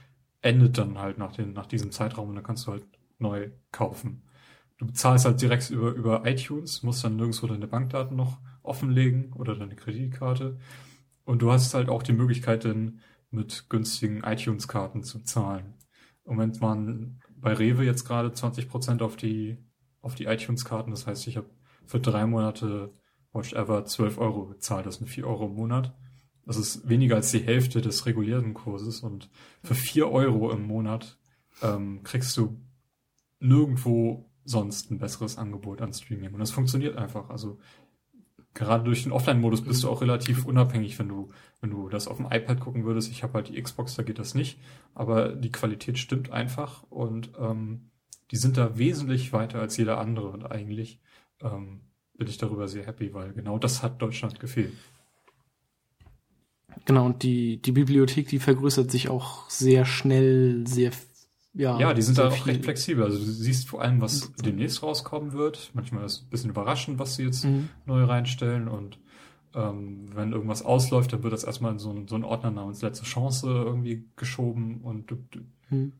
endet dann halt nach, den, nach diesem Zeitraum und dann kannst du halt neu kaufen. Du bezahlst halt direkt über, über iTunes, musst dann nirgendwo deine Bankdaten noch offenlegen oder deine Kreditkarte. Und du hast halt auch die Möglichkeit, dann mit günstigen iTunes-Karten zu zahlen. Wenn man bei Rewe jetzt gerade 20% auf die, auf die iTunes-Karten, das heißt, ich habe für drei Monate Watch Ever 12 Euro bezahlt, das sind 4 Euro im Monat. Das ist weniger als die Hälfte des regulären Kurses und für 4 Euro im Monat ähm, kriegst du nirgendwo sonst ein besseres Angebot an Streaming. Und das funktioniert einfach. Also gerade durch den Offline-Modus bist du auch relativ unabhängig, wenn du, wenn du das auf dem iPad gucken würdest. Ich habe halt die Xbox, da geht das nicht. Aber die Qualität stimmt einfach und ähm, die sind da wesentlich weiter als jeder andere. Und eigentlich ähm, bin ich darüber sehr happy, weil genau das hat Deutschland gefehlt. Genau, und die, die Bibliothek, die vergrößert sich auch sehr schnell, sehr ja, ja, die sind da auch recht flexibel. Also du siehst vor allem, was demnächst rauskommen wird. Manchmal ist es ein bisschen überraschend, was sie jetzt mhm. neu reinstellen. Und ähm, wenn irgendwas ausläuft, dann wird das erstmal in so, ein, so einen Ordner namens letzte Chance irgendwie geschoben und mhm.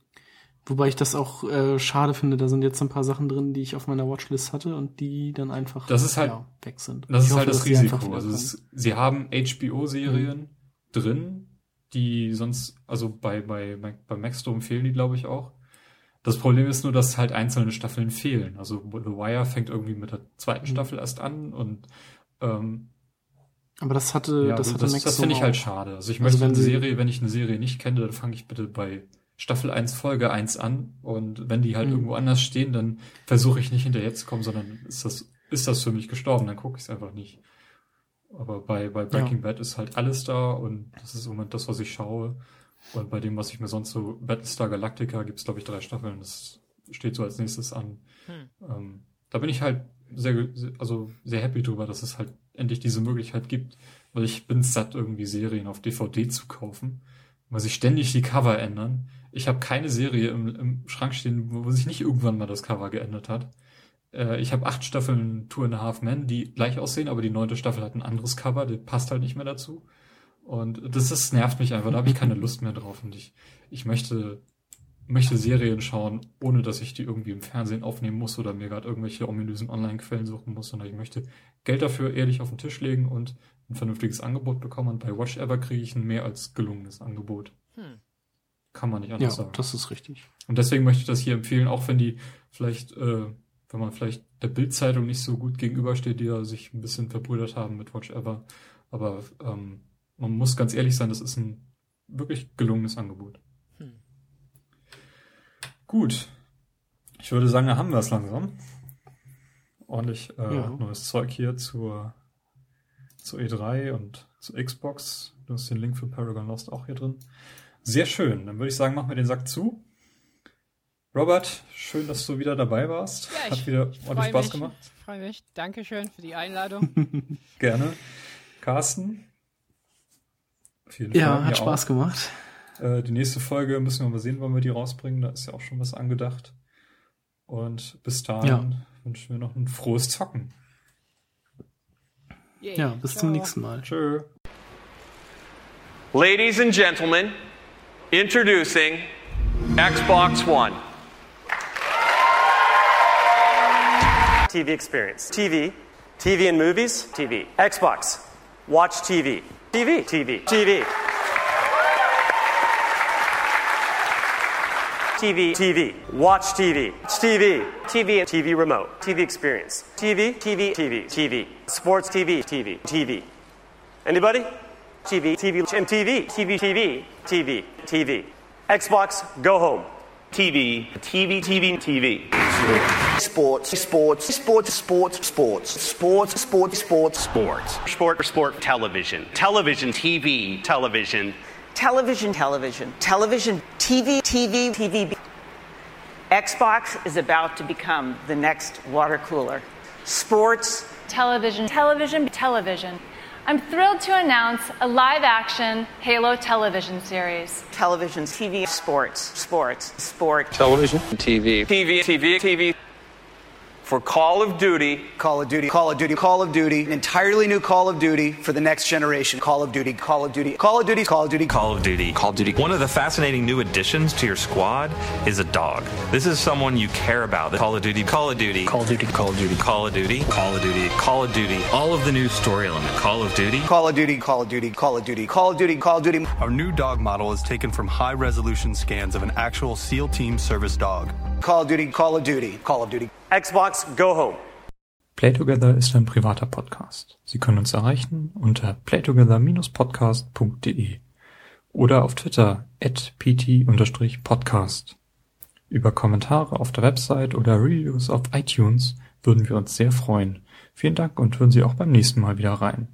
Wobei ich das auch äh, schade finde, da sind jetzt ein paar Sachen drin, die ich auf meiner Watchlist hatte und die dann einfach das ist halt, ja, weg sind. Das ich ist halt hoffe, halt das Risiko. Also es, sie haben HBO-Serien mhm. drin, die sonst, also bei, bei, bei Maxdome fehlen die, glaube ich, auch. Das Problem ist nur, dass halt einzelne Staffeln fehlen. Also The Wire fängt irgendwie mit der zweiten mhm. Staffel erst an und ähm, aber das hatte, ja, das hatte das, das finde ich halt schade. Also ich also möchte eine Serie, wenn ich eine Serie nicht kenne, dann fange ich bitte bei Staffel 1, Folge 1 an. Und wenn die halt mhm. irgendwo anders stehen, dann versuche ich nicht hinterher zu kommen, sondern ist das, ist das für mich gestorben, dann gucke ich es einfach nicht. Aber bei, bei Breaking ja. Bad ist halt alles da und das ist im Moment das, was ich schaue. Und bei dem, was ich mir sonst so, Battlestar Galactica gibt's glaube ich, drei Staffeln. Das steht so als nächstes an. Hm. Ähm, da bin ich halt sehr, also sehr happy drüber, dass es halt endlich diese Möglichkeit gibt, weil ich bin satt, irgendwie Serien auf DVD zu kaufen, weil sich ständig die Cover ändern. Ich habe keine Serie im, im Schrank stehen, wo sich nicht irgendwann mal das Cover geändert hat. Äh, ich habe acht Staffeln Tour and a Half Men, die gleich aussehen, aber die neunte Staffel hat ein anderes Cover, der passt halt nicht mehr dazu. Und das, das nervt mich einfach, da habe ich keine Lust mehr drauf. Und ich, ich möchte, möchte Serien schauen, ohne dass ich die irgendwie im Fernsehen aufnehmen muss oder mir gerade irgendwelche ominösen Online-Quellen suchen muss, sondern ich möchte Geld dafür ehrlich auf den Tisch legen und ein vernünftiges Angebot bekommen. Und bei Watch Ever kriege ich ein mehr als gelungenes Angebot. Hm. Kann man nicht anders ja, sagen. Das ist richtig. Und deswegen möchte ich das hier empfehlen, auch wenn die vielleicht äh, wenn man vielleicht der Bildzeitung nicht so gut gegenübersteht, die ja sich ein bisschen verbrüdert haben mit Watch Ever. Aber ähm, man muss ganz ehrlich sein, das ist ein wirklich gelungenes Angebot. Hm. Gut. Ich würde sagen, da haben wir es langsam. Ordentlich äh, ja. neues Zeug hier zur, zur E3 und zur Xbox. Du hast den Link für Paragon Lost auch hier drin. Sehr schön. Dann würde ich sagen, machen wir den Sack zu. Robert, schön, dass du wieder dabei warst. Ja, Hat wieder ordentlich Spaß mich, gemacht. Freue mich. Dankeschön für die Einladung. Gerne. Carsten? Vielen ja, Fall, hat Spaß auch. gemacht. Äh, die nächste Folge müssen wir mal sehen, wann wir die rausbringen. Da ist ja auch schon was angedacht. Und bis dahin ja. wünschen wir noch ein frohes Zocken. Yeah, ja, bis ciao. zum nächsten Mal. Tschö. Ladies and Gentlemen, introducing Xbox One. TV experience. TV. TV and movies. TV. Xbox. Watch TV. TV. TV. TV. TV, TV, watch TV, TV, TV, TV remote, TV experience, TV, TV, TV, TV, sports TV, TV, TV. Anybody? TV, TV, MTV, TV, TV, TV, TV. Xbox, go home. TV, TV, TV, TV. Sports, sports, sports, sports, sports, sports, sports, sports, sports, sport, sport, television, television, TV, television, television, television, television, TV, TV, TV. Xbox is about to become the next water cooler. Sports, television, television, television. I'm thrilled to announce a live action Halo television series. Television, TV, sports, sports, sport. Television, TV. TV, TV, TV for Call of Duty. Call of Duty, Call of Duty, Call of Duty, an entirely new Call of Duty for the next generation. Call of Duty, Call of Duty, Call of Duty, Call of Duty, Call of Duty, Call of Duty. One of the fascinating new additions to your squad is a dog. This is someone you care about. Call of Duty, Call of Duty, Call of Duty, Call of Duty, Call of Duty, Call of Duty, Call of Duty. All of the new story element. Call of Duty, Call of Duty, Call of Duty, Call of Duty, Call of Duty, Call of Duty. Our new dog model is taken from high resolution scans of an actual SEAL team service dog. Call of Duty, Call of Duty, Call of Duty. Xbox, go home. Playtogether ist ein privater Podcast. Sie können uns erreichen unter playtogether-podcast.de oder auf Twitter at pt-podcast. Über Kommentare auf der Website oder Reviews auf iTunes würden wir uns sehr freuen. Vielen Dank und hören Sie auch beim nächsten Mal wieder rein.